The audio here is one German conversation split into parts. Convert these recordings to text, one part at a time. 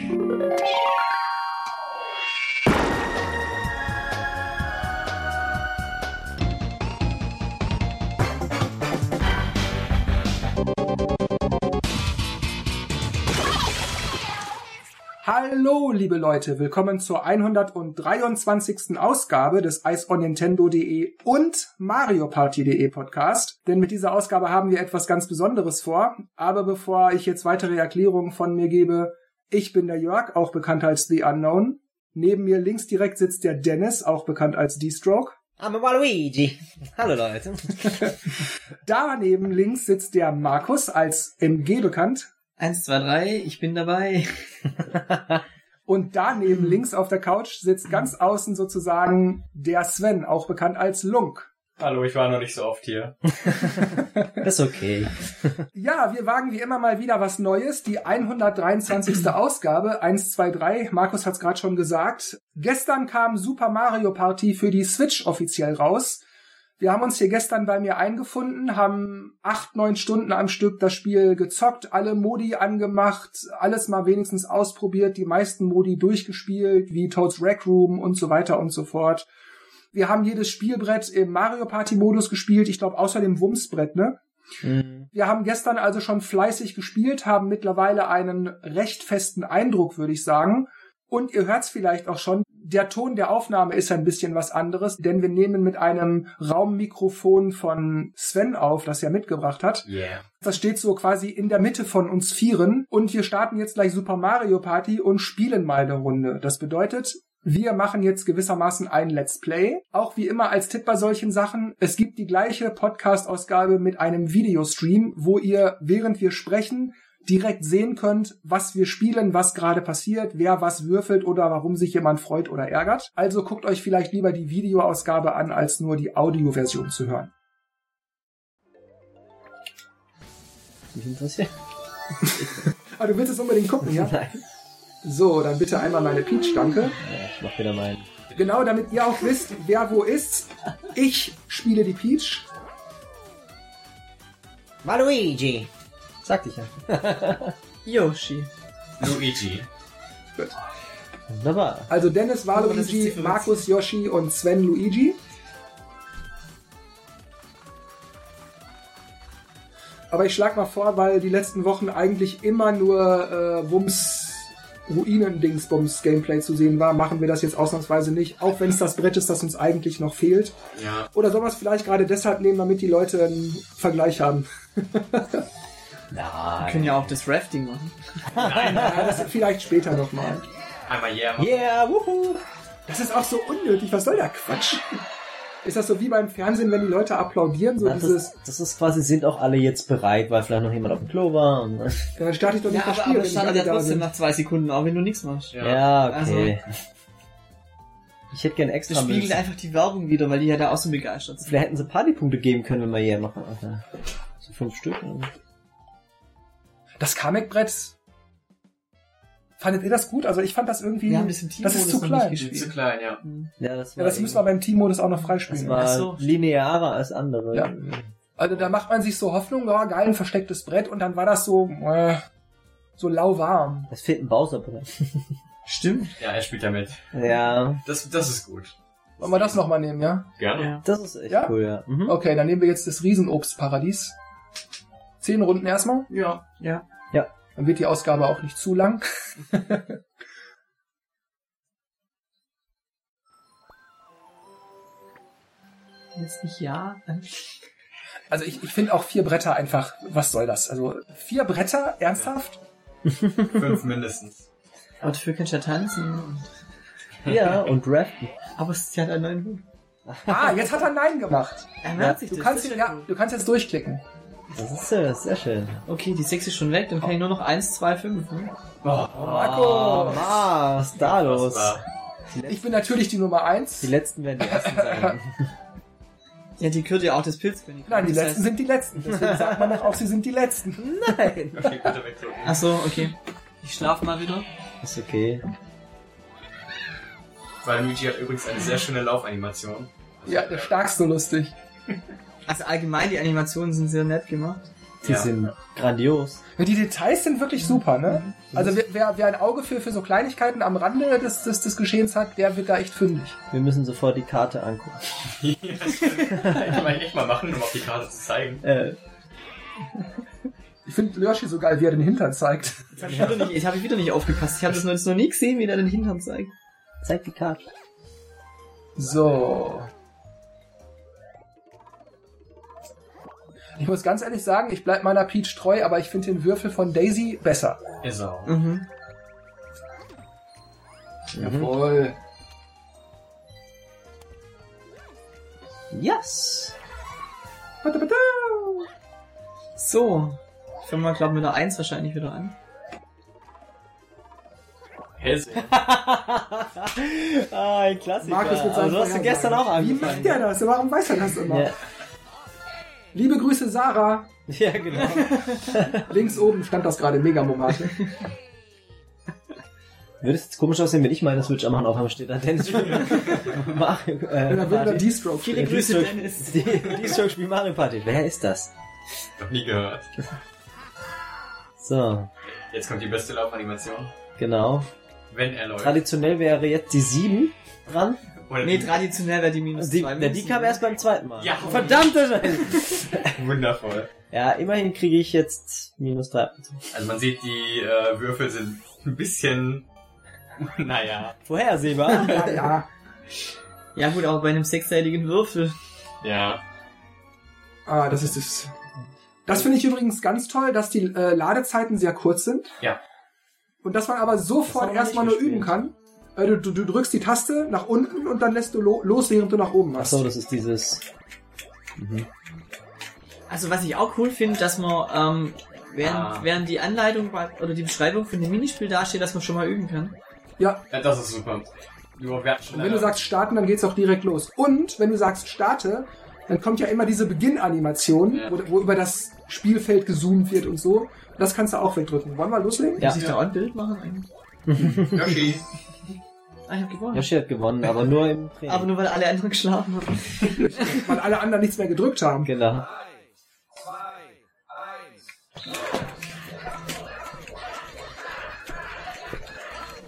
Hallo, liebe Leute, willkommen zur 123. Ausgabe des iceonnintendo.de und MarioParty.de Podcast. Denn mit dieser Ausgabe haben wir etwas ganz Besonderes vor. Aber bevor ich jetzt weitere Erklärungen von mir gebe, ich bin der Jörg, auch bekannt als The Unknown. Neben mir links direkt sitzt der Dennis, auch bekannt als D-Stroke. I'm a Waluigi. Hallo Leute. Daneben links sitzt der Markus als MG bekannt. Eins, zwei, drei, ich bin dabei. Und daneben links auf der Couch sitzt ganz außen sozusagen der Sven, auch bekannt als Lunk. Hallo, ich war noch nicht so oft hier. Das ist okay. Ja, wir wagen wie immer mal wieder was Neues. Die 123. Ausgabe, 1, 2, 3. Markus hat's gerade schon gesagt. Gestern kam Super Mario Party für die Switch offiziell raus. Wir haben uns hier gestern bei mir eingefunden, haben acht, neun Stunden am Stück das Spiel gezockt, alle Modi angemacht, alles mal wenigstens ausprobiert, die meisten Modi durchgespielt, wie Toads Rec Room und so weiter und so fort. Wir haben jedes Spielbrett im Mario Party Modus gespielt, ich glaube außer dem Wumsbrett, ne? Mhm. Wir haben gestern also schon fleißig gespielt, haben mittlerweile einen recht festen Eindruck, würde ich sagen. Und ihr hört's vielleicht auch schon, der Ton der Aufnahme ist ein bisschen was anderes, denn wir nehmen mit einem Raummikrofon von Sven auf, das er mitgebracht hat. Yeah. Das steht so quasi in der Mitte von uns Vieren und wir starten jetzt gleich Super Mario Party und spielen mal eine Runde. Das bedeutet, wir machen jetzt gewissermaßen ein Let's Play. Auch wie immer als Tipp bei solchen Sachen. Es gibt die gleiche Podcast-Ausgabe mit einem Videostream, wo ihr, während wir sprechen, direkt sehen könnt, was wir spielen, was gerade passiert, wer was würfelt oder warum sich jemand freut oder ärgert. Also guckt euch vielleicht lieber die Videoausgabe an, als nur die Audioversion zu hören. Mich interessiert. Aber du willst es unbedingt gucken, ja? Nein. So, dann bitte einmal meine Peach, danke. Ja, ich mach wieder meinen. Genau, damit ihr auch wisst, wer wo ist. Ich spiele die Peach. Waluigi. Sagte ich ja. Yoshi. Luigi. Wunderbar. Also Dennis, Oh, Waluigi, 50. Markus, Yoshi und Sven Luigi. Aber ich schlag mal vor, weil die letzten Wochen eigentlich immer nur äh, Wumms Ruinen-Dingsbums Gameplay zu sehen war, machen wir das jetzt ausnahmsweise nicht, auch wenn es das Brett ist, das uns eigentlich noch fehlt. Ja. Oder sollen wir es vielleicht gerade deshalb nehmen, damit die Leute einen Vergleich haben? Wir Nein. können ja auch das Rafting machen. Ja, das vielleicht später nochmal. Einmal yeah machen. Yeah, wuhu. Das ist auch so unnötig. Was soll der Quatsch? Ist das so wie beim Fernsehen, wenn die Leute applaudieren? So Na, dieses, das, das ist quasi, sind auch alle jetzt bereit, weil vielleicht noch jemand auf dem Klo war. Und, dann starte ich doch nicht Ja, das aber, Spiel, aber die startet ja trotzdem nach zwei Sekunden, auch wenn du nichts machst. Ja. ja, okay. Ich hätte gern extra Das spiegelt einfach die Werbung wieder, weil die ja da auch so begeistert sind. Vielleicht hätten sie Partypunkte geben können, wenn wir hier machen. Alter. So fünf Stück. Das Kamek-Brett, fandet ihr das gut? Also ich fand das irgendwie, Wir haben das im Team das ist zu klein. nicht Ist zu klein, ja. Ja, das war, Ja, das müssen wir beim Team-Modus auch noch das freispielen. war Ach so. linearer als andere. Ja. Also da macht man sich so Hoffnung, ja, geil, ein verstecktes Brett und dann war das so, äh, so lauwarm. Es fehlt ein Bowser-Brett. Stimmt. Ja, er spielt damit. ja, Das, das ist gut. Wollen wir das nochmal nehmen, ja? Gerne. Ja. das ist echt Ja? cool, ja. Mhm. Okay, dann nehmen wir jetzt das Riesenobstparadies. Zehn Runden erstmal. Ja. Ja. Dann wird die Ausgabe auch nicht zu lang. Jetzt nicht ja. dann- Also ich, ich finde auch vier Bretter einfach, was soll das? Also vier Bretter, ernsthaft? Fünf mindestens. Aber dafür kannst du ja tanzen. Und Ja, und Raften. aber es hat einen neuen Hut. Ah, jetzt hat er Nein gemacht. Er merkt sich Du das. kannst, ist ja, du kannst jetzt durchklicken. Das ist sehr, sehr schön. Okay, die 6 ist schon weg, dann kann ich nur noch 1, 2, 5. Ne? Oh, Marco! was ist da los? Das Ich bin natürlich die Nummer eins. Die letzten werden die ersten sein. Ja, die gehört ja auch des Pilzkönig. Nein, die Das letzten heißt- sind die letzten. Deswegen sagt man doch auch, sie sind die letzten. Nein. Okay, bitte wegdrücken. Ach so, okay. Ich schlaf mal wieder. Ist okay. Weil Luigi hat übrigens eine sehr schöne Laufanimation. Ja, der starkste lustig. Also allgemein, die Animationen sind sehr nett gemacht. Die Ja. sind grandios. Ja, die Details sind wirklich super, ne? Also wer, wer, ein Auge für, für so Kleinigkeiten am Rande des, des, des Geschehens hat, der wird da echt fündig. Wir müssen sofort die Karte angucken. Kann man echt mal machen, um auf die Karte zu zeigen. Äh, Ich finde Yoshi so geil, wie er den Hintern zeigt. Jetzt habe ich, wieder nicht- jetzt hab ich wieder nicht aufgepasst. Ich habe das noch- nie gesehen, wie der den Hintern zeigt. zeig die Karte. So. Ich muss ganz ehrlich sagen, ich bleib meiner Peach treu, aber ich finde den Würfel von Daisy besser. Ist auch. Mhm. Jawohl. Yes! So. Ich fange mal, glaube mit der 1 wahrscheinlich wieder an. Hesse. ah, ein Klassiker. Markus mit seinen also, hast du gestern auch Wie angefangen. macht der das? Warum weiß er das immer? Ja, Liebe Grüße, Sarah. ja genau. Links oben stand das gerade Megamomate. Würde es jetzt komisch aussehen, wenn ich meine Switch am Aufnahme steht, dann Dennis Mario, äh, dann wird da Party. D-Stroke Viele. Grüße, D-Stroke- Dennis. Die, die Stroke spielt Mario Party. Wer ist das? Noch nie gehört. So, Jetzt kommt die beste Laufanimation. genau. Wenn er läuft. Traditionell wäre jetzt die 7 dran. Oder Nee, traditionell wäre die minus Die, 2. na, die kam erst beim zweiten Mal. Ja. Verdammte Scheiße. Wundervoll. Ja, immerhin kriege ich jetzt minus 3. Also man sieht, die äh, Würfel sind ein bisschen... Naja. Vorhersehbar. Ja, ja. Ja gut, aber bei einem sechsseitigen Würfel. Ja. Ah, das ist das. Das finde ich übrigens ganz toll, dass die äh, Ladezeiten sehr kurz sind. Ja. Und dass man aber sofort erstmal nur üben kann. Äh, du, du, du drückst die Taste nach unten und dann lässt du lo los, während du nach oben machst. Achso, das ist dieses. Mhm. Also was ich auch cool finde, dass man ähm, während, Ah. während die Anleitung oder die Beschreibung von dem Minispiel dasteht, dass man schon mal üben kann. Ja, ja, das ist super. Nur und wenn du sagst starten, dann geht's auch direkt los. Und wenn du sagst starte, dann kommt ja immer diese Beginnanimation, Ja. wo, wo über das Spielfeld gezoomt wird und so. Das kannst du auch wegdrücken. Wollen wir loslegen? Ja. Muss ich da auch ein Bild machen eigentlich? Yoshi. Ah, ich hab gewonnen. Yoshi hat gewonnen, aber nur im Training. Aber nur weil alle anderen geschlafen haben. Weil alle anderen nichts mehr gedrückt haben. genau.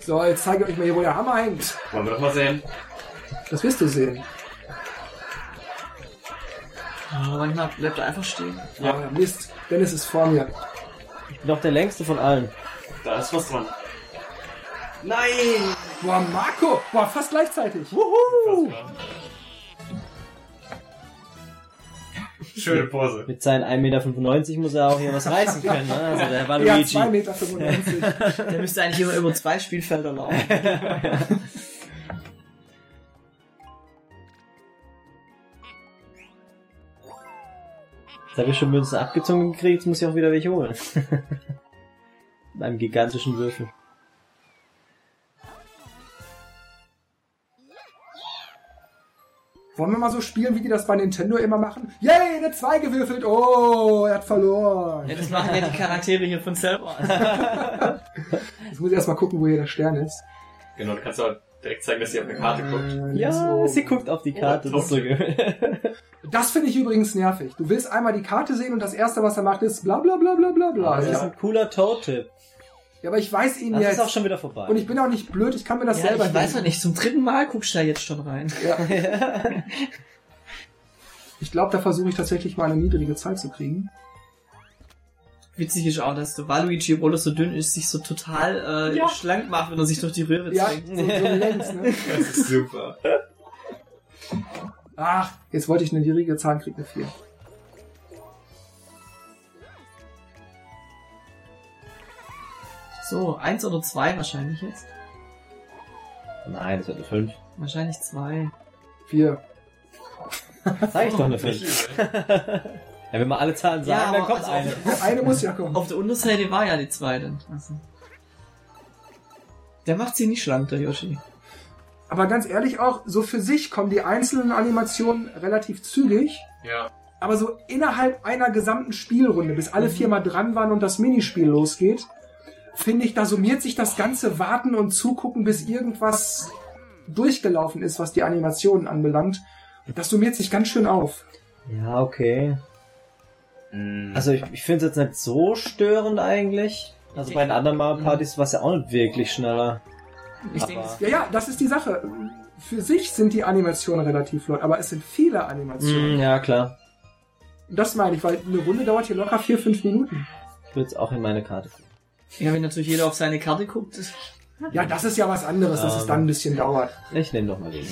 So, jetzt zeige ich euch mal hier, wo der Hammer hängt. Wollen wir doch mal sehen. Das wirst du sehen. Oh, manchmal bleibt er einfach stehen. Ja. Mist, Dennis ist vor mir. Ich bin auch der längste von allen. Da ist was dran. Nein! Boah, Marco! Boah, fast gleichzeitig. Schöne Pose. Mit seinen 1,95 Meter muss er auch hier was reißen können. Ne? Also der Ja, Waluigi. 2,95 Meter. Der müsste eigentlich immer über zwei Spielfelder laufen. Jetzt habe ich schon Münzen abgezogen gekriegt, jetzt muss ich auch wieder welche holen. Mit einem gigantischen Würfel. Wollen wir mal so spielen, wie die das bei Nintendo immer machen? Yay, eine 2 gewürfelt. Oh, er hat verloren. Ja, das machen ja die Charaktere hier von selber. Jetzt muss ich erstmal gucken, wo hier der Stern ist. Genau, du kannst auch direkt zeigen, dass sie auf eine Karte guckt. Äh, links Ja, oben. sie guckt auf die Karte. das ist so Das finde ich übrigens nervig. Du willst einmal die Karte sehen und das erste, was er macht, ist bla bla bla bla bla bla. Das ist ein cooler Toad-Tipp. Ja, aber ich weiß ihn Das jetzt. ist auch schon wieder vorbei. und ich bin auch nicht blöd, ich kann mir das ja, selber ich weiß noch denken. nicht, zum dritten Mal guckst du da jetzt schon rein. Ja. Ich glaube, da versuche ich tatsächlich mal eine niedrige Zahl zu kriegen. Witzig ist auch, dass der Waluigi, obwohl er so dünn ist, sich so total äh, Ja. schlank macht, wenn er sich durch die Röhre Ja, so, so ne? Das ist super. Ach, jetzt wollte ich eine niedrige Zahl kriegen, eine 4. So, eins oder zwei wahrscheinlich jetzt. Nein, das wird eine 5. Wahrscheinlich zwei. 4. Sag ich doch eine 5. Ja, wenn wir alle Zahlen sagen, Ja, dann aber kommt also eine. Der eine muss ja kommen. Auf der Unterseite war ja die zwei dann. Also. Der macht sie nicht schlank, der Yoshi. Aber ganz ehrlich auch, so für sich kommen die einzelnen Animationen relativ zügig. Ja. Aber so innerhalb einer gesamten Spielrunde, bis alle viermal dran waren und das Minispiel losgeht, finde ich, da summiert sich das ganze Warten und Zugucken, bis irgendwas durchgelaufen ist, was die Animationen anbelangt. Das summiert sich ganz schön auf. Ja, okay. Hm. Also ich, ich finde es jetzt nicht so störend eigentlich. Also bei den anderen Mario Partys war es ja auch nicht wirklich schneller. Ich denke, Ja, ja, das ist die Sache. Für sich sind die Animationen relativ flott, aber es sind viele Animationen. Mm, ja, klar. Das meine ich, weil eine Runde dauert hier locker vier, fünf Minuten. Ich würde es auch in meine Karte tun. Ja, wenn natürlich jeder auf seine Karte guckt, das- Ja, das ist ja was anderes, dass es Ähm. dann ein bisschen dauert. Ich nehme doch mal den.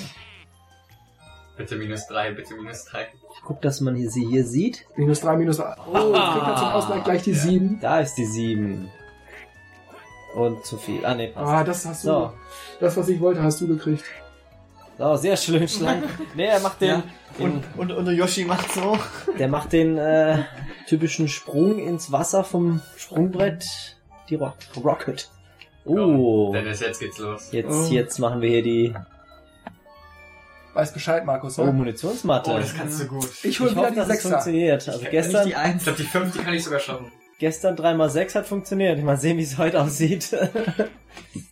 Bitte minus drei, bitte minus drei. Ich guck, dass man hier, sie hier sieht. Minus drei, minus... Oh, ich krieg da zum Ausgleich gleich die Ja. sieben. Da ist die 7. Und zu viel. Ah, nee, passt. Ah, das hast du... So. Das, was ich wollte, hast du gekriegt. So, sehr schön schlank. Nee, er macht den, Ja. den und, und, und der Yoshi macht so. der macht den äh, typischen Sprung ins Wasser vom Sprungbrett. Die Ro Rocket. Oh. Dennis, jetzt geht's los. Jetzt, Oh. jetzt machen wir hier die Weiß Bescheid, Markus. oh? Munitionsmatte. Oh, das kannst du gut. ich hol ich wieder hoffe, die dass es Sechser. funktioniert. Also gestern, die Ich Eins. glaube, die fünf, die kann ich sogar schaffen. gestern 3x6 hat funktioniert. Mal sehen, wie es heute aussieht.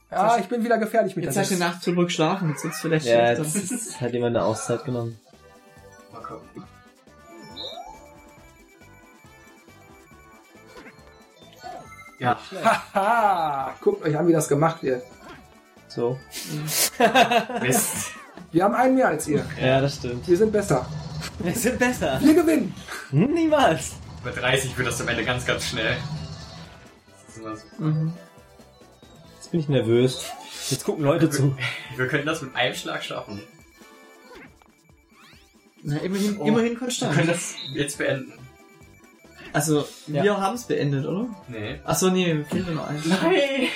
Ja, ich bin wieder gefährlich mit Jetzt der hast du. Nacht zurück schlafen, jetzt wird's vielleicht ja, jetzt hat jemand eine Auszeit genommen. Mal gucken. Ja, Haha! Guckt euch an, wie das gemacht wird. So. Mist. Wir haben einen mehr als ihr. Ja, das stimmt. Wir sind besser. Wir sind besser. Wir gewinnen. Hm, Niemals. Bei 30 wird das am Ende ganz, ganz schnell. Das ist immer so. Mhm. Jetzt bin ich nervös. Jetzt gucken Leute zu. Wir könnten das mit einem Schlag schaffen. Na, immerhin, Oh. immerhin Wir konstant. können das jetzt beenden. Also, Ja. wir haben's beendet, oder? Nee. Achso, nee, mir fehlt noch eins. Nein!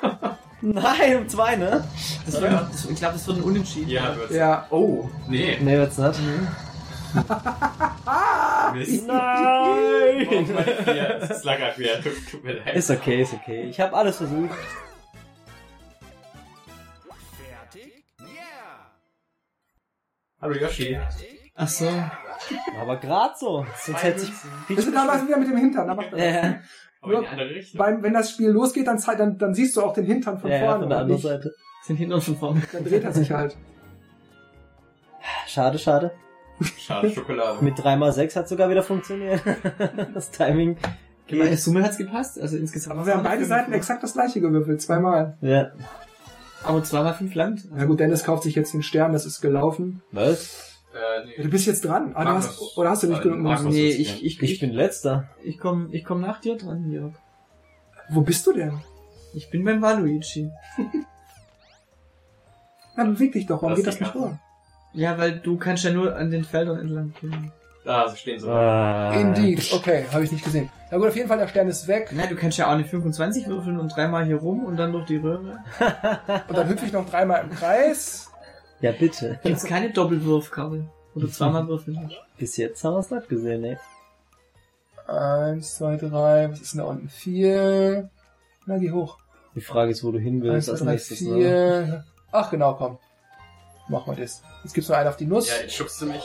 Nein, um zwei, ne? Das wird, das, ich glaube, das wird ein Unentschieden. Ja, wird's. Ja. Oh, nee. Nee, wird's nicht. Mist. Nein! Oh, mein Vier. Das lag wieder. Tut, tut mir leid. Ist okay, ist okay. Ich habe alles versucht. Hallo Yoshi. Achso. Aber grad so. Sonst hätte sich Wir sind damals wieder mit dem Hintern. Da macht er das. Ja, Aber in die andere Richtung. Beim, wenn das Spiel losgeht, dann, dann, dann siehst du auch den Hintern von ja, ja, vorne. von der anderen Seite. Sind hinten und von vorne. Dann dreht er sich halt. Schade, schade. Schade, Schokolade. Mit 3x6 hat sogar wieder funktioniert. das Timing. Ich meine, Summe hat's gepasst. Also insgesamt. Aber wir haben beide Seiten exakt das gleiche gewürfelt. Zweimal. Ja. Aber zweimal fünf Land. Na gut, Dennis kauft sich jetzt den Stern. Das ist gelaufen. Was? Äh, nee. du bist jetzt dran. Ah, du hast, oder hast du nicht genug. Münzen? Nee, ich, ich, Ich ich, bin letzter. ich komm, ich komm nach dir dran, Jörg. Wo bist du denn? Ich bin beim Waluigi. Na, beweg dich doch. Warum Das geht das nicht vor? Ja, weil du kannst ja nur an den Feldern entlang gehen. Da, sie stehen so. Ah. Indeed. Okay, habe ich nicht gesehen. Na gut, auf jeden Fall, der Stern ist weg. Na, du kannst ja auch eine 25 würfeln und dreimal hier rum und dann durch die Röhre. Und dann hüpfe ich noch dreimal im Kreis. Ja, bitte. Gibt's keine Doppelwurfkabel. Oder zweimal würfeln. Bis jetzt haben wir es nicht gesehen, ne? Eins, zwei, drei. Was ist denn da unten? Vier. Na, geh hoch. Die Frage ist, wo du hin Eins, willst zwei, als drei, nächstes, ne? vier. Ach, genau, komm. Machen wir das. Jetzt gibt's noch einen auf die Nuss. Ja, jetzt schubst du mich.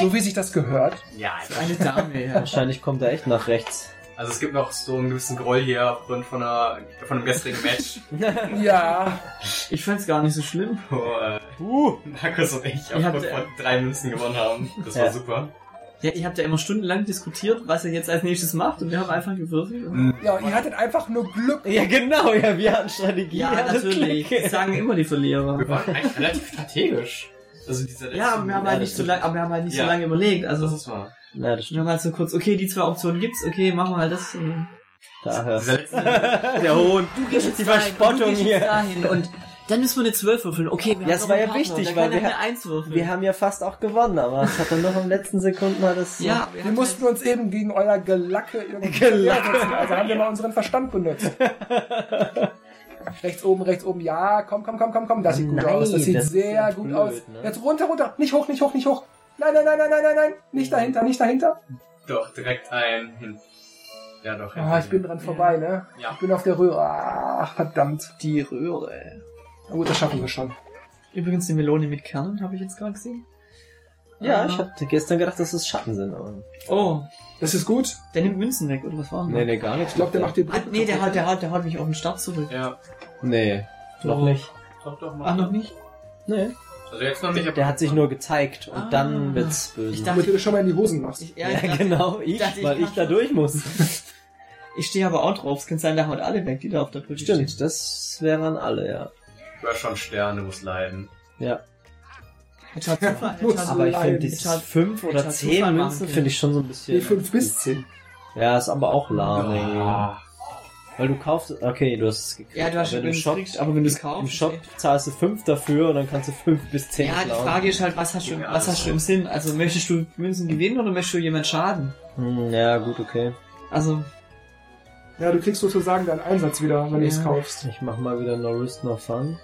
So wie sich das gehört. Ja, Eine Dame, ja. Wahrscheinlich kommt er echt nach rechts. Also es gibt noch so einen gewissen Groll hier aufgrund von, einer, von einem gestrigen Match, Ja. Ich fand's gar nicht so schlimm. wo äh, Uh. Markus und ich aufgrund von drei Münzen gewonnen haben. Das war Ja. super. Ja, ihr habt ja immer stundenlang diskutiert, was er jetzt als nächstes macht und wir haben einfach gewürfelt. Und Ja, ihr hattet einfach nur Glück. Ja, genau, ja, wir hatten Strategie. ja, natürlich. Klick. Das sagen immer die Verlierer. Wir waren eigentlich relativ strategisch. Also dieser Ja, aber wir haben halt nicht so lange, aber wir haben halt nicht Ja. so lange überlegt. Also, Das ist wahr. Na, das wir stimmt. haben halt so kurz, okay, die zwei Optionen gibt's, okay, machen wir halt das. Und Da hörst Dieser letzte, Der Hohn. du gehst jetzt Die dahin, Verspottung du gehst hier. dahin und dann müssen wir eine 12 würfeln. Okay, wir Ja, haben es noch war ja Partner, wichtig, weil wir eine ha- 1 würfeln. Wir haben ja fast auch gewonnen, aber es hat dann noch im letzten Sekunden hat es. ja, Wir mussten uns eben gegen euer Gelacke irgendwie Gelacke. Also haben wir mal unseren Verstand benutzt. rechts oben, rechts oben. Ja, komm, komm, komm, komm, komm. Das sieht gut Nein, aus. Das sieht das sehr ja gut blöd, aus. ne? Jetzt runter, runter. Nicht hoch, nicht hoch, nicht hoch. Nein, nein, nein, nein, nein, nein, nein. Nicht dahinter, nicht dahinter. doch, direkt ein hin. Ja, doch. Ah, ich bin dran vorbei, ne? Ja. Ich bin auf der Röhre. Ach, verdammt. die Röhre. Na gut, das schaffen wir schon. Übrigens die Melone mit Kernen, habe ich jetzt gerade gesehen. Ja, Ah. ich hatte gestern gedacht, dass es Schatten sind, aber. Oh, Das ist gut. der nimmt Münzen weg, oder was war denn Nee, nee, gar nicht. Ich glaube, der macht die Ah, nee, der haut, der haut, der haut mich auf den Start zurück. Ja. Nee, noch Doch. nicht. Doch, doch, mach. Ach, noch nicht? Nee. Also jetzt noch nicht. Der hat sich nur gezeigt und Ah. dann wird's böse. Ich Damit du das schon mal in die Hosen machst. Ich, ja, ja, ich dachte, genau, ich, dachte, ich weil ich mach da durch muss. Ich stehe aber auch drauf. Es kann sein, der haut alle weg, die da auf der Brücke stehen. Stimmt, das wären alle, ja. Du hast schon Sterne, muss leiden. Ja, Jetzt hat Zufall, Muss jetzt hat, aber ich finde Jetzt hat- fünf oder hat zehn Münzen finde ich schon so ein bisschen... Nee, fünf bis zehn. Ja, ist aber auch lahm, ey. Weil du kaufst, okay, du hast es gekriegt. ja, du hast wenn du im Shop, kriegst, aber wenn du es im kaufst. Shop ey. zahlst du fünf dafür und dann kannst du fünf bis zehn Ja, die klauen. Frage ist halt, was hast du, Ja, was hast du im. Sinn? Also möchtest du Münzen gewinnen oder möchtest du jemand schaden? Hm, ja, gut, okay. Also, Ja, du kriegst sozusagen deinen Einsatz wieder, wenn du es Ja. kaufst. Ich mach mal wieder No Risk, No Fun.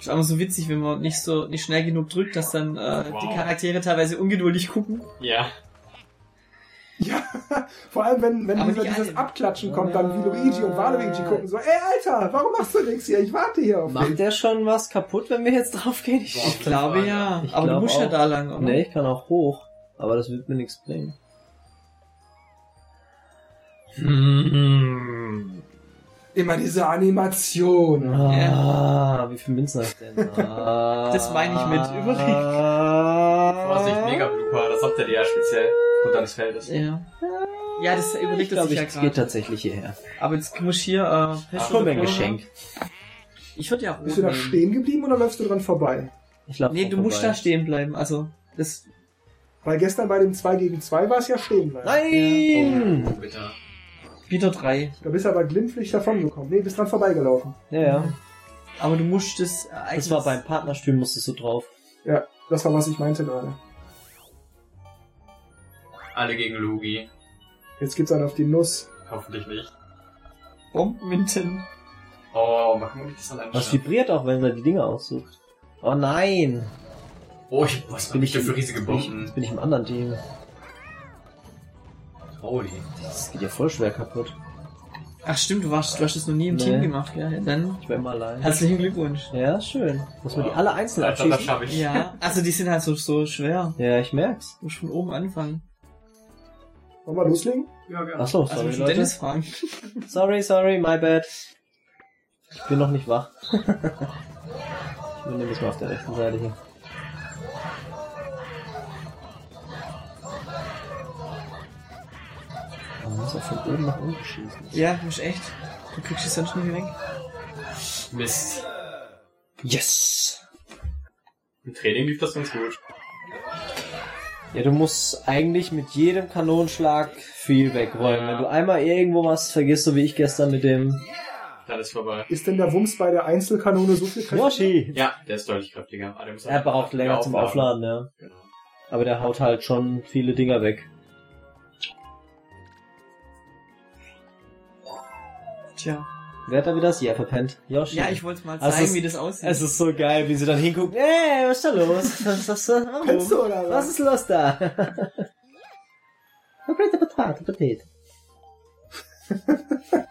ist aber so witzig, wenn man nicht so nicht schnell genug drückt, dass dann äh, Wow. die Charaktere teilweise ungeduldig gucken. ja. Ja, vor allem wenn, wenn dieser, dieses alle. Abklatschen kommt, dann wie Luigi und Waluigi gucken so, ey Alter, warum machst du nichts hier? Ich warte hier auf Macht dich. der schon was kaputt, wenn wir jetzt draufgehen? Ich. Ich glaube ja. Ich aber du glaub musst ja auch. da lang, oder? nee, ich kann auch hoch. Aber das wird mir nichts bringen. Immer diese Animation. Ah, wie viel Münzen hast du denn? Ah, Das meine ich mit Überblick. Vorsicht, Mega Blooper, das sagt er dir ja speziell. Und deines Feldes. Ja. Ja, das überlegt er glaube, sich ja gerade. tatsächlich hierher. Aber jetzt muss ich hier, äh, mir oder ein? Geschenk. Ich würde ja rot Bist du da stehen geblieben oder läufst du dran vorbei? Ich lauf Nee, du musst vorbei. da stehen bleiben. Also, das, Weil gestern bei dem 2 gegen 2 war es ja stehen bleiben. Nein! Oh, bitte. Wieder drei. Da bist du aber glimpflich davongekommen. Nee, bist dran vorbeigelaufen. Ja, ja. Aber du musst das Ereignis... Das war beim Partnerspiel, musstest du drauf. Ja, das war, was ich meinte gerade. Alle gegen Lugi. Jetzt gibt's einen auf die Nuss. Hoffentlich nicht. Bombenminten. Oh, mach mal nicht das allein. Was vibriert auch, wenn er die Dinge aussucht. Oh nein! Oh, ich, was bin ich denn für riesige Bomben? jetzt bin ich im anderen Team. Holy. Das geht ja voll schwer kaputt. Ach stimmt, du, warst, du hast das noch nie im Nee. Team gemacht, ja? ja dann Ich war immer allein. herzlichen Glückwunsch. Ja, schön. Muss man die alle einzeln Alter, das abschießen? schaffe ich. Ja, also die sind halt so, so schwer. Ja, ich merk's. Du musst von oben anfangen. Wollen wir loslegen? Ja, gerne. Achso, Also sorry du Leute. Dennis fragen. Sorry, sorry, my bad. Ich bin noch nicht wach. ich nehme das mal auf der rechten Seite hier. Man muss auch von oben nach unten schießen. Ja, du musst echt. Du kriegst es sonst nicht weg. Mist. Yes! Im Training lief das ganz gut. Ja, du musst eigentlich mit jedem Kanonenschlag viel wegräumen. Ja. Wenn du einmal irgendwo was vergisst, so wie ich gestern mit dem Dann ist vorbei. Ist denn der Wumms bei der Einzelkanone so viel kräftiger? Yoshi! Ja, der ist deutlich kräftiger. Aber der muss Er braucht länger wieder zum Aufladen, ja. Genau. Aber der haut halt schon viele Dinger weg. Tja. Wer hat da wieder das Ja verpennt? Yoshi. Ja, ich wollte mal Also zeigen, es- wie das aussieht. Es ist so geil, wie sie dann hingucken. Ey, was ist da los? Was ist das? Kennst du oder Was was? ist los da? Complete Potato, Potato.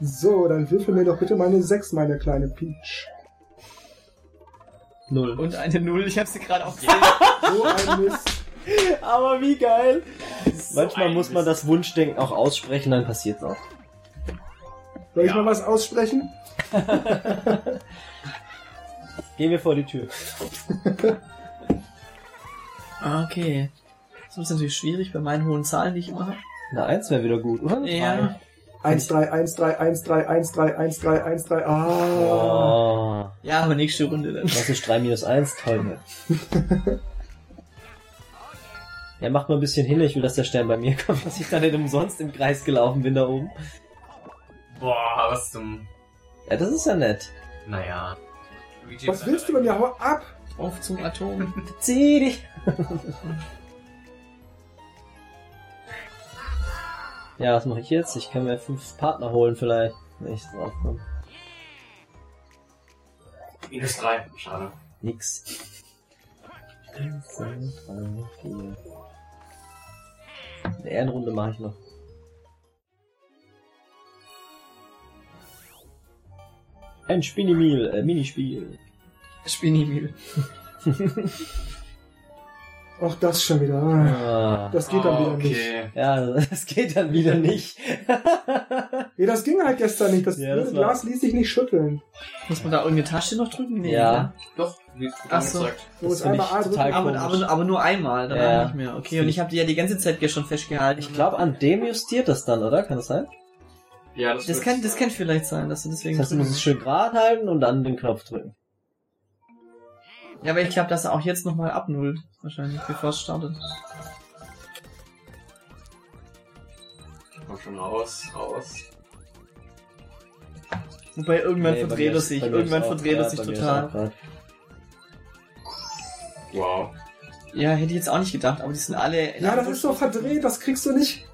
So, dann würfel mir doch bitte meine 6, meine kleine Peach. Null. Und eine Null. Ich habe sie gerade auch gesehen. So ein Mist. Aber wie geil. Manchmal ein muss man das Wunschdenken auch aussprechen, dann passiert's auch. Soll ich Ja. mal was aussprechen? Gehen wir vor die Tür. Okay. Das ist natürlich schwierig bei meinen hohen Zahlen, die ich immer habe. Na, eins wäre wieder gut, oder? Ja. 1, 3, 1, 3, 1, 3, 1, 3, 1, 3, 1, 3. Ah. Oh. Ja, aber nächste Runde dann. Was ist 3 minus 1? Toll. Ja, macht mal ein bisschen hin, ich will, dass der Stern bei mir kommt, dass ich da nicht umsonst im Kreis gelaufen bin da oben. Boah, was zum... Ja, das ist ja nett. Naja. Was willst du bei mir? Hau ab! Auf zum Atom. Zieh dich! ja, was mache ich jetzt? Ich kann mir fünf Partner holen vielleicht, wenn ich drauf komme. Minus drei. Schade. Nix. Eins, zwei, drei, vier. Eine Ehrenrunde mache ich noch. Ein Spinimil, äh, Minispiel. Spinimil. Auch das schon wieder. Ah, Ah. Das geht dann Ah, wieder nicht. Ja, das geht dann wieder nicht. Nee, das ging halt gestern nicht. Das, Ja, das Glas ließ sich nicht schütteln. Muss man da irgendeine Tasche noch drücken? Nee, Ja. oder? Doch, wie Ach so. gesagt. Du musst einmal A drücken. Aber, aber, aber nur einmal, danach Ja. nicht mehr. Okay, und ich habe die ja die ganze Zeit gestern festgehalten. Ich glaube, an dem justiert das dann, oder? Kann das sein? Ja, das, Das kann, das kann vielleicht sein, dass du deswegen Das heißt, du musst es schön gerade halten und dann den Knopf drücken. Ja, aber ich glaube, dass er auch jetzt nochmal abnullt. Wahrscheinlich, bevor es startet. Komm schon raus, raus. Wobei irgendwann Nee, verdreht er sich. Irgendwann verdreht er ja, sich total. Wow. Ja, hätte ich jetzt auch nicht gedacht, aber die sind alle. Ja, das ist so verdreht, das kriegst du nicht.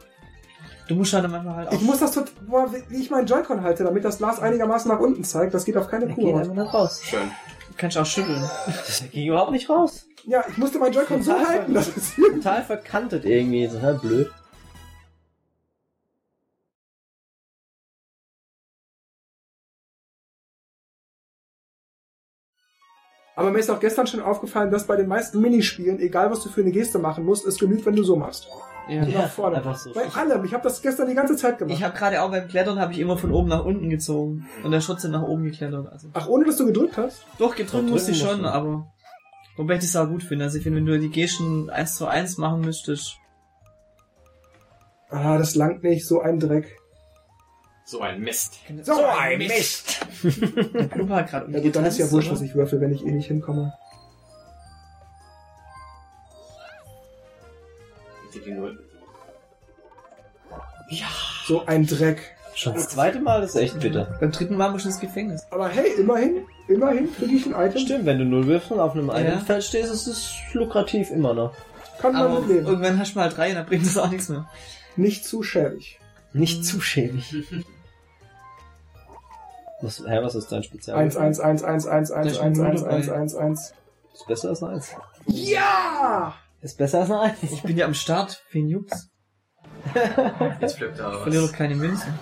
Du musst halt manchmal halt auch. Ich muss das tot, boah, wie ich meinen Joy-Con halte, damit das Glas einigermaßen nach unten zeigt. Das geht auf keine geht Kuh. nicht raus. Schön. Du kannst auch schütteln. Das ging überhaupt nicht raus. Ja, ich musste meinen Joy-Con so halten, dass es Total verkantet irgendwie. Total blöd. Aber mir ist auch gestern schon aufgefallen, dass bei den meisten Minispielen, egal was du für eine Geste machen musst, es genügt, wenn du so machst. Ja. Nach vorne. einfach so. Bei allem. Ich habe das gestern die ganze Zeit gemacht. Ich habe gerade auch beim Klettern habe ich immer von oben nach unten gezogen und der Schutz nach oben geklettert. Also Ach, ohne dass du gedrückt hast? doch gedrückt Doch, musste ich schon, musst du. aber wobei ich das auch gut finde. Also ich finde, wenn du die Gesten eins zu eins machen müsstest, Ah, das langt nicht. So ein Dreck. So ein Mist. So ein Mist! Der Klumper hat gerade Ja gut, dann ist ja wurscht, was ich würfel, wenn ich eh nicht hinkomme. Die Null. So ein Dreck. Schon das zweite Mal ist echt bitter. Beim dritten Mal musst du ins Gefängnis. Aber hey, immerhin, immerhin kriege ich ein Item. Stimmt, wenn du null wirfst und auf einem Ja. eigenen Feld stehst, ist es lukrativ immer noch. Kann man Aber mitleben. irgendwann hast du mal drei und dann bringt das auch nichts mehr. Nicht zu schäbig. Nicht zu schäbig. Was, hä, was ist dein Spezial? 1, 1, 1, 1, 1, Da 1, ist 1, ein 1, Null 1, dabei. 1, 1. Ist besser als eine Eins. Ja! Ist besser als eine Eins. Ich bin ja am Start, wen juckt's? Jetzt flippt er Ich verliere doch keine Münzen.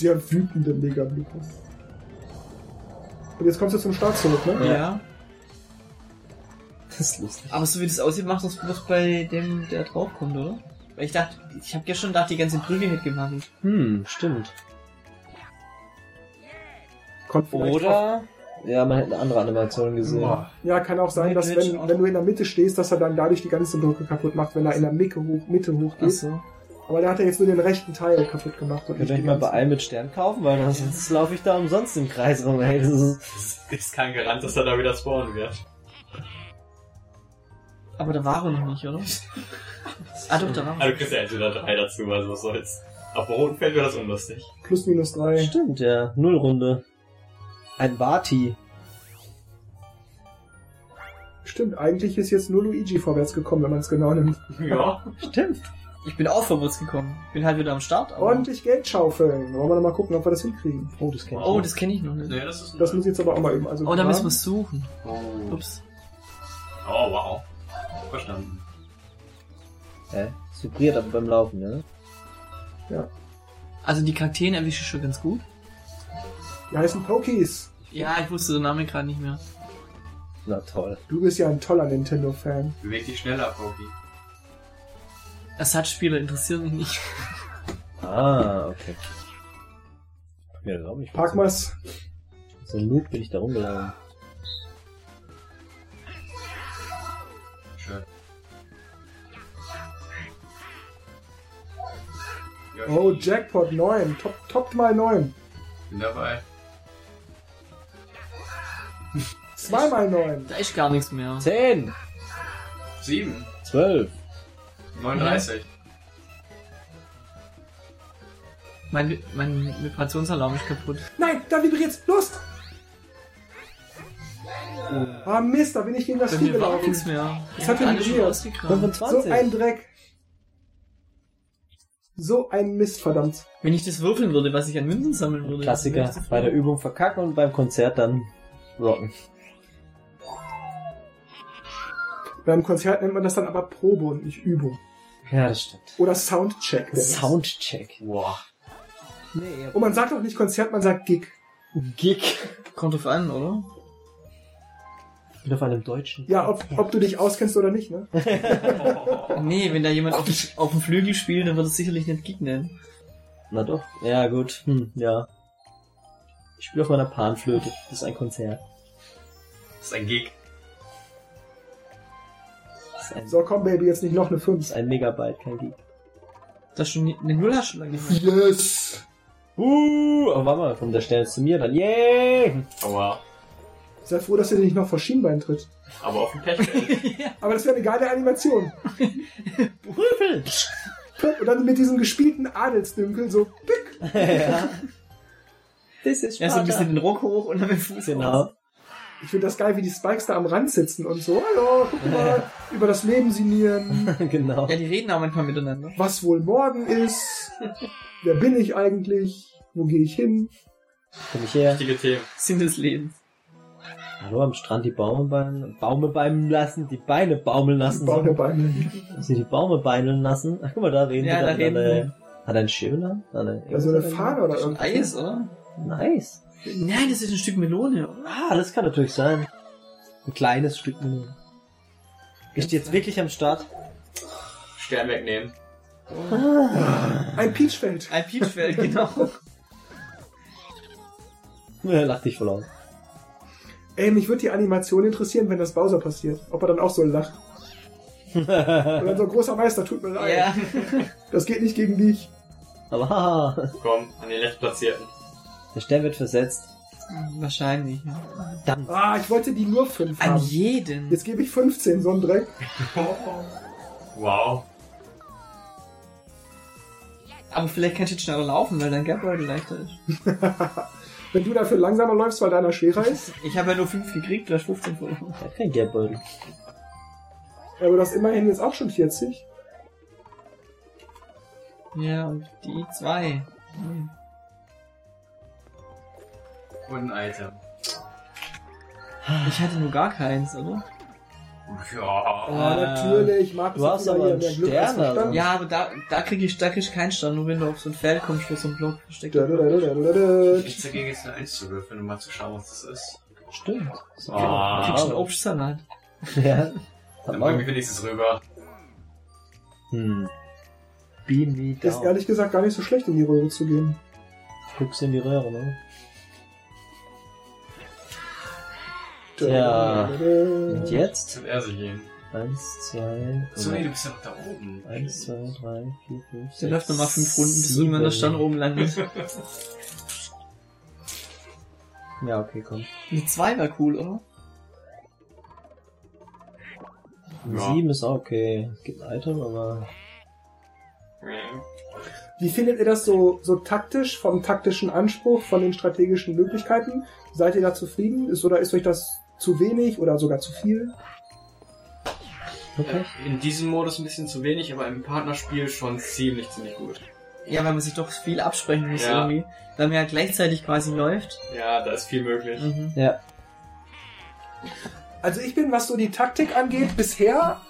Der wütende Megablikus. Und jetzt kommst du zum Start zurück, ne? Ja. Das ist lustig. Aber so wie das aussieht, macht das bloß bei dem, der draufkommt, oder? Weil ich dachte, ich habe gestern gedacht, die ganze Brücke hätte gewackelt. Hm, stimmt. Kommt vielleicht drauf. Oder, ja, man hätte eine andere Animation gesehen. Ja, kann auch sein, dass wenn, wenn du in der Mitte stehst, dass er dann dadurch die ganze Brücke kaputt macht, wenn er in der Mitte, hoch, Mitte hochgeht. Achso. Aber da hat er jetzt nur den rechten Teil kaputt gemacht. Und Könnt ihr nicht euch die mal bei einem mit Stern kaufen, weil sonst laufe ich da umsonst im Kreis rum, ey. Das ist, Das ist kein Garant, dass er da wieder spawnen wird. Aber da war er noch nicht, oder? ah doch, da war Also er. du kriegst ja entweder drei dazu, also was soll's. Auf roten Feld wäre das unlustig. Plus minus drei. stimmt, ja. Nullrunde. Ein Vati. Stimmt, eigentlich ist jetzt nur Luigi vorwärts gekommen, wenn man es genau nimmt. Ja. Stimmt. Ich bin auch vorwärts gekommen. Bin halt wieder am Start. Aber Ordentlich Geld schaufeln. Wollen wir noch mal gucken, ob wir das hinkriegen. Oh, das kenn ich oh, das kenne ich noch nicht. Nee, das ist Das muss ich jetzt aber auch mal üben. Also Oh, da müssen wir es suchen. Oh. Ups. oh, wow. Verstanden. Hä? Es vibriert aber beim Laufen, ne? Also die Kakteen erwische ich schon ganz gut. Die heißen Pokies. Ja, ich wusste den Namen gerade nicht mehr. Na toll. Du bist ja ein toller Nintendo-Fan. Beweg dich schneller, Poki. Ersatzspieler interessieren mich nicht. Ah, okay. Ja, glaub ich. Pack mal's. So ein Loop bin ich da rumgelaufen. Schön. Oh, Jackpot 9. Top, top mal 9. bin dabei. Zweimal 9. Da ist gar nichts mehr. Zehn! Sieben. Zwölf! 39. Mein, mein Vibrationsalarm ist kaputt. Nein, da vibriert's. Los! Ah Mist, da bin ich gegen das war gelaufen. nichts mehr. Das hat hab alles vibriert. schon ausgekramt. 25! So ein Dreck. So ein Mist, verdammt. Wenn ich das würfeln würde, was ich an Münzen sammeln würde. Klassiker. Bei der Übung verkacken und beim Konzert dann rocken. Beim Konzert nennt man das dann aber Probe und nicht Übung. Ja, das stimmt. Oder Soundcheck. Soundcheck. Wow. Nee, Und man sagt auch nicht Konzert, man sagt Gig. Gig. Kommt drauf an, oder? Ich bin auf einem deutschen. Ja, ob, ob du dich auskennst oder nicht, ne? Nee, wenn da jemand auf, dem- auf dem Flügel spielt, dann wird es sicherlich nicht Gig nennen. Na doch. Ja, gut. Hm, ja. Ich spiele auf meiner Panflöte. Das ist ein Konzert. Das ist ein Gig. Das ist ein, So, komm, Baby, jetzt nicht noch eine das 5. ist ein Megabyte, kein Gig. Das schon eine Null hast du schon lange nicht mehr. Yes! Uh, aber warte mal, von der Stelle zu mir dann. Yay! Aua. Seid froh, dass ihr nicht noch vor Schienbein tritt. Aber auf dem Pechfeld. Aber das wäre eine geile Animation. Rüffel! Und dann mit diesem gespielten Adelsdünkel so, pick. ja. Das ist Ja, so ein bisschen den Rock hoch und dann mit dem Fuß Genau. raus. Ich finde das geil, wie die Spikes da am Rand sitzen und so, hallo, guck mal, über das Leben sinnieren, genau. Ja, die reden auch manchmal miteinander. was wohl morgen ist, wer bin ich eigentlich, wo gehe ich hin? Komm ich her. Wichtige Themen. Sinn des Lebens. Hallo, am Strand die Baume beimeln, Baume beimeln lassen, die Beine baumeln lassen. So. Beine. Sie die Baume beimeln lassen. Ach, guck mal, da reden Ja, die da dann reden Hat er ein Schirm da? Ah, ne. Ja, so eine Fahne oder irgendwas. Eis, oder? Nice. Nein, das ist ein Stück Melone? Ah, das kann natürlich sein. Ein kleines Stück Melone. Ist die jetzt wirklich am Start? Stern wegnehmen. Ein Peachfeld. Ein Peachfeld, genau. Ja, lach dich voll aus. Ey, mich würde die Animation interessieren, wenn das Bowser passiert. Ob er dann auch so lacht. Und dann so, großer Meister, tut mir leid. ja. Das geht nicht gegen dich. Aber haha, Komm, an den letztplatzierten. Der Stern wird versetzt. Wahrscheinlich, ja. Verdammt. Ah, ich wollte die nur 5 An haben. jeden. Jetzt gebe ich 15, so ein Dreck. Wow. Aber vielleicht kannst du jetzt schneller laufen, weil dein Geldbeutel leichter ist. Wenn du dafür langsamer läufst, weil deiner schwerer ist. Ich habe ja nur 5 gekriegt, du hast 15 verloren. Er hat kein Geldbeutel. Ja, aber das immerhin jetzt auch schon 40. Ja, und die zwei. Hm. Und ein Item. Ich hatte nur gar keins, oder? Ja. Oh, Äh, natürlich. Markus du hast aber einen Stern, also. Ja, aber da, da krieg ich, da krieg ich keinen Stand, nur wenn du auf so ein Feld kommst, wo so ein Block versteckt Da, ist. Nichts dagegen ist eine 1 zu würfeln, um mal zu schauen, was das ist. Stimmt. So. Ah. Du kriegst einen Obstsalat. Ja. Dann bring mich man. wenigstens rüber. Hm. Beam me Ist ehrlich gesagt gar nicht so schlecht, in die Röhre zu gehen. Guckst in die Röhre, ne? Ja. Und jetzt? Zum er sich hin. Eins, zwei, So, nee, du bist ja noch da oben. eins, zwei, drei, vier, fünf, Der sechs, läuft nochmal fünf Runden, bis sieben. irgendwann der Stand oben landet. Ja, okay, komm. Eine zwei war cool, oder? Ja. Sieben ist auch okay. Es gibt ein Item, aber Wie findet ihr das so, so taktisch, vom taktischen Anspruch, von den strategischen Möglichkeiten? Seid ihr da zufrieden? Ist, oder ist euch das zu wenig oder sogar zu viel? okay. In diesem Modus ein bisschen zu wenig, aber im Partnerspiel schon ziemlich, ziemlich gut. Ja, weil man sich doch viel absprechen muss Ja. irgendwie. Weil man ja gleichzeitig quasi läuft. Ja, da ist viel möglich. Mhm. Ja. Also ich bin, was so die Taktik angeht, bisher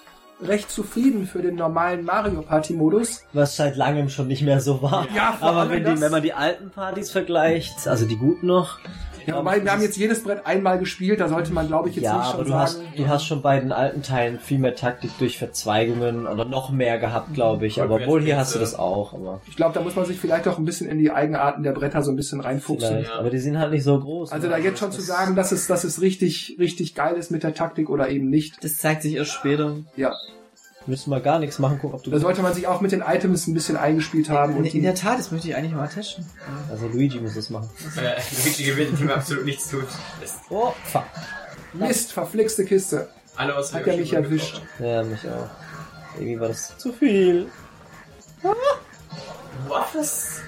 recht zufrieden für den normalen Mario Party Modus. Was seit langem schon nicht mehr so war. Ja, vor Aber allem wenn, das- die, wenn man die alten Partys vergleicht, also die guten noch. Ja, wobei, wir haben jetzt jedes Brett einmal gespielt, da sollte man, glaube ich, jetzt ja, nicht aber schon du hast, sagen. du hast schon bei den alten Teilen viel mehr Taktik durch Verzweigungen oder noch mehr gehabt, glaube ich. Aber obwohl hier hast du das auch, aber Ich glaube, da muss man sich vielleicht auch ein bisschen in die Eigenarten der Bretter so ein bisschen reinfuchsen. ja. Aber die sind halt nicht so groß. Also ne? da jetzt schon zu sagen, dass es, dass es richtig, richtig geil ist mit der Taktik oder eben nicht. Das zeigt sich erst später. Ja, Müssen wir gar nichts machen, gucken, ob du. da sollte man sich auch mit den Items ein bisschen eingespielt haben In, und in der Tat, das möchte ich eigentlich mal testen. Also Luigi muss das machen. Äh, Luigi gewinnt, dem absolut nichts tut. Ist Oh, fuck. Mist, verflixte Kiste. alle aus Hat er mich erwischt. Ja, mich auch. Irgendwie war das zu viel. Was?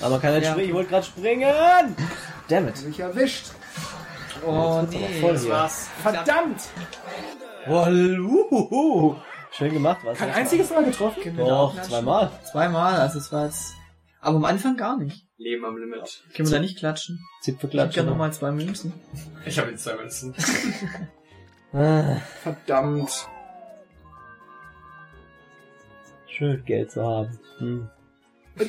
Aber man kann nicht Ja. springen. Ich wollte gerade springen. Damn it. Mich erwischt. Oh nee. voll Das hier. war's. Verdammt! Uhuhu. Schön gemacht, was? Kein einziges Mal getroffen? Auch Doch, zweimal. Zweimal, also es war jetzt... Aber am Anfang gar nicht. Leben am Limit. Können wir da nicht klatschen? Ich hätte Zipfelklatsch. gerne nochmal zwei Münzen. Ich habe jetzt zwei Münzen. Ah, Verdammt. schön Geld zu haben. Hm.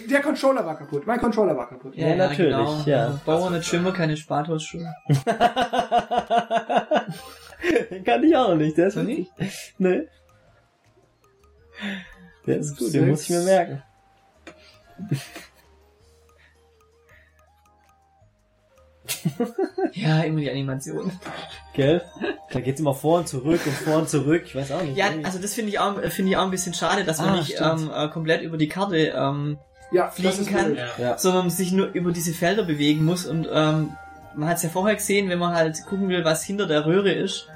Der Controller war kaputt. Mein Controller war kaputt. Ja, natürlich, ja. Bauer eine Schimmer, keine Spathausschuhe. Den kann ich auch nicht, der ist nicht? Nee. Der ist gut, den muss ich mir merken. Ja, immer die Animation. Gell? Da geht's immer vor und zurück und vor und zurück. Ich weiß auch nicht. Ja, irgendwie. also das finde ich auch, finde ich auch ein bisschen schade, dass man Ah, nicht ähm, äh, komplett über die Karte, ähm, Ja, Fliegen kann. ja. sondern sich nur über diese Felder bewegen muss und ähm, man hat es ja vorher gesehen, wenn man halt gucken will, was hinter der Röhre ist,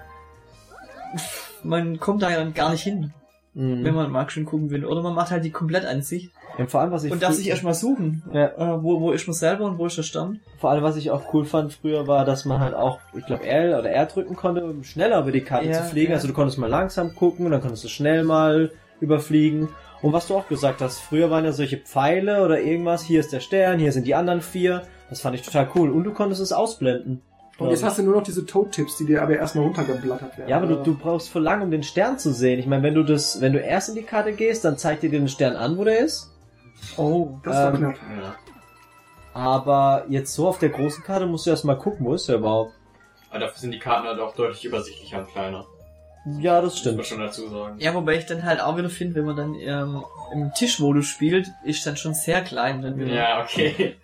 man kommt da dann gar nicht hin, Mhm. wenn man mal schön gucken will. Oder man macht halt die Komplettansicht Und vor allem, was ich und darf sich erstmal suchen, Ja. äh, wo, wo ist man selber und wo ist der Stern. Vor allem, was ich auch cool fand früher, war, dass man halt auch, ich glaube, L oder R drücken konnte, um schneller über die Karte Ja, zu fliegen. ja. Also du konntest mal langsam gucken, dann konntest du schnell mal überfliegen. Und was du auch gesagt hast, früher waren ja solche Pfeile oder irgendwas, hier ist der Stern, hier sind die anderen vier. Das fand ich total cool. Und du konntest es ausblenden. Und jetzt hast du nur noch diese Toad-Tipps, die dir aber erstmal runtergeblattert werden. Ja, aber du, du brauchst voll lang, um den Stern zu sehen. Ich meine, wenn du das, wenn du erst in die Karte gehst, dann zeigt dir den Stern an, wo der ist. Oh. Das war ähm, knapp. Ja. Aber jetzt so auf der großen Karte musst du erst mal gucken, wo ist der überhaupt. Aber dafür sind die Karten halt auch deutlich übersichtlicher und kleiner. Ja, das Muss man stimmt. schon dazu sagen. Ja, wobei ich dann halt auch wieder finde, wenn man dann ähm, im Tischmodus spielt, ist dann schon sehr klein. Dann wieder. Ja, okay.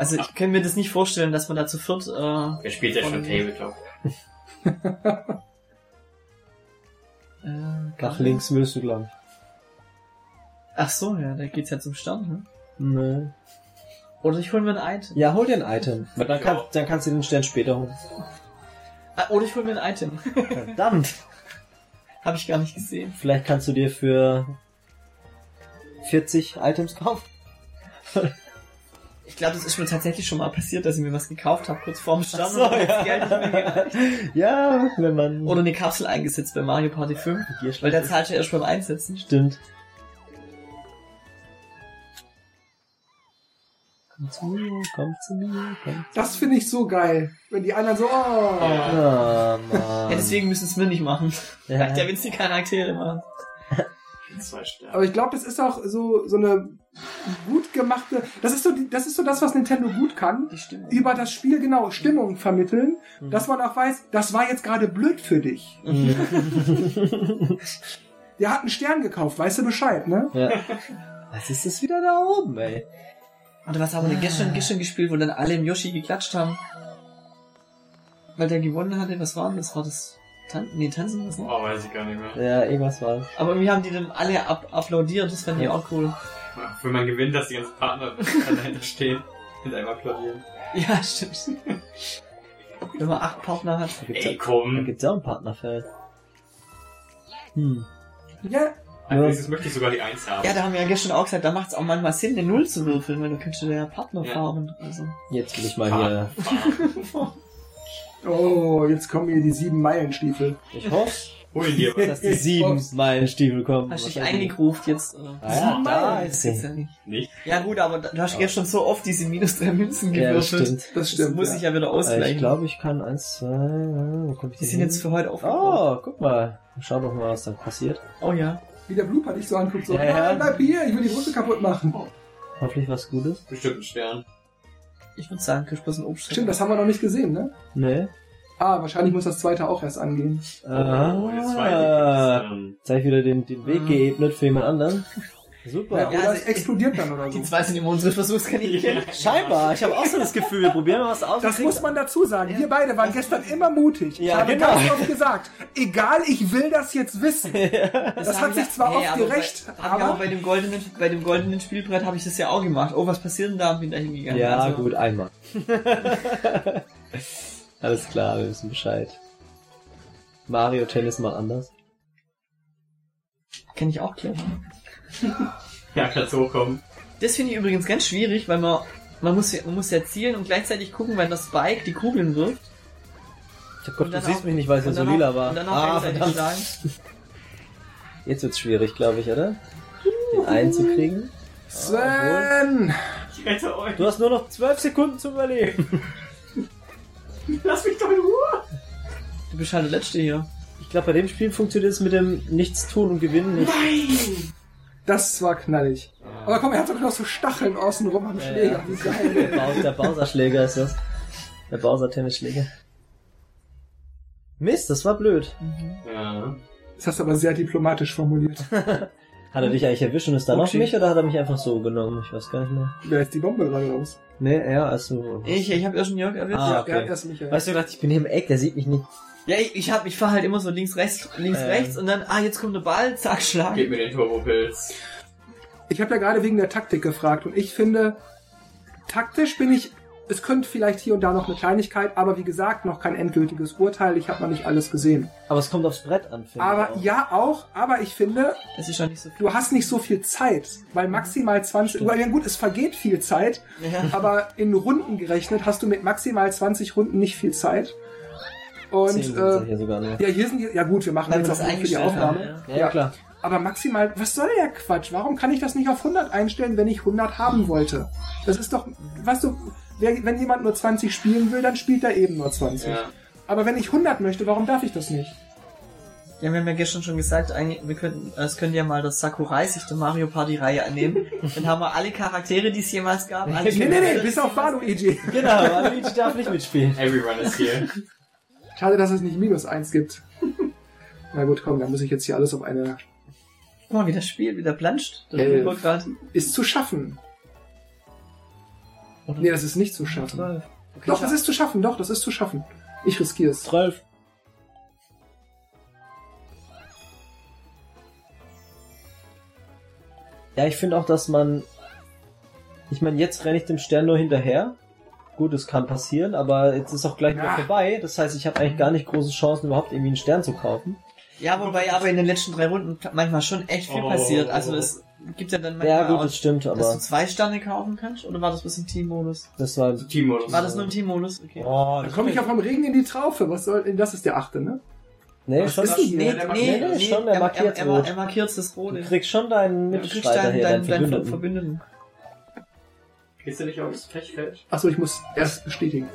Also ich kann mir das nicht vorstellen, dass man da zu viert äh, Wer spielt ja schon Tabletop? äh, Nach links willst du, glaube Ach so, ja, da geht's ja zum Stern, ne? ich. Nee. Oder ich hol mir ein Item. Ja, hol dir ein Item. Weil dann, kann, dann kannst du den Stern später holen. Ah, oder ich hol mir ein Item. Verdammt. Habe ich gar nicht gesehen. Vielleicht kannst du dir für 40 Items kaufen. Ich glaube, das ist mir tatsächlich schon mal passiert, dass ich mir was gekauft habe, kurz vorm. Ach so, ja. Ja, wenn man... Oder eine Kapsel eingesetzt bei Mario Party 5. Hier Weil der zahlt ja erst beim Einsetzen. Stimmt. Komm zu mir, komm zu mir, komm Das finde ich so geil. Wenn die anderen so, oh. Ah, Mann. Ja, deswegen müssen es wir nicht machen. Ja. Reicht ja, wenn es die Charaktere machen. Zwei Sterne. Aber ich glaube, das ist auch so, so eine gut gemachte, das ist so, das ist so das, was Nintendo gut kann. Die. Über das Spiel genau Stimmung vermitteln, Mhm. dass man auch weiß, das war jetzt gerade blöd für dich. Der hat einen Stern gekauft, weißt du Bescheid, ne? ja. Was ist das wieder da oben, ey? Oder was haben wir denn gestern, gestern gespielt, wo dann alle im Yoshi geklatscht haben? Weil der gewonnen hatte, was war denn das? War das Tan nee, Tanzen ne? Oh, weiß ich gar nicht mehr. Ja, irgendwas war Aber irgendwie haben die dann alle ab applaudiert, das fand ich auch cool. Wenn man gewinnt, dass die ganzen Partner dahinter stehen und einmal applaudieren. Ja, stimmt. Wenn man acht Partner hat. Da gibt's, Ey, ja, da komm. gibt's auch ein Partnerfeld. Hm. Ja, Als nächstes möchte ich sogar die Eins haben. Ja, da haben wir ja gestern auch gesagt, da macht es auch manchmal Sinn, eine Null zu würfeln, weil du kannst ja Partner Ja. fahren. Also. Jetzt will ich mal hier. oh, jetzt kommen hier die sieben Meilenstiefel. Ich hoffe, Hol dir was. dass die sieben Meilenstiefel kommen. Hast du dich eingegruft jetzt? Oder? Ah ja, da Das ist sie. ja nicht. Nicht? Ja gut, aber du hast gestern so oft diese minus drei Münzen Ja, das gewürfelt. stimmt. Das Das stimmt. muss ja. ich ja wieder Also ausgleichen. ich glaube, ich kann eins, zwei, äh, wo komm ich die denn sind jetzt für heute aufgebaut. Oh, guck mal. Schau doch mal, was dann passiert. Oh, ja. Wie der Blooper dich so anguckt, so, Ja, ja. bleib hier, ich will die Brüste kaputt machen. Hoffentlich was Gutes. Bestimmt ein Stern. Ich würde sagen, bloß ein Obst. Stimmt, das haben wir noch nicht gesehen, ne? Nee. Ah, wahrscheinlich muss das zweite auch erst angehen. Oh, jetzt Ah, das. Ähm, jetzt ich wieder den, den Weg Mhm. geebnet für jemand anderen. Super. Ja, oder also es explodiert dann oder so. Die zwei sind immer unsere Versuchskaninchen. Scheinbar. Ich habe auch so das Gefühl, wir probieren mal was aus. Das muss man dazu sagen. Wir beide waren gestern immer mutig. Ja, ich habe genau. ganz oft gesagt, egal, ich will das jetzt wissen. Das hat sich zwar oft gerecht, Bei, aber- aber bei dem goldenen, bei dem goldenen Spielbrett habe ich das ja auch gemacht. Oh, was passiert denn da? Bin da hingegangen. Ja, Also, gut, einmal. Alles klar, wir wissen Bescheid. Mario Tennis mal anders. Kenn ich auch clever. Ja, kann's hochkommen. Das finde ich übrigens ganz schwierig, weil man, man muss, ja- man muss ja zielen und gleichzeitig gucken, wenn das Spike die Kugeln wirft. Ich hab Gott, du siehst auch- mich nicht, weil es ja so lila war. Und dann auch Ah, gleichzeitig verdammt. schlagen. Jetzt wird's schwierig, glaube ich, oder? Den einen zu kriegen. Sven! Ich rette euch. Du hast nur noch zwölf Sekunden zum Überleben. Lass mich doch in Ruhe. Du bist halt der Letzte hier. Ich glaube, bei dem Spiel funktioniert es mit dem Nichtstun und Gewinnen nicht. Das war knallig. Aber komm, er hat doch noch so Stacheln außenrum am Schläger. Geil. Bau- der Bowser-Schläger ist das. Der Bowser-Tennisschläger. Mist, das war blöd. Ja. Das hast du aber sehr diplomatisch formuliert. Hat er dich eigentlich erwischt und ist dann auf mich oder hat er mich einfach so genommen? Ich weiß gar nicht mehr. Wer ist die Bombe gerade raus? Nee, er, also. Ich, ich habe ja schon Jörg erwischt. Ah, Ja, okay. er hat erst Michael. Weißt du, gedacht, ich bin hier im Eck, der sieht mich nicht. Ja, ich, ich, hab, ich fahr halt immer so links, rechts, links, Ähm. rechts und dann, ah, jetzt kommt der Ball, zack, Schlag. Gib mir den Turbopilz. Ich habe ja gerade wegen der Taktik gefragt und ich finde, taktisch bin ich, es könnte vielleicht hier und da noch eine Kleinigkeit, aber wie gesagt, noch kein endgültiges Urteil. Ich habe noch nicht alles gesehen. Aber es kommt aufs Brett an, finde ich Aber auch. ja auch, aber ich finde, Das ist schon nicht so viel. du hast nicht so viel Zeit, weil maximal 20, weil ja gut, es vergeht viel Zeit, Ja. aber in Runden gerechnet hast du mit maximal 20 Runden nicht viel Zeit. Und Zehn ja äh, hier sogar nur. ja, hier sind die, ja gut, wir machen Weil jetzt wir auch für die Aufnahme. Ja, ja, klar. Aber maximal, was soll der Quatsch? Warum kann ich das nicht auf 100 einstellen, wenn ich 100 haben wollte? Das ist doch, weißt du, wer, wenn jemand nur 20 spielen will, dann spielt er eben nur 20. Ja. Aber wenn ich 100 möchte, warum darf ich das nicht? Ja, wir haben ja gestern schon gesagt, eigentlich, wir könnten, es könnte ja mal das Sakurai sich der Mario Party Reihe annehmen. Dann haben wir alle Charaktere, die es jemals gab. Alle Nee, nee, nee, bis auf Wano EG. Genau, Luigi darf nicht mitspielen. Everyone is here. Schade, dass es nicht minus 1 gibt. Na gut, komm, dann muss ich jetzt hier alles auf eine... Guck mal, wie das Spiel wieder planscht. Das Elf. Ist zu schaffen. Oder? Nee, das ist nicht zu schaffen. Zwölf. Doch, das ist zu schaffen, doch, das ist zu schaffen. Ich riskiere es. 12. Ja, ich finde auch, dass man. Ich meine, jetzt renne ich dem Stern nur hinterher. Gut, es kann passieren, aber jetzt ist auch gleich wieder Ja. vorbei. Das heißt, ich habe eigentlich gar nicht große Chancen, überhaupt irgendwie einen Stern zu kaufen. Ja, wobei aber in den letzten drei Runden manchmal schon echt viel Oh. passiert. Also es gibt ja dann manchmal Ja, gut, auch, das stimmt, dass aber du zwei Sterne kaufen kannst. Oder war das bis im Teammodus? das war. Teammodus. War das nur im Teammodus? Okay. Oh, Dann komme ich ja vom Regen in die Traufe. Was soll, das ist der achte, ne? Nee, Was schon, ist? Nee, Ja, der nee, markiert nee, das. Schon, der er, markiert er, er, rot. er markiert das Rote. du kriegst schon deinen Du kriegst Mitstreiter deinen, hier, deinen, deinen deinen Verbündeten. Verbündeten. Gehst du nicht aufs Pechfeld? Achso, ich muss erst bestätigen.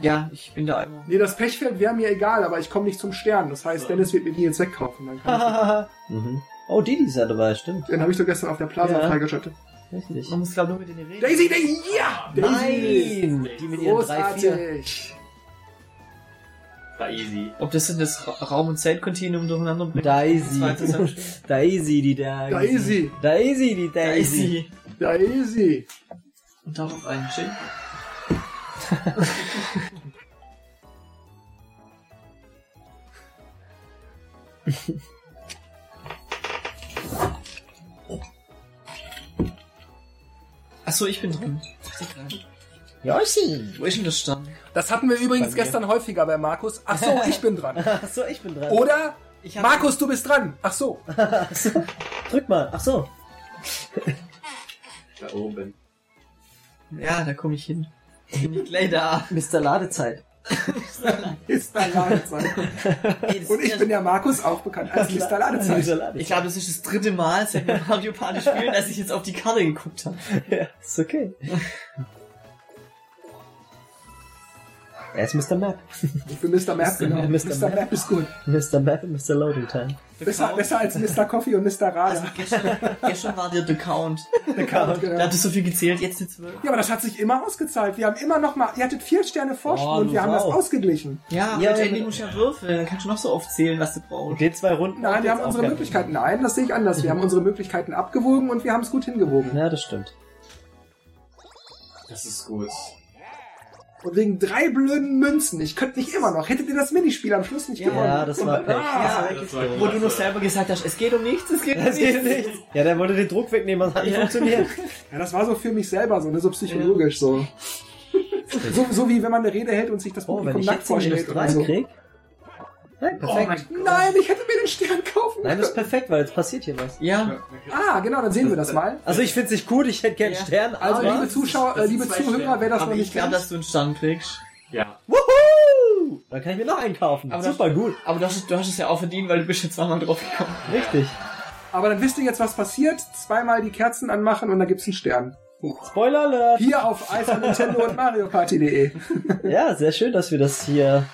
Ja, ich bin da immer. Nee, das Pechfeld wäre mir egal, aber ich komme nicht zum Stern. Das heißt, Dennis wird mir die jetzt wegkaufen. Dann, kann mhm. Oh, Didi ist ja dabei, stimmt. ich, den habe ich doch gestern auf der Plaza Ja. freigeschaltet. Richtig. Man muss glaube nur mit denen reden. Daisy, Daisy, ja! Daisy! Nein! Die mit ihren drei, vier. Großartig! War easy. Ob das denn das Ra Raum- und Zeitkontinuum durcheinander bringt? Daisy. Daisy, die Daisy. Daisy! Daisy, die Daisy. Daisy. Daisy! Und darauf einen Schild. Achso, ich bin drin. Yoshi. Wo ist denn das Stern? Das hatten wir übrigens Bei mir. gestern häufiger bei Markus. Ach so, ich bin dran. Achso, ich bin dran. Oder Ich hab- Markus, du bist dran. Ach so. Drück mal. Ach so. Da oben. Ja, da komme ich hin. Bin ich gleich da. Mr. Ladezeit. Bei Ladezeit. Ey, Und ich bin ja Markus, auch bekannt als Mr. Ladezeit. Mr. Ladezeit. Ich glaube, das ist das dritte Mal, seit wir Mario Party spielen, dass ich jetzt auf die Karte geguckt habe. Ja, ist okay. Er ist Mr. Map. Ich bin Mr. Map, genau. Mr. Mr. Map. Map ist gut. Mr. Map und Mr. Loading Time. Besser, besser als Mr. Coffee und Mr. Radar. Also gestern, gestern war der The Count. Count, genau. Da hat es so viel gezählt, jetzt die 12. Ja, aber das hat sich immer ausgezahlt. Wir haben immer noch mal, ihr hattet vier Sterne Vorsprung Oh, und wir du haben das ausgeglichen. Ja, Ja, Endlich musst du ja würfeln, dann kannst du noch so oft zählen, was du brauchst. Den zwei Runden. Nein, wir haben unsere Möglichkeiten. Nein, das sehe ich anders. Wir haben unsere Möglichkeiten abgewogen und wir haben es gut hingewogen. Ja, das stimmt. Das ist gut. Und wegen drei blöden Münzen. Ich könnte nicht immer noch. Hättet ihr das Minispiel am Schluss nicht Ja, gewonnen? Ja, das war Pech. Ah, das war Wo du noch selber gesagt hast, es geht um nichts, es geht um Das geht nichts. nicht. Ja, der wollte den Druck wegnehmen, das hat nicht Ja. funktioniert. ja, das war so für mich selber so, ne, so psychologisch so. so. So wie wenn man eine Rede hält und sich das Oh, wenn Publikum ich nackt jetzt den minus vorstellt oder so. krieg. Nein, Oh perfekt. mein Nein, ich hätte mir den Stern kaufen Nein, das ist perfekt, weil jetzt passiert hier was. Ja, Ah, genau, dann sehen wir das mal. Also ich find's nicht gut, ich hätte gern Ja. Stern, Also, aber... liebe Zuschauer, äh, das liebe Zuhörer, Sterne. wer das aber noch ich nicht glaube, kennt. dass du einen Stand kriegst. Ja. Wuhu! Dann kann ich mir noch einen kaufen. Aber Super gut. Aber du hast, du hast es ja auch verdient, weil du bist jetzt zweimal drauf gekommen. Richtig. Aber dann wisst ihr jetzt, was passiert. Zweimal die Kerzen anmachen und dann gibt's einen Stern. Spoiler Alert. Hier auf Ice Nintendo und Mario Party.de. Ja, sehr schön, dass wir das hier...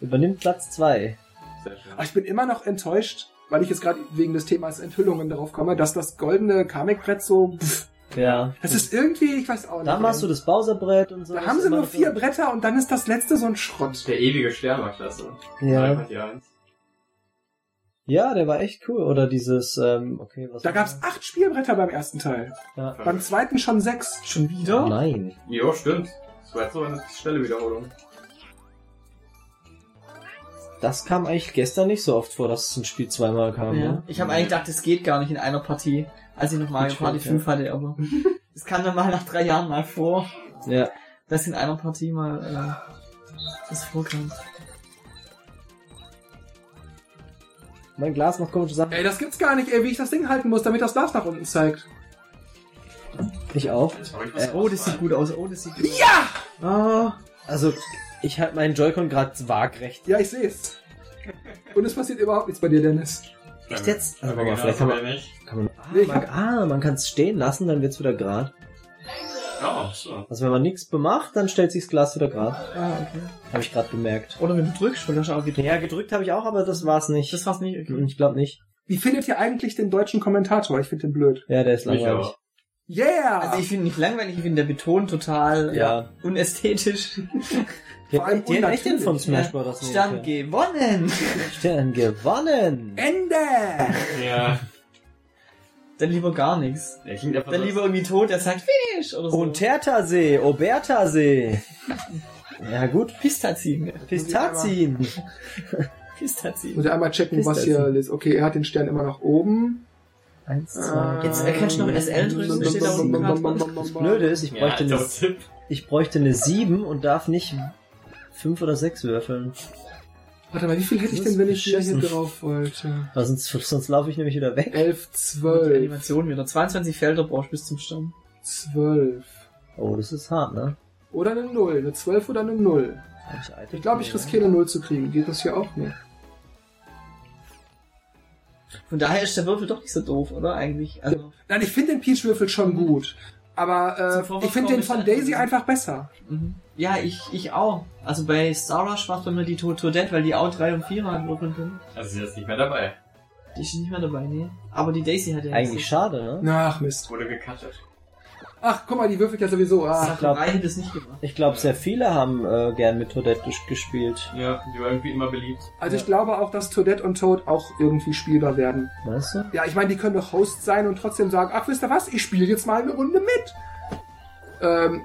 Übernimmt Platz 2. Sehr schön. Aber ich bin immer noch enttäuscht. weil ich jetzt gerade wegen des Themas Enthüllungen darauf komme, dass das goldene Kamek-Brett so, pff, Ja. das ist irgendwie, ich weiß auch nicht. Da machst du das Bowser-Brett und so. da haben sie nur so- vier Bretter und dann ist das letzte so ein Schrott. Der ewige Stern war klasse. Ja. Ja, der war echt cool. Oder dieses, ähm, okay, was Da gab's acht Spielbretter beim ersten Teil. Ja. Beim zweiten schon sechs. Schon wieder? Nein. Jo, stimmt. Das war jetzt so eine schnelle Wiederholung. Das kam eigentlich gestern nicht so oft vor, dass ein Spiel zweimal kam. Ja. Ne? Ich habe eigentlich gedacht, das geht gar nicht in einer Partie, als ich noch Mario Stimmt, Party ja. 5 hatte, aber es kam dann mal nach drei Jahren mal vor, Ja. dass in einer Partie mal äh, das vorkam. Mein Glas macht komische Sachen. Ey, das gibt's gar nicht, ey, wie ich das Ding halten muss, damit das Glas nach unten zeigt. Ich auch. Ich Äh, Oh, das sieht gut aus. Oh, das sieht gut aus. Ja! Ah, Also, ich halte meinen Joy-Con gerade waagrecht. Ja, ich seh's. Und es passiert überhaupt nichts bei dir, Dennis. Echt jetzt? Also, Aber warte mal, vielleicht kann man, kann man, Nee, ah, man, ah, man kann es stehen lassen, dann wird's wieder grad. Oh, so. Also wenn man nichts bemacht, dann stellt sich das Glas wieder grad. ah, okay. Habe ich gerade bemerkt. Oder wenn du drückst, weil du hast auch gedrückt. Ja, gedrückt habe ich auch, aber das war's nicht. Das war's nicht. Okay. ich glaube nicht. Wie findet ihr eigentlich den deutschen Kommentator? Ich finde den blöd. Ja, der ist langweilig. Yeah! Also ich finde ihn nicht langweilig, ich finde der Beton total Ja. unästhetisch. Vor allem den von unnatürlich. Smash Bros. nehmen Stern gewonnen! Stern gewonnen. Ende! Ja. Dann lieber gar nichts. Der klingt Dann lieber irgendwie tot, der sagt Finish oder so. Und Tertasee, Obertasee. Ja gut, Pistazin. Pistazien. Pistazin. Muss ich einmal checken, was hier ist. Okay, er hat den Stern immer nach oben. Eins, zwei. Ah. Jetzt erkennst du noch SL drücken, steht da unten Blöde ist, ich Ja, bräuchte, eine, ich bräuchte eine 7 und darf nicht 5 oder 6 würfeln. Warte mal, wie viel hätte ich denn, wenn ich hier, drauf wollte? Weil sonst, sonst laufe ich nämlich wieder weg. 11, Die 12, Animation wieder. 22 Felder brauchst du bis zum Stern. 12. Oh, das ist hart, ne? Oder eine 0. Eine 12 oder eine 0. Hab ich glaube, ich riskiere eine 0 zu kriegen. Geht das hier auch nicht? Von daher ist der Würfel doch nicht so doof, oder? Eigentlich. Also, Nein, ich finde den Peach-Würfel schon gut. Aber äh, ich finde den von ist- Daisy einfach besser. mhm. Ja, ich, ich auch. Also bei Star Rush war es bei mir die To- Toadette, weil die auch 3 und 4 hat würfeln können. Also sie ist jetzt nicht mehr dabei. Die ist nicht mehr dabei, nee. Aber die Daisy hat ja Eigentlich schade, ne? Ach, Mist. Wurde gecuttet. Ach, guck mal, die würfelt ja sowieso. Ah, Sakurai hätte es nicht gemacht. Ich glaube, sehr viele haben äh, gern mit Toadette ges- gespielt. Ja, die war irgendwie immer beliebt. also ich glaube auch, dass Toadette und Toad auch irgendwie spielbar werden. Weißt du? Ja, ich meine, die können doch Host sein und trotzdem sagen, ach, wisst ihr was, ich spiele jetzt mal eine Runde mit. Ähm,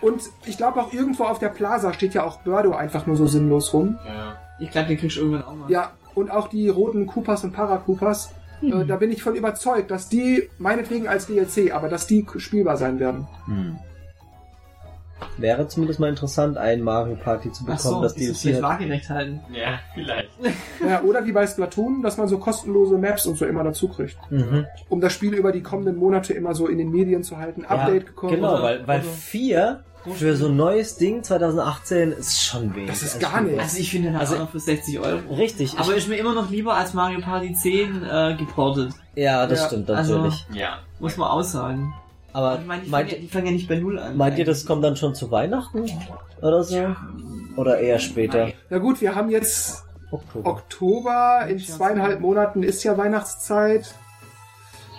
und ich glaube auch irgendwo auf der Plaza steht ja auch Birdo einfach nur so sinnlos rum. Ja. Ich glaube, den kriegst du irgendwann auch mal. Ja, und auch die roten Koopas und Paracoopers. Äh, da bin ich von überzeugt, dass die, meinetwegen als DLC, aber dass die spielbar sein werden. Hm. Wäre zumindest mal interessant, ein Mario Party zu Ach bekommen, so, das die es vielleicht DLC hat. waagerecht halten. Ja, vielleicht. Ja, oder wie bei Splatoon, dass man so kostenlose Maps und so immer dazu kriegt. Mhm. Um das Spiel über die kommenden Monate immer so in den Medien zu halten. Update gekommen. Genau, weil, weil oder- vier für so ein neues Ding 2018 ist schon wenig. Das ist Also gar nicht. Also ich finde den Also- also, auch noch für 60 Euro. Richtig. Aber ist mir immer noch lieber als Mario Party 10 äh, geportet. ja, das Ja, stimmt also- natürlich. Ja. Muss man aussagen. Aber Ich meine, die, meint, fangen ja, die fangen ja nicht bei Null an. meint ihr, das kommt dann schon zu Weihnachten? Oder so? Oder eher später? Na gut, wir haben jetzt Oktober. Oktober, in zweieinhalb Monaten ist ja Weihnachtszeit.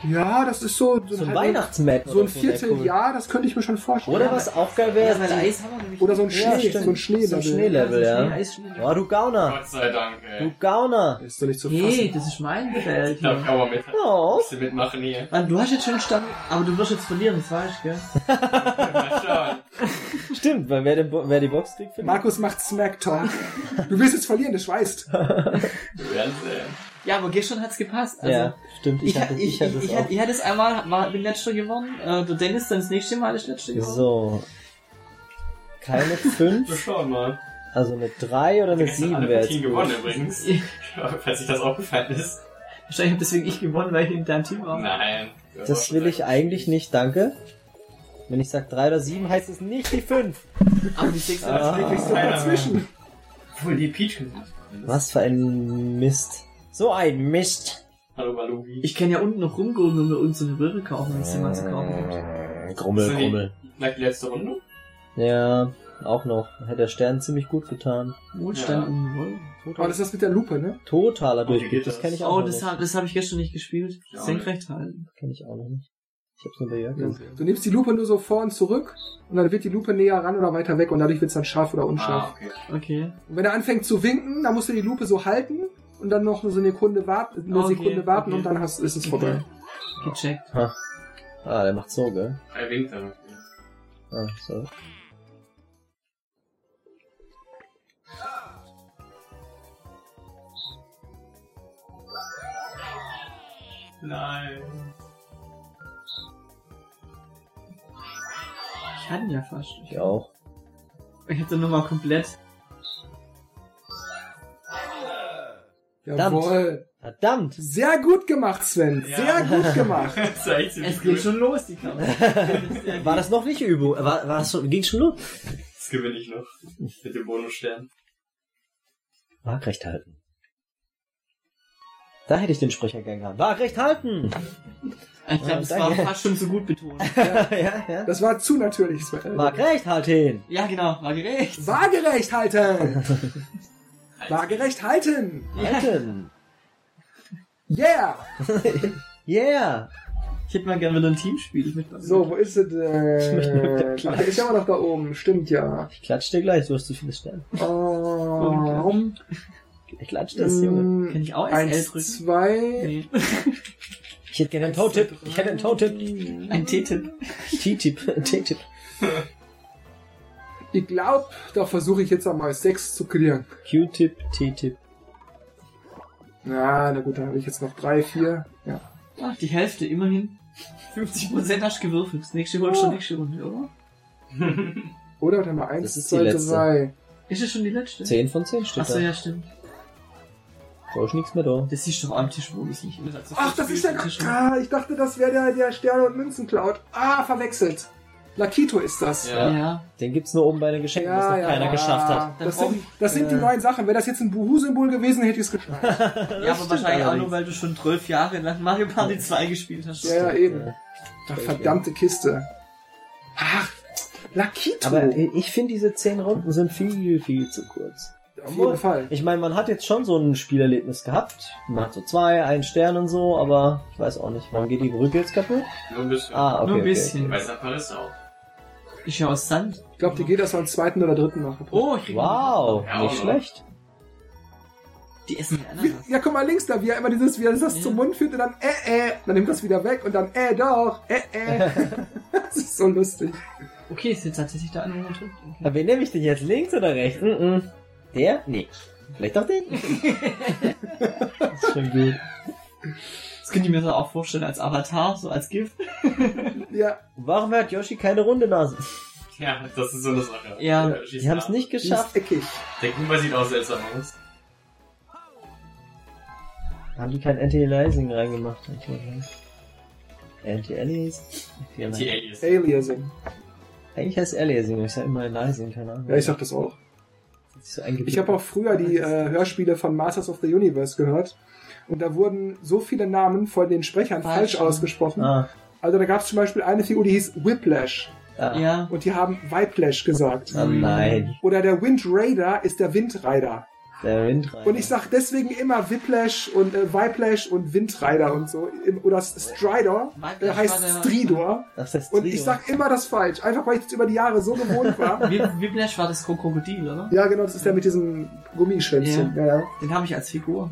Ja, das ist so, so So ein Weihnachtsmap. so ein cool. Vierteljahr, das könnte ich mir schon vorstellen. Oder was auch geil wäre, Ja, Eis haben wir nämlich Oder so ein. Ja, Schnee, stimmt. so ein Schneelevel. So ein Schneelevel, Ja, ja. Oh, du Gauner. Gott sei Dank, Du ey. Gauner. Das ist doch nicht zu fassen. Hey, das ist mein Feld Darf ich auch mal mit, Oh. bisschen mitmachen hier? Mann, du hast jetzt schon Stand, aber du wirst jetzt verlieren, das weißt du, gell? Stimmt, weil wer, den Bo wer die Box kriegt, findet. Markus macht Smack Talk. Du willst jetzt verlieren, das weißt. Wir werden sehen. Ja, aber gestern hat's gepasst. Also, ja, stimmt. Ich, Ich, hatte, ich, ich, ich, hatte ich, es ich, auch. hatte, ich hatte es einmal, war, bin letzter gewonnen. Äh, der Dennis dann das nächste Mal ist letzter gewonnen. So. Keine Wir 5, schauen mal. also eine 3 oder eine Gestern 7 alle wäre jetzt gut. gewonnen übrigens. Falls sich das aufgefallen ist. Wahrscheinlich habe deswegen ich gewonnen, weil ich in deinem Team war. Nein. Das will ich eigentlich nicht, danke. Wenn ich sag 3 oder 7, heißt es nicht die 5. Aber die 6 Ah. Wirklich so dazwischen. Obwohl die Peach gesagt Was für ein Mist. So ein Mist. Hallo Malugi. Ich kann ja unten noch rumgurken und mir uns so eine Röhre kaufen, wenn es dir mal zu kaufen gibt. Grummel, So, Grummel. Vielleicht die letzte Runde? Ja, Auch noch. Hätte der Stern ziemlich gut getan. Notstand Ja. Oh, das ist das mit der Lupe, ne? Totaler Durchblick, geht das das? kenne ich auch Oh, noch das, nicht. hab- das habe ich gestern nicht gespielt. Ja, Senkrecht halten. Kenne ich auch noch nicht. Ich hab's nur bei Jörg Ja. Du nimmst die Lupe nur so vor und zurück und dann wird die Lupe näher ran oder weiter weg und dadurch wird es dann scharf oder unscharf. Ah, okay. Okay. Und wenn er anfängt zu winken, dann musst du die Lupe so halten und dann noch so eine Sekunde warten, eine Okay, Sekunde warten okay. und dann hast, ist es vorbei. Gecheckt. Ah, der macht so, gell? Er winkt dann. Ah, so. Nein. Ich hatte ihn ja fast. Ich auch. Ich hätte nur mal komplett. Jawohl. Verdammt! Sehr gut gemacht, Sven. Ja. Sehr gut gemacht. Es geht schon los, die Kamera. War das noch nicht Übung? War, war das schon, ging's schon los? Das gewinne ich noch. Mit dem Bonusstern. Waagrecht halten. Da hätte ich den Sprecher gern gehabt. Waagrecht halten! Ich glaube, es war fast schon zu gut betont. ja, ja. Das war zu natürlich, Sven. Waagrecht halten! Ja, genau, war gerecht. Waagerecht halten. Waagerecht halten. Halten! Yeah. Yeah! Ich hätte mal gerne wieder ein Teamspiel. Ich möchte So, wo ist es möchte nur denn? klatschen. Ach, der ist ja immer noch da oben. Stimmt ja. Ich klatsch dir gleich, du hast zu viele Sterne. Oh, warum? Ich klatsch das, Junge. Mm, Kann ich auch SL Eins, drücken? zwei. Nee. Ich hätte gerne einen Toe-Tipp. Ich hätte einen Toe-Tipp. Ein T-Tipp. T-Tipp. T-Tipp. Ich glaube, da versuche ich jetzt einmal sechs zu klären. Q-Tipp, T-Tipp. Ja, na gut, dann habe ich jetzt noch drei, vier. Ja. Ach, die Hälfte, immerhin. 50% hast du gewürfelt. Das nächste holst du nächste Runde, oder? Oder warte mal, eins, Das ist die zwei, letzte. drei. Ist es schon die letzte? 10 von 10 steht Achso, da. ja, stimmt. Da ist nichts mehr da. Das ist doch am Tisch, wo ich nicht. Ach, das ist ja. Ah, ich dachte, das wäre der, der Sterne und Münzen klaut. Ah, verwechselt. Lakito ist das. Ja. Ja. Den gibt's nur oben bei den Geschenken, das noch keiner geschafft hat. Das sind, das sind die Äh. neuen Sachen. Wäre das jetzt ein Buhu-Symbol gewesen, hätte ich es geschafft. Ja, aber wahrscheinlich auch nur, weil du schon 12 Jahre lang Mario Party 2 gespielt hast. ja, ja, eben. Ja. Ach, verdammte Kiste. Ach, Lakito. Aber ich finde, diese 10 Runden sind viel, viel zu kurz. Auf jeden Fall. Ich meine, man hat jetzt schon so ein Spielerlebnis gehabt. Man hat so zwei, einen Stern und so, aber ich weiß auch nicht. Wann geht die Brücke jetzt kaputt? Nur ein bisschen. Ah, okay. Nur ein okay, bisschen. Bei St. Paris auch. Ist ja aus Sand. Ich glaube, die geht erst am zweiten oder dritten Mal. Oh, ich krieg Wow, Ja, nicht aber- schlecht. Die essen ja Wie- Ananas. Ja, guck mal links da, wie er immer dieses, wie er das Ja. zum Mund führt und dann äh, äh, dann nimmt das wieder weg und dann äh, doch, äh, äh. das ist so lustig. Okay, ist jetzt tatsächlich der andere tot. Okay. Aber wen nehme ich denn jetzt? Links oder rechts? Mm -mm. Der? Nee. Vielleicht doch den? das ist schon gut. Das könnte ich mir so auch vorstellen als Avatar, so als GIF. Ja, Warum hat Yoshi keine runde Nase? Ja, das ist so eine Sache. Ja, schießt Die haben es nicht geschafft. eckig. Der Kumba sieht auch seltsam aus. Haben die kein Anti-Aliasing reingemacht? Ich wollte sagen. Anti-Aliasing? Die Alias. Aliasing. Eigentlich heißt es Aliasing, ich sag immer Aliasing, keine Ahnung. Ja, ich sag das auch. Das so. Ich habe auch früher die äh, Hörspiele von Masters of the Universe gehört. Und da wurden so viele Namen von den Sprechern Falsch, falsch, ausgesprochen. Ah, Also da gab es zum Beispiel eine Figur, die hieß Whiplash. ah. Ja. Und die haben Whiplash gesagt. Oh nein. Oder der Wind Raider ist der Windrider. Der Windreiter. Und ich sag deswegen immer Whiplash und äh, Whiplash und Windrider und so. Oder Strider äh, Whiplash war heißt der- Stridor. Das Und ich sag immer das falsch. Einfach weil ich das über die Jahre so gewohnt war. Whi- Whiplash war das Krokodil, oder? ja, genau, das ist der mit diesem Gummischwänzchen. Ja. Ja, Den habe ich als Figur.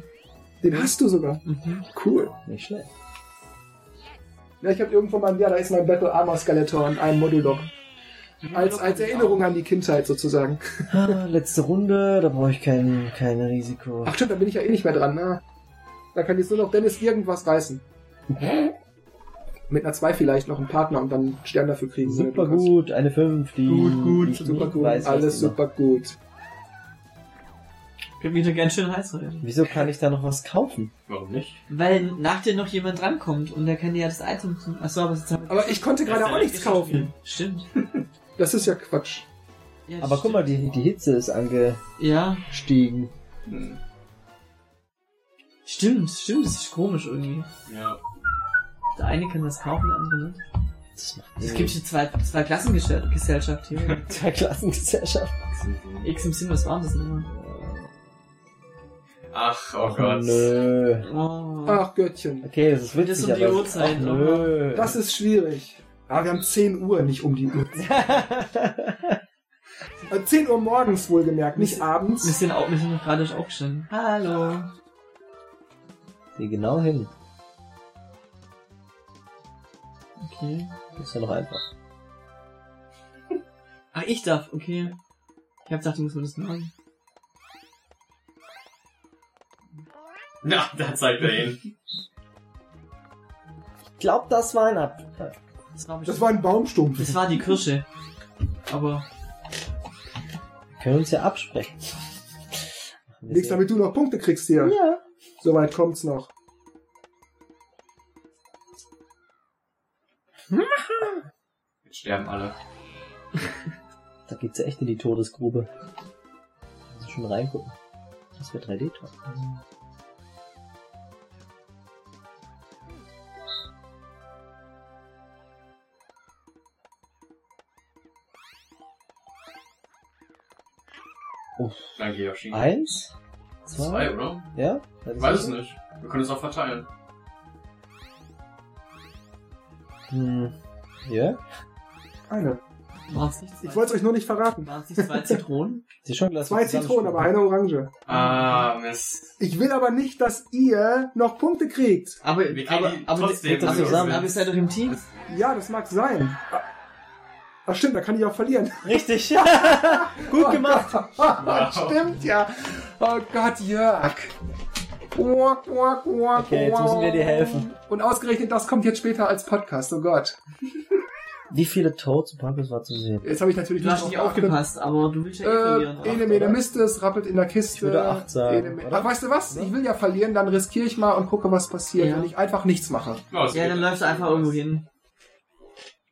Den hast du sogar. Mhm. Cool. Nicht schlecht. Ja, ich habe irgendwo mal, ja, da ist mein Battle Armor Skeletor und ein Modulok. Als, als Erinnerung an die Kindheit sozusagen. Ah, letzte Runde, da brauche ich kein, kein Risiko. Ach stimmt, da bin ich ja eh nicht mehr dran, ne? Da kann jetzt nur noch Dennis irgendwas reißen. Mit einer 2 vielleicht noch einen Partner und dann einen Stern dafür kriegen. Super gut, eine 5, die Gut, gut, Super gut, alles super gut. Wird wieder ganz schön heiß heute. Wieso kann ich da noch was kaufen? Warum nicht? Weil nach dir noch jemand drankommt und der kann dir ja das Item zum... Achso, aber jetzt haben wir... Aber ich konnte gerade auch nichts kaufen. Stimmt. Das ist ja Quatsch. Ja, Aber guck mal, die, die Hitze ist Ja, angestiegen. Hm. stimmt, stimmt, das ist komisch irgendwie. Ja. Der eine kann das kaufen, der andere nicht. Das macht Es gibt hier zwei, zwei Klassengesellschaft hier. zwei Klassengesellschaften. X im Sinn, was war das nochmal? Ach, oh Gott. Nö. Oh. Ach Göttchen. Okay, das ist witzig, um die aber- Uhrzeit, Ach, nö. Das ist schwierig. Ah, wir haben 10 Uhr, nicht um die Uhr. Äh, 10 Uhr morgens wohlgemerkt, nicht Wir abends. sind, auch, wir sind noch gerade aufgestanden. Hallo. Sieh genau hin. Okay. Das ist ja noch einfach. Ach, ich darf, okay. Ich hab gedacht, du musst mir das machen. Na, da zeigt er ihn. Ich glaube, das war ein Ab. Das war, Das war ein Baumstumpf. das war die Kirsche. Aber Wir können uns ja absprechen. Wir Nichts, sehen- damit du noch Punkte kriegst hier. Ja. Soweit kommt's noch. Jetzt sterben alle. Da geht's ja echt in die Todesgrube. Also schon reingucken. Das wird 3D Danke, Yoshi. Eins? Zwei? Zwei, oder? Ja? Ich weiß es nicht. Wir können es auch verteilen. Hm. Ja? Eine. waren es nicht zwei, Ich wollte es euch nur nicht verraten. waren's nicht zwei Zitronen? Sie schon Zwei Zitronen, aber eine Orange. Ah, Mist. Ich will aber nicht, dass ihr noch Punkte kriegt. Aber, Wir kriegen aber, die aber, trotzdem aber, zusammen. aber ihr seid doch im Team. Ja, das mag sein. Ach stimmt, da kann ich auch verlieren. Richtig. Gut gemacht. Stimmt, ja. Oh Gott, Jörg. Okay, jetzt müssen wir dir helfen. Und ausgerechnet das kommt jetzt später als Podcast, oh Gott. Wie viele Toads und Pumpkins war zu sehen? Jetzt habe ich natürlich Du hast nicht aufgepasst, aber du willst ja eh verlieren. Äh, ene Mene oder? Mistes, rappelt in der Kiste. Ich würde acht sagen? Ach, weißt du was? Ich will ja verlieren, dann riskiere ich mal und gucke, was passiert, Ja. wenn ich einfach nichts mache. Ja, dann läufst du einfach irgendwo hin.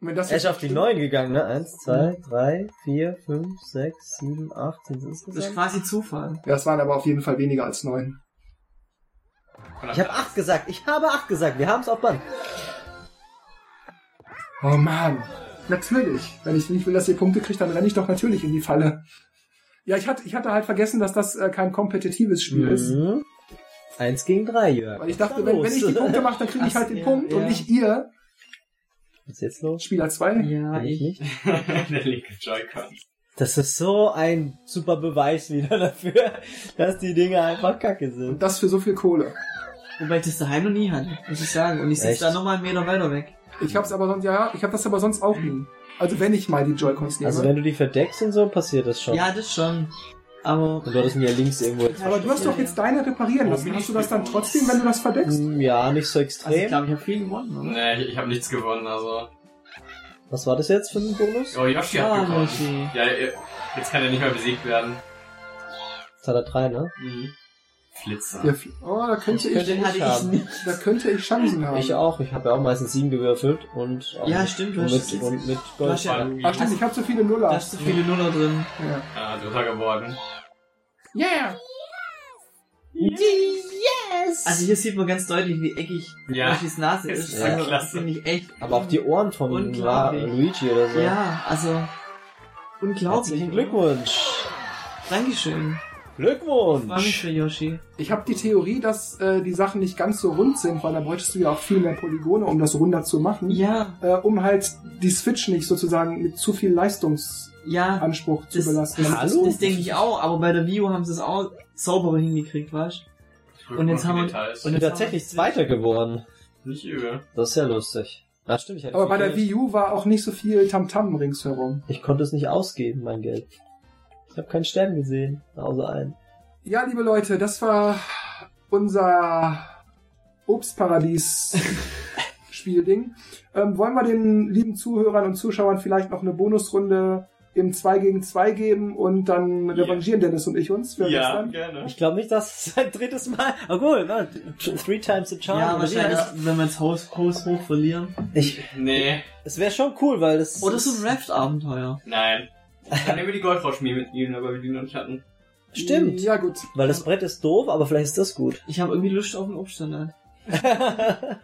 Und wenn das Er ist auf die stimmt- 9 gegangen, ne? 1, 2, 3, 4, 5, 6, 7, 8, sind es Das ist insgesamt? quasi Zufall. Ja, es waren aber auf jeden Fall weniger als neun. Ich habe 8 gesagt, ich habe 8 gesagt, wir haben es auf Band. Oh Mann. Natürlich. Wenn ich nicht will, dass ihr Punkte kriegt, dann renne ich doch natürlich in die Falle. Ja, ich hatte, ich hatte halt vergessen, dass das äh, kein kompetitives Spiel ist. Mhm. 1 gegen 3, Jörg. Weil ich dachte, ist da wenn, wenn ich die? Punkte mache, dann kriege ich halt den ja, Punkt und ja. nicht ihr. Was ist jetzt los? Spieler 2. Ja, ich ich. nicht. Der linke Joy-Con. Das ist so ein super Beweis wieder dafür, dass die Dinge einfach kacke sind. Und das für so viel Kohle. Wobei ich das daheim noch nie hatte, muss ich sagen. Und ich sitze da nochmal einen Meter weiter weg. Ich hab's aber sonst, ja, ich habe das aber sonst auch nie. Also wenn ich mal die Joy-Cons nehme. Also wenn du die verdeckst und so, passiert das schon. Ja, das schon. Aber Und du hattest mir ja links irgendwo jetzt. aber du hast doch jetzt deine reparieren lassen. Hast du das dann trotzdem, wenn du das verdeckst? Hm, Ja, nicht so also ich extrem. glaube, ich habe viel gewonnen, oder? Nee, ich, ich habe nichts gewonnen, also. Was war das jetzt für ein Bonus? Oh, Yoshi hat Ah, gewonnen. Yoshi. Ja, jetzt kann er nicht mehr besiegt werden. Jetzt hat er 3, ne? Mhm. Flitzer. Ja, oh, da könnte ich, hatte ich haben. nicht. da könnte ich Chancen haben. Ich auch. Ich habe ja auch meistens 7 gewürfelt und Ja, mit, stimmt, du und hast mit, und mit Du hast ja, Gold. Ach stimmt, ich habe so viele Nuller. da hast so viele Nuller drin. ja. Ah, Dritter geworden. Yeah! Also hier sieht man ganz deutlich, wie eckig Ja. Nase Das ist. ist also, das finde ich echt. Aber auch die Ohren von Luigi oder so. Ja, also unglaublich. Herzlichen Glückwunsch. Dankeschön. Freue mich Glückwunsch. für Yoshi. Ich habe die Theorie, dass äh, die Sachen nicht ganz so rund sind, weil da bräuchtest du ja auch viel mehr Polygone, um das runder zu machen. Ja, Äh, um halt die Switch nicht sozusagen mit zu viel Leistungsanspruch ja. zu Das, belasten. das, Hallo? das denke ich auch, aber bei der Wii U haben sie es auch sauberer hingekriegt, weißt Und jetzt haben wir- Details. Bin jetzt tatsächlich Zweiter geworden. Nicht übel. Das ist ja lustig. Ach stimmt, ich hatte Aber bei der Geld. Wii U war auch nicht so viel Tamtam ringsherum. Ich konnte es nicht ausgeben, mein Geld. Ich habe keinen Stern gesehen, außer einen. Ja, liebe Leute, das war unser Obstparadies-Spielding. ähm, wollen wir den lieben Zuhörern und Zuschauern vielleicht noch eine Bonusrunde im 2 gegen 2 geben und dann revanchieren Dennis und ich uns für Ja, gestern? gerne. Ich glaube nicht, dass es ein drittes Mal. Oh gut, ne? Three times the charm. Ja, wahrscheinlich, heißt- wenn wir das Haus, Haus hoch verlieren. Ich, Nee, es wäre schon cool, weil das. Oder so ein Raft-Abenteuer. nein. Dann nehmen wir die Goldrauschmiede mit ihnen, aber wir die noch nicht hatten. Stimmt. Ja, gut. Weil das Brett ist doof, aber vielleicht ist das gut. Ich habe irgendwie Lust auf einen Obstsalat.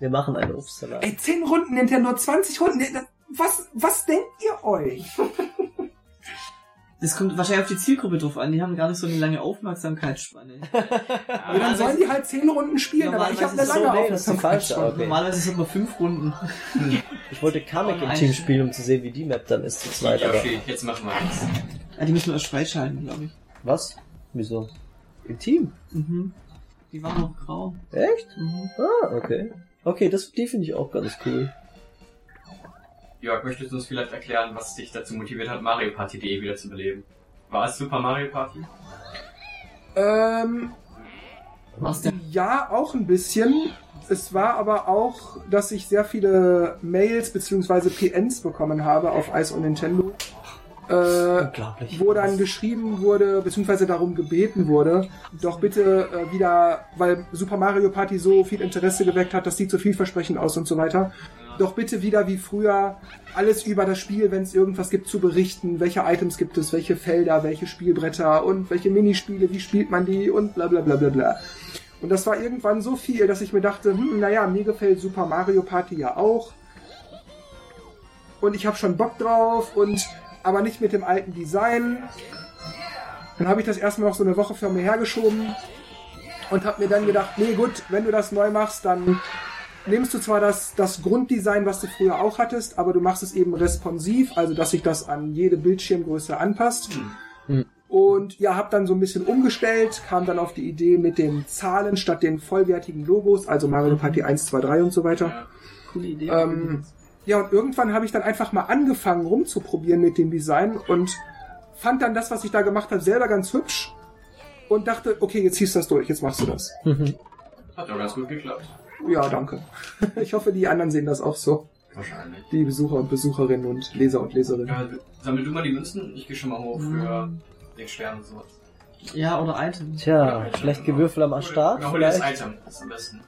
Wir machen einen Obstsalat. Ey, 10 Runden Nintendo, 20 Runden. Nee, das- Was, was denkt ihr euch? Das kommt wahrscheinlich auf die Zielgruppe drauf an. Die haben gar nicht so eine lange Aufmerksamkeitsspanne. Ja, dann sollen die halt 10 Runden spielen, aber ich habe eine lange so, nee, das ist die falsche, Aufmerksamkeitsspanne. okay. Normalerweise sind wir fünf Runden. Ich wollte Kamek im. Team spielen, um zu sehen, wie die Map dann ist zu zweit, aber... Yoshi, jetzt machen wir das. Ja, die müssen wir erst freischalten, glaube ich. Was? Wieso? Im Team? Mhm. Die waren noch grau. Echt? Mhm. Ah, okay. Okay, das, die finde ich auch ganz cool. Jörg, möchtest du uns vielleicht erklären, was dich dazu motiviert hat, Mario Party.de wieder zu beleben? War es Super Mario Party? Ähm, Was denn? ja, auch ein bisschen. Es war aber auch, dass ich sehr viele Mails beziehungsweise PNs bekommen habe auf Ice und Nintendo. Äh, Unglaublich. wo dann geschrieben wurde, beziehungsweise darum gebeten wurde, doch bitte äh, wieder, weil Super Mario Party so viel Interesse geweckt hat, das sieht so vielversprechend aus und so weiter, doch bitte wieder wie früher alles über das Spiel, wenn es irgendwas gibt, zu berichten, welche Items gibt es, welche Felder, welche Spielbretter und welche Minispiele, wie spielt man die und bla bla bla bla bla. Und das war irgendwann so viel, dass ich mir dachte, hm, naja, mir gefällt Super Mario Party ja auch. Und ich habe schon Bock drauf und aber nicht mit dem alten Design. Dann habe ich das erstmal noch so eine Woche für mir hergeschoben und habe mir dann gedacht, nee gut, wenn du das neu machst, dann nimmst du zwar das, das Grunddesign, was du früher auch hattest, aber du machst es eben responsiv, also dass sich das an jede Bildschirmgröße anpasst. Hm. Und ja, habe dann so ein bisschen umgestellt, kam dann auf die Idee mit den Zahlen statt den vollwertigen Logos, also Mario Party 1, 2, 3 und so weiter. Ja. Coole Idee. Ähm, ja, und irgendwann habe ich dann einfach mal angefangen rumzuprobieren mit dem Design und fand dann das, was ich da gemacht habe, selber ganz hübsch und dachte, okay, jetzt ziehst du das durch, jetzt machst du das. Hat doch ganz gut geklappt. Ja, danke. Ich hoffe, die anderen sehen das auch so. Wahrscheinlich. Die Besucher und Besucherinnen und Leser und Leserinnen. Ja, sammel du mal die Münzen, ich gehe schon mal hoch für den Stern und sowas. ja, oder Item. Tja, schlecht gewürfelt am Start. Oder hol dir das. Item, das ist am besten.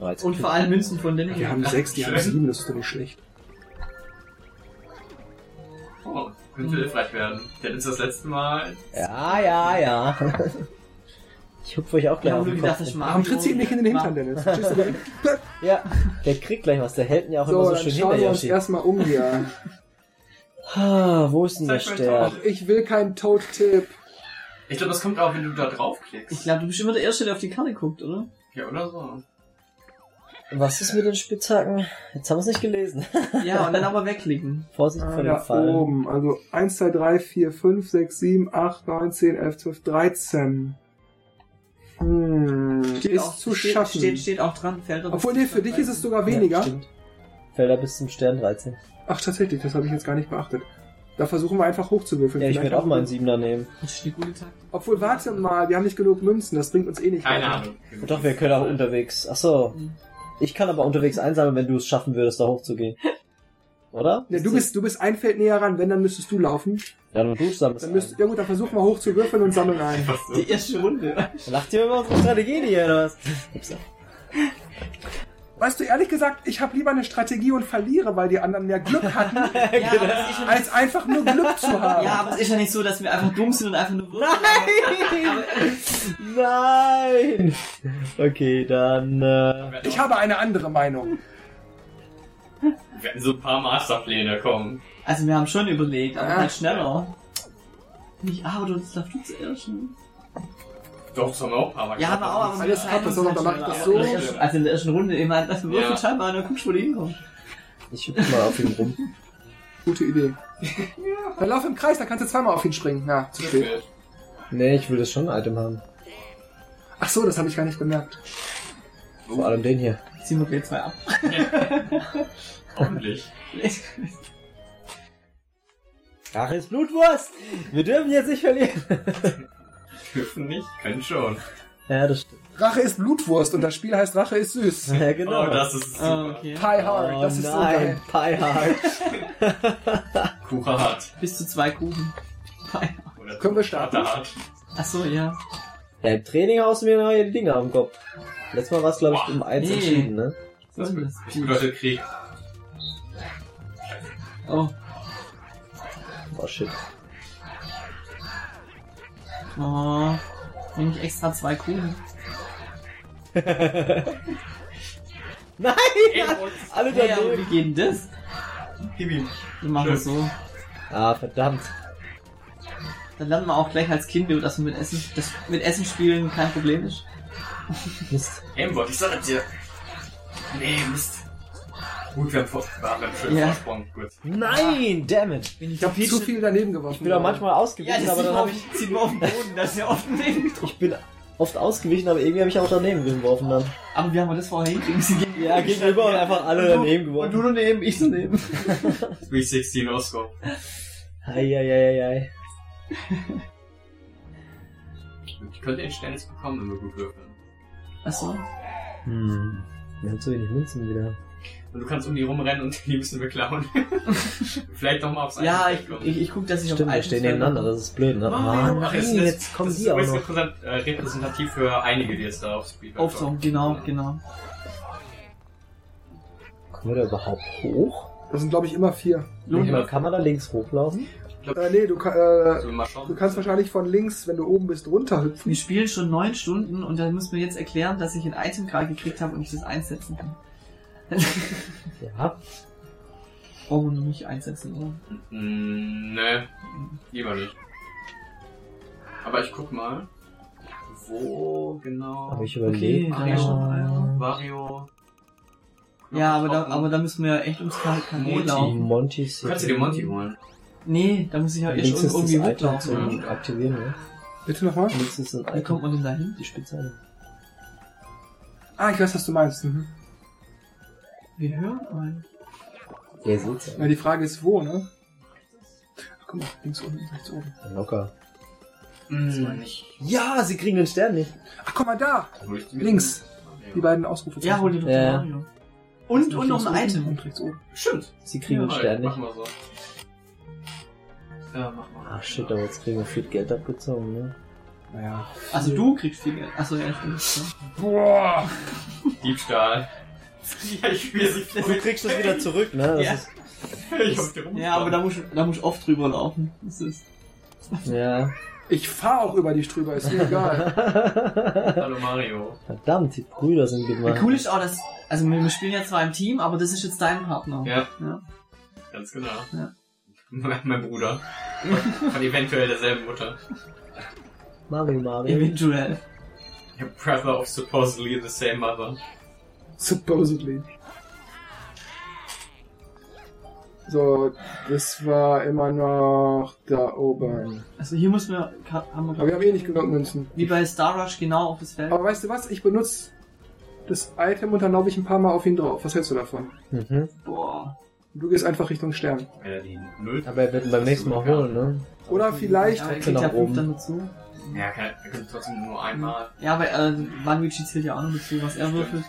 Jetzt- Und vor allem Münzen von denen. Wir haben sechs, die haben sieben, das ist doch nicht schlecht. Oh, könnte hilfreich werden. Der hat jetzt das letzte Mal. Ja, ja, ja. Ich hupfe euch auch Ich gleich habe auf den Kopf. Warum tritt sie ihm nicht in den Hintern, Dennis? Ja, der kriegt gleich was. Der hält ihn ja auch So, immer so dann schön schauen hinter wir uns erstmal um hier. Ah, wo ist denn der Stern? doch. Ich will keinen Toad-Tipp. Ich glaube, das kommt auch, wenn du da draufklickst. Ich glaube, du bist immer der Erste, der auf die Karte guckt, oder? Ja, oder so. Was ist mit den Spitzhacken? Jetzt haben wir es nicht gelesen. Ja, und dann aber wegklicken. Vorsicht Ah, vor dem da Fall. oben. Also 1, 2, 3, 4, 5, 6, 7, 8, 9, 10, 11, 12, 13. Hm, ist zu steht, schaffen. Steht, steht auch dran, Felder. Obwohl, nee, für dich ist es sogar Ja, weniger. stimmt. Felder bis zum Stern 13. Ach, tatsächlich, das habe ich jetzt gar nicht beachtet. Da versuchen wir einfach hochzuwürfeln. Ja, ich werde auch mal einen Siebener nehmen. Das ist eine gute Taktik. Obwohl, warte mal, wir haben nicht genug Münzen, das bringt uns eh nicht Keine weiter. Ahnung. Doch, wir können auch unterwegs. Ach so. Mhm. Ich kann aber unterwegs einsammeln, wenn du es schaffen würdest, da hochzugehen. Oder? Ja, du bist, du bist ein Feld näher ran, wenn, dann müsstest du laufen. Ja, und du sammelst Dann müsst, ja gut, dann versuchen wir hoch zu würfeln und sammeln ein. Die erste Runde. Lacht ihr über unsere Strategie hier, oder was? Weißt du, ehrlich gesagt, ich habe lieber eine Strategie und verliere, weil die anderen mehr Glück hatten, Ja, als einfach nur Glück zu haben. Ja, aber es ist ja nicht so, dass wir einfach dumm sind und einfach nur Nein! Okay, dann, äh, Ich habe eine andere Meinung. Werden so ein paar Masterpläne kommen. Also wir haben schon überlegt, aber halt schneller. Nicht, ah, aber du das darfst du zuerst, ne? Doch, das haben wir auch ein paar Mal Ja, aber auch, aber Alles wir klar, pass auf, dann mach ich das Ja, so. Also in der ersten Runde, meine, das würfelt Ja. scheinbar und dann guckst du, wo die hinkommen. ich hüpfe mal auf ihn rum. Gute Idee. Dann lauf im Kreis, dann kannst du zweimal auf ihn springen. Ja, zu spät. Nee, ich will das schon ein Item haben. Ach so, das habe ich gar nicht bemerkt. Vor allem den hier. Ziehen wir gleich zwei ab. Hoffentlich. Rache ist Blutwurst! Wir dürfen jetzt nicht verlieren. Dürfen nicht, können schon. Ja, das stimmt. Rache ist Blutwurst und das Spiel heißt Rache ist süß. Ja, genau. Oh, das ist super. Ah, okay. Pie Hard, oh, das ist so nein, geil. Pie Hard. Kuchen hart. Bis zu zwei Kuchen. Oder Können wir starten? Torte hart. Ach so, ja. Ja, im Training haust du mir die Dinger am Kopf. Letztes Mal war es, glaube ich, um eins Nee. entschieden, ne? Was ist das? Das bedeutet Krieg. Oh. Oh shit. Oh. Nehme ich extra zwei Kuchen. Nein! Aimbots. Alle Hey, aber daneben. wie geht denn das? Gib ihm. Wir machen es so. Ah, verdammt. Dann lernt man auch gleich als Kind, dass man mit Essen, das mit Essen spielen kein Problem ist. Mist. Aimbot, ich sag dir. Nee, Mist. Gut, wir haben, vor wir haben schönen Ja. Vorsprung. Gut. Nein, damn it. Ich habe zu viel daneben geworfen. Ich bin auch manchmal Ja, ausgewichen, das aber dann habe auf, ich, sieht man auf dem Boden, das ist ja offen neben ich bin oft ausgewichen, aber irgendwie habe ich auch daneben geworfen dann. Aber wie haben wir das vorher hingekriegt? Ja, gegenüber und einfach alle Und du- daneben Und geworfen. du daneben, ich daneben. 316 Oscar. Eieieiei. Ich könnte Stern jetzt bekommen, wenn wir gut würfeln. Achso. Hm. Wir haben zu wenig Münzen wieder. Und du kannst um die rumrennen und die müssen wir klauen. Vielleicht noch mal aufs Ja, ich, ich, ich guck, dass ich Stimmt, wir Items stehen nebeneinander, das ist blöd, ne? Oh, es nein, ist- jetzt kommen das die ist auch noch. repräsent- äh, repräsentativ für einige, die jetzt da aufs Spiel Auftauchen, genau, genau. Kommen wir da überhaupt hoch? Das sind, glaube ich, immer vier. Kann man da links hochlaufen? Äh, nee, du, äh, wir schauen? du kannst wahrscheinlich von links, wenn du oben bist, runterhüpfen. Wir spielen schon neun Stunden und dann muss mir jetzt erklären, dass ich ein Item gerade gekriegt habe und ich das einsetzen kann. Ja. Brauchen wir nicht einsetzen, oder? Mm, ne, lieber nicht. Aber ich guck mal, wo genau Aber ich überlege. Okay, dann- Wario... Ja, aber da, aber da müssen wir echt ums Kanal Monty. laufen. Monty Kannst du dir Monty holen? Nee, da muss ich ja ist das irgendwie zum Aktivieren, ne? Bitte nochmal? Links ist ein Wie kommt man denn da hin? Die Spitze. Ah, ich weiß, was du meinst. Mhm. Wir hören ein. Ihr seht's Na, ja. die Frage ist, wo, ne? Ach, guck mal, links oben, rechts oben. Locker. Mm. Ja, sie kriegen den Stern nicht. Ach, guck mal da! Links. Die beiden Ausrufe. Ja, hol dir doch Ja. den Mario. Und, und noch ein Item. Und rechts oben. Stimmt. Sie kriegen den Ja, Stern nicht. Machen wir so. Ja, mach mal. Ach shit, aber jetzt kriegen wir viel Geld abgezogen, ne? Naja. Also du kriegst viel Geld. Achso, ja, stimmt. Boah! Diebstahl. ja, ich spiele sie Du kriegst das wieder zurück, ne? Das Ja. ist, Ich hab dir Ja, aber da muss, da muss ich oft drüber laufen. Das ist. ja. Ich fahr auch über dich drüber, ist mir egal. Hallo Mario. Verdammt, die Brüder sind gemacht. Cool ist auch, dass, also wir, wir spielen ja zwar im Team, aber das ist jetzt dein Partner. Ja. Ja. Ganz genau. Ja. mein Bruder. Von eventuell derselben Mutter. Mario, Mario. Eventuell. Your brother of supposedly the same mother. Supposedly. So, das war immer noch da oben. Also hier muss man, haben Aber wir wir, haben eh nicht genug Münzen. wie bei Star Rush genau auf das Feld. Aber weißt du was? Ich benutze das Item und dann laufe ich ein paar Mal auf ihn drauf. Was hältst du davon? Mhm. Boah. Du gehst einfach Richtung Stern. Wenn er die Null. Aber er wird ihn beim nächsten Mal holen, ne? Oder vielleicht, Ja, er kriegt ja nach fünf oben. dann dazu. Ja, kann, er könnte trotzdem nur einmal. Ja, aber äh, Waluigi zählt ja auch noch dazu, was er würfelt.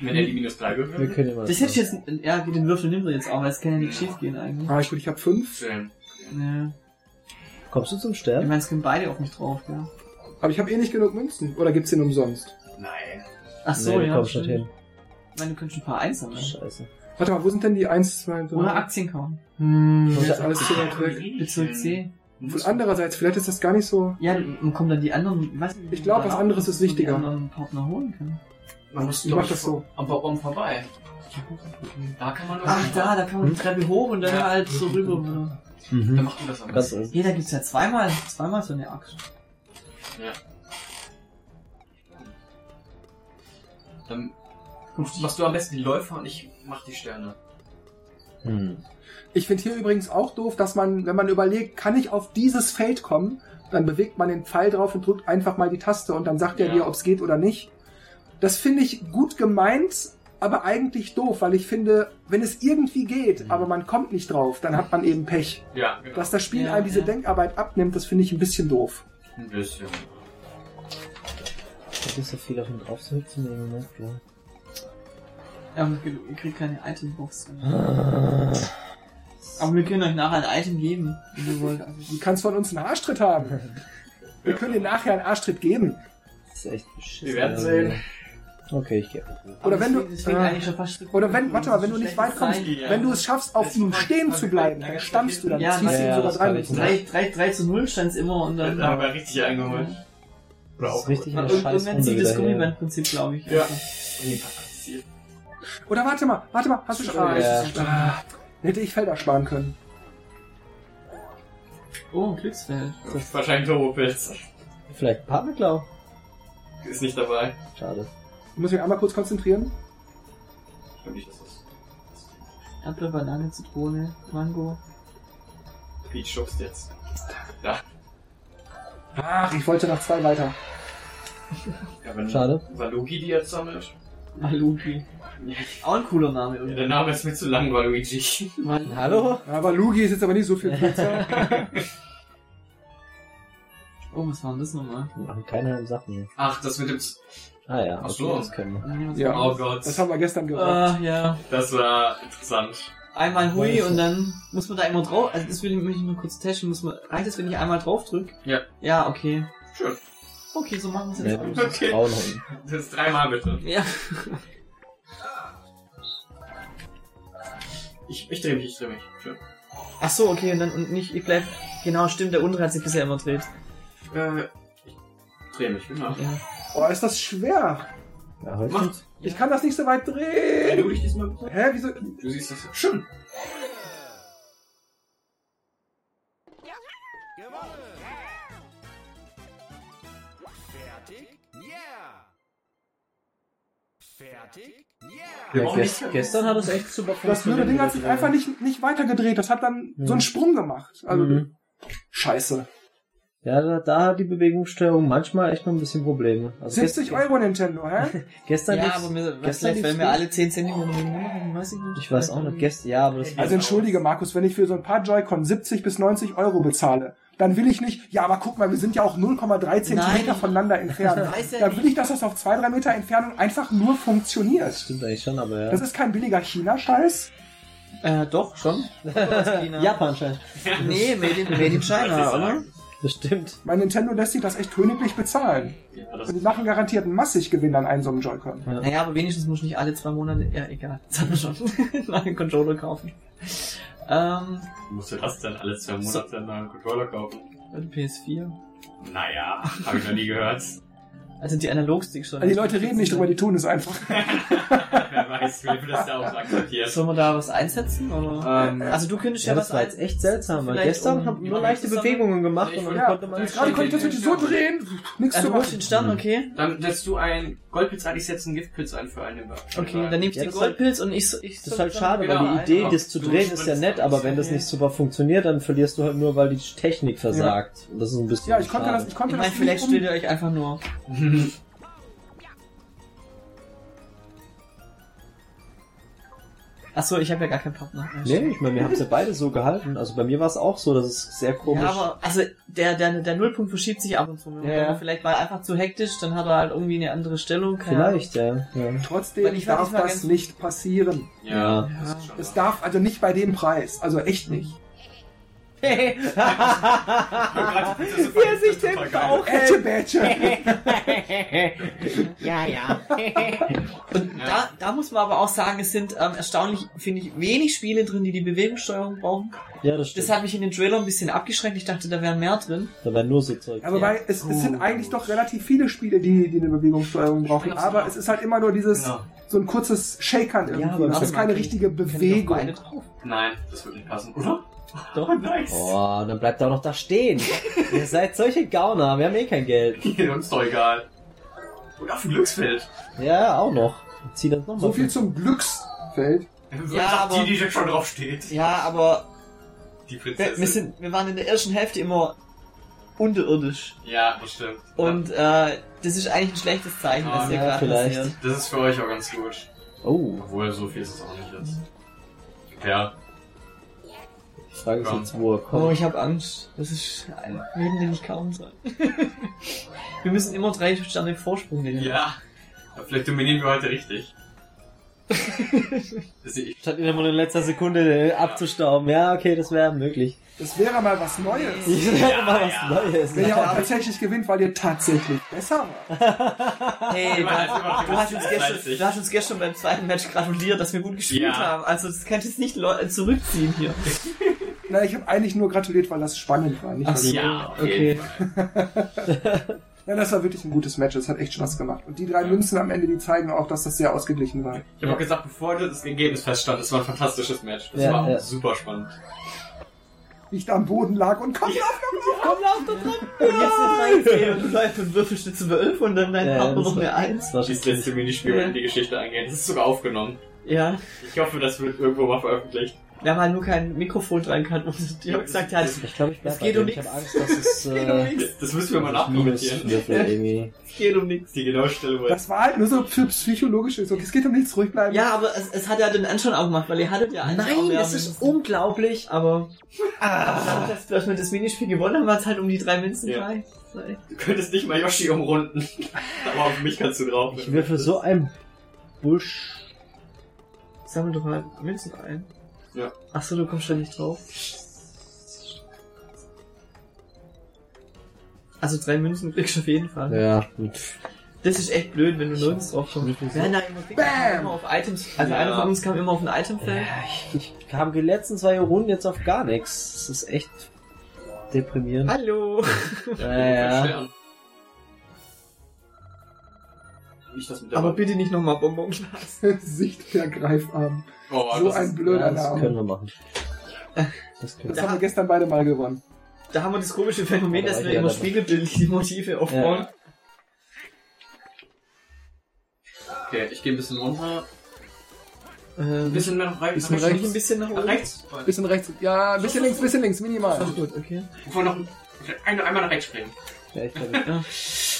Wenn er die minus 3 Wir würfelt. können immer. Das hätte ich jetzt, ja, den Würfel nimmt er jetzt auch, weil es kann ja nicht schief gehen eigentlich. ah, ich, gut, ich habe fünf. Schön. Nee. Kommst du zum Ich Stern? meine, es können beide auf mich drauf, ja. Aber ich habe eh nicht genug Münzen. Oder gibt's den umsonst? Nein. Ach so, nee, ja. kommst nicht stimmt. hin. Ich meine, du könntest ein paar einsammeln. Scheiße. Warte mal, wo sind denn die 1, 2, 3? Oder Aktien kaufen. Hm, das ist alles zu weit weg. Bezirk C. Und andererseits, vielleicht ist das gar nicht so... Ja, dann kommen dann die anderen, nicht, Ich glaub, wie was anderes ist die wichtiger. anderen Partner holen kann. Man muss Ich mach das so. Am Baum vorbei. Da kann man. Ach, da, da kann man die Treppe hoch und dann halt so rüber. Dann Mhm. macht man das besten. oben. Ja, da gibt's ja zweimal, zweimal so eine Axt. Ja. Dann machst du am besten die Läufer und ich mach die Sterne. Hm. Ich finde hier übrigens auch doof, dass man, wenn man überlegt, kann ich auf dieses Feld kommen, dann bewegt man den Pfeil drauf und drückt einfach mal die Taste und dann sagt er Ja. dir, ob es geht oder nicht. Das finde ich gut gemeint, aber eigentlich doof, weil ich finde, wenn es irgendwie geht, Mhm. aber man kommt nicht drauf, dann hat man eben Pech. Ja, genau. Dass das Spiel Ja, einem diese ja. Denkarbeit abnimmt, das finde ich ein bisschen doof. Ein bisschen. Ist so viel auf ihn drauf zu hüpfen im Moment. Ja, aber ihr kriegt keine Itembox. Ah. Aber wir können euch nachher ein Item geben, wenn ihr wollt. Also, Du kannst von uns einen Arschtritt haben. Wir können dir nachher einen Arschtritt geben. Das ist echt beschissen. Wir werden sehen. Okay, ich gehe. Oder wenn du- Deswegen äh, eigentlich schon fast Oder wenn, warte mal, wenn du nicht weit kommst, Ja. wenn du es schaffst, auf ihm stehen zu bleiben, dann stammst du, dann Ja, ziehst du ja, ihn sogar das drei kann ich Minuten. nicht. 3, 3, 3 zu 0 stand's immer und dann. Da haben wir richtig eingeholt. Das ist richtig Und eine irgendwann Scheißrunde zieht das wieder her. Gummibandprinzip, glaube ich. Ja. Also, Nee. Oder warte mal, warte mal, hast du schon... Ah, Ja. ich- ah, hätte ich Felder sparen können. Oh, ein Glücksfeld. Wahrscheinlich Turbopilz. Vielleicht Partnerklau. Ist nicht dabei. Schade. Ich muss mich einmal kurz konzentrieren. Ich glaube nicht, dass das... Apfel, Banane, Zitrone, Mango. Peach schubst jetzt. Ja. Ach, ich wollte nach zwei weiter. ja wenn Schade. Walugi die jetzt sammelt. Maluki. Auch ein cooler Name Ja, irgendwie. der Name ist mir zu lang, Waluigi. Mal Hallo? Aber Lugi ist jetzt aber nicht so viel kürzer. Oh, was war denn das nochmal? Wir machen keine Sachen. Ach, das mit dem... Z- Ah ja, Ach so. das können wir. Ja. Oh Gott. Das haben wir gestern gemacht. Ah, ja. Das war interessant. Einmal Hui Weiß und dann muss man da immer drauf. Also das will ich, möchte ich nur kurz testen. Muss man, reicht es, wenn ich einmal drauf drücke? Ja. Ja, okay. Schön. Okay, so machen wir es Ja, jetzt. du auch. musst Okay. Frauen holen. Das ist dreimal bitte. Ja. Ich, ich dreh mich, ich dreh mich. Schön. Ach so, okay, und dann und nicht, ich bleib. Genau, stimmt, der untere hat sich bisher immer dreht. Äh, ich dreh mich, genau. Ja. Oh, ist das schwer. Ja, sind's- Ich kann das nicht so weit Dreh drehen. du dich diesmal? Hä, wieso? Du siehst das schön. Fertig? Yeah! Ja, gest gestern hat es echt super Das blöde Ding hat sich einfach nicht, nicht weitergedreht. Das hat dann so einen Sprung gemacht. Also, Mhm. scheiße. Ja, da, da hat die Bewegungssteuerung manchmal echt noch ein bisschen Probleme. Also 70 gest- Euro Nintendo, hä? Gestern Ja, aber mir, gestern vielleicht, wenn wir alle 10 cm nehmen, weiß ich nicht. Ich weiß auch nicht, gestern, ja, aber das Also entschuldige, Markus, wenn ich für so ein paar Joy-Con 70 bis 90 Euro bezahle, dann will ich nicht, ja, aber guck mal, wir sind ja auch 0,3 Zentimeter Nein. voneinander entfernt. Ja Dann will ich, dass das auf 2, 3 Meter Entfernung einfach nur funktioniert. stimmt eigentlich schon, aber ja. Das ist kein billiger China-Scheiß. Äh, doch, schon. China. Japan scheint. Nee, made in, made in China, oder? Das stimmt. Mein Nintendo lässt sich das echt königlich bezahlen. Ja, das Und die machen garantiert einen massig Gewinn an einem so einem Joy-Con. Naja, aber wenigstens muss ich nicht alle zwei Monate, ja, egal, das haben wir schon, einen Controller kaufen. Ähm, musst du das dann alle zwei Monate einen neuen Controller kaufen. und PS4. Naja, habe ich noch nie gehört. Also die Analogsticks schon. Also die Leute reden nicht drüber, die tun es einfach. Wer weiß, wie das da auch akzeptiert. Sollen wir da was einsetzen, oder? Ähm, Also du könntest ja, Ja, was das war jetzt echt seltsam, weil gestern um- haben nur leichte Bewegungen gemacht und dann Ja, konnte man gerade konnte ich das so drehen. Nichts Also zu du holst den machen. Stern, okay? Dann setzt du ein Goldpilz ein, ich setze einen Giftpilz ein für einen. Okay, dann nehme ich Ja, den halt- Goldpilz und ich, ich Das ist halt schade, weil Genau, die Idee, einfach das zu du drehen, ist ja nett, aber wenn das nicht super funktioniert, dann verlierst du halt nur, weil die Technik versagt. Und das ist ein bisschen Ja, ich konnte schade. das, ich konnte das vielleicht stellt ihr euch einfach nur. Achso, ich habe ja gar keinen Partner. Ja, Nee, ich meine, wir haben es ja beide so gehalten. Also bei mir war es auch so, dass es sehr komisch. Ja, aber also der, der, der Nullpunkt verschiebt sich ab und zu. Ja, vielleicht war er einfach zu hektisch, dann hat er halt irgendwie eine andere Stellung. keine Vielleicht, ja. ja. Trotzdem darf das nicht passieren. Ja, Ja. das ist Es darf also nicht bei dem Preis. Also echt nicht. Das ist Wie er sich den. Bauch Ätsche, Bätsche. ja, ja. Und da, da muss man aber auch sagen, es sind ähm, erstaunlich, finde ich, wenig Spiele drin, die die Bewegungssteuerung brauchen. Ja, das stimmt. Das hat mich in den Trailer ein bisschen abgeschreckt. Ich dachte, da wären mehr drin. da war nur so Zeug. Aber weil es, es sind eigentlich doch relativ viele Spiele, die, die eine Bewegungssteuerung brauchen. Aber es ist halt immer nur dieses, Genau. so ein kurzes Shakern irgendwie. aber das ist keine richtige Bewegung. drauf. Nein, das wird nicht passen, oder? Doch. Oh, nice. Oh, und dann bleibt er auch noch da stehen. Ihr seid solche Gauner, wir haben eh kein Geld. Uns doch egal. Und auf dem Glücksfeld. Ja, auch noch. Zieh das nochmal. So viel zum Glücksfeld. Ja, aber- die, die schon drauf steht. Ja, aber Die wir, Prinzessin. wir, sind, wir waren in der ersten Hälfte immer unterirdisch. Ja, das stimmt. Und äh, das ist eigentlich ein schlechtes Zeichen, was hier ja, gerade vielleicht. passiert. Das ist für euch auch ganz gut. Oh, Obwohl, so viel ist es auch nicht jetzt. Ja, die Frage ist jetzt, wo er Oh, kommt. ich habe Angst. Das ist ein Leben, den ich kaum sein. wir müssen immer drei Sterne Vorsprung nehmen. ja. Aber vielleicht dominieren wir heute richtig. das ich. Statt ihn immer in letzter Sekunde äh, abzustauben. Ja, okay, das wäre möglich. Das wäre mal was Neues. Ich wäre mal was ja. Neues. Wenn ihr auch tatsächlich gewinnt, weil ihr tatsächlich besser wart. Hey, immer du, hast uns gestern, du hast uns gestern beim zweiten Match gratuliert, dass wir gut gespielt Ja. haben. Also das kannst du jetzt nicht zurückziehen hier. Na, ich habe eigentlich nur gratuliert, weil das spannend war. Nicht, Ach weil Ja, Okay. Ja, das war wirklich ein gutes Match. Das hat echt Spaß gemacht. Und die drei Münzen am Ende, die zeigen auch, dass das sehr ausgeglichen war. Ich habe auch gesagt, bevor das Ergebnis feststand, es war ein fantastisches Match. Das Ja, war ja. super spannend. Wie ich da am Boden lag und komm auf, Komm, lauf da dran! Und jetzt eine 13 und du bleibst und würfelst eine 12 und dann dein Ja, Partner das noch eine 1. Das Das letzte Minispiel Ja. in die Geschichte eingehen. Das ist sogar aufgenommen. Ja. Ich hoffe, das wird irgendwo mal veröffentlicht. Wir haben halt nur kein Mikrofon dran gehabt und die haben gesagt, ja, das Ich glaube, ich bleib Es bei um Ich habe Angst, dass es geht um äh, nichts. Das müssen wir mal nachkommentieren. Es geht um nichts. Die genaue Stelle, wo Das war halt nur so für psychologische, so, es geht um nichts, ruhig bleiben. Ja, aber es, es hat ja den Anschein auch gemacht, weil ihr hattet ja auch Nein, das ist Münzen. unglaublich. Aber, dadurch, dass, dass wir das Minispiel gewonnen haben, war es halt um die drei Münzen Ja. frei. Du könntest nicht mal Yoshi umrunden. Aber auf mich kannst du drauf. Ich würfel so ein Busch. Sammel doch mal Münzen ein. Ja. Ach so, du kommst schon nicht drauf. Also drei Münzen kriegst du auf jeden Fall. Ja, und Das ist echt blöd, wenn du nirgends drauf kommst. Haben da immer, auf Items, also Ja. einer von uns kam immer auf ein Itemfeld. ja, ich, ich kam die letzten zwei Runden jetzt auf gar nichts. Das ist echt deprimierend. Hallo! Ja, ja. Aber bitte nicht nochmal Bonbonglas. Sicht der Greifarm. Oh, so das ein ist- blöder Ja, das Name. können wir machen. Das können Das wir. haben wir gestern beide mal gewonnen. Da haben wir das komische Phänomen, Aber dass da wir immer ja dabei. spiegelbildlich die Motive aufbauen. Okay, ich gehe ein bisschen runter. Äh, Ein bisschen mehr nach rechts. Bisschen rechts. ich ein bisschen nach oben? rechts. Bisschen rechts, ja, ein bisschen links, bisschen links, minimal. Also gut, okay. Bevor noch ein, einmal nach rechts springen. Ja, ich glaub, Ja.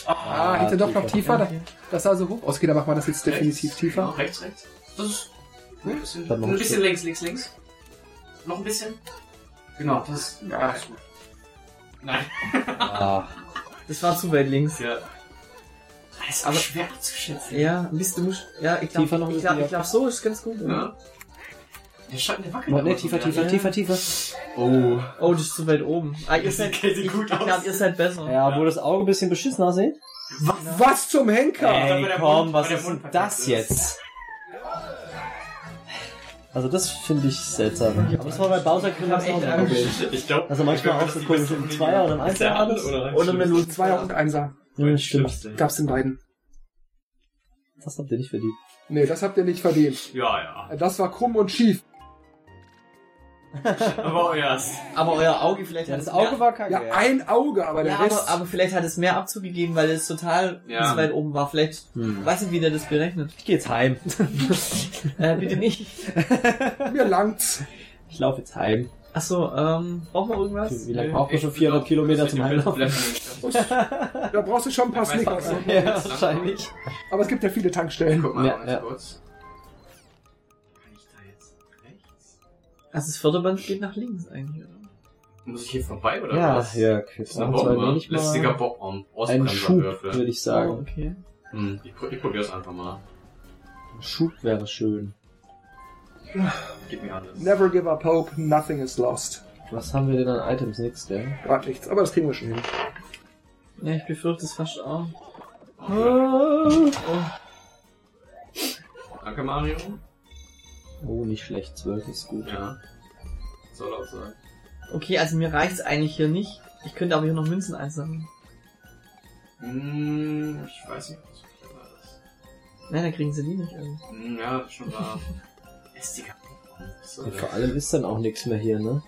Ah, hätte doch noch tiefer. Okay. Das sah so hoch aus. Okay, dann machen wir das jetzt definitiv Rechts. tiefer. Genau, rechts, rechts. Das ist. Ein bisschen, Dann noch ein bisschen links, links, links. Noch ein bisschen. Genau, das ist, Ja. ist gut. Nein. ah, Das war zu weit links. Ja. Das ist aber schwer zu schätzen. Ja, ein bisschen, du musst, ja, ich glaube, Tiefer noch ein ich bisschen, glaube, glaub, so ist ganz gut. oder? Ja. Der Schatten, der wackelt. oh, nee, tiefer, tiefer, Ja. tiefer, tiefer. Oh. Oh, das ist zu weit oben. Ah, ihr Das seid, sieht ich, glaube, aus. ihr seid besser. Ja, wo das Auge ein bisschen beschissen aussieht. Was zum Henker? Ey, komm, was ist denn das jetzt? Also das finde ich seltsam. Aber das war bei Bowser Grimace auch ein Angst. Problem. Ich glaube, Also manchmal auch so komisch im Zweier oder im Einser alles. Oder, Oder eine Lust. Zweier und Einser. Ja, stimmt. Gab's in beiden. Das habt ihr nicht verdient. Nee, das habt ihr nicht verdient. Ja, ja. Das war krumm und schief. Aber ja. Aber euer Auge vielleicht Ja, hat das es Auge mehr, war kacke. Ja, ein Auge, aber der ja, Rest. aber, aber vielleicht hat es mehr Abzug gegeben, weil es total Ja. weit oben war. Vielleicht, Hm. weiß nicht, wie der das berechnet. Ich gehe jetzt heim. Äh, bitte nicht. mir langt's. Ich laufe jetzt heim. Achso, ähm, brauchen wir irgendwas? Wie lange braucht man schon 400 Kilometer zum Heimlaufen? Da brauchst du schon ein paar Snickers. Ja, wahrscheinlich. Aber es gibt ja viele Tankstellen. Guck mal, Ja, ganz ja. kurz. Also das Förderband geht nach links eigentlich, oder? Muss ich hier vorbei oder Ja, was? Das ist ein Bomber. Lästiger einen Ausbremser Schub, würde ich Oh, sagen. okay. Hm, ich, ich probier's einfach mal. Ein Schub wäre schön. Gib mir alles. Never give up hope, nothing is lost. Was haben wir denn an Items? Nix, gell? Gerade nichts, aber das kriegen wir schon hin. Ja, ich befürchte es fast auch. Danke, Mario. Oh, nicht schlecht. 12 ist gut. Ja. Soll auch sein. Okay, also mir reicht's eigentlich hier nicht. Ich könnte aber hier noch Münzen einsammeln. Hm, ich weiß nicht, was ich war das. Nein, dann kriegen sie die nicht. Also. Hm, ja, ist schon wahr. Was soll Und vor allem ist dann auch nichts mehr hier, ne?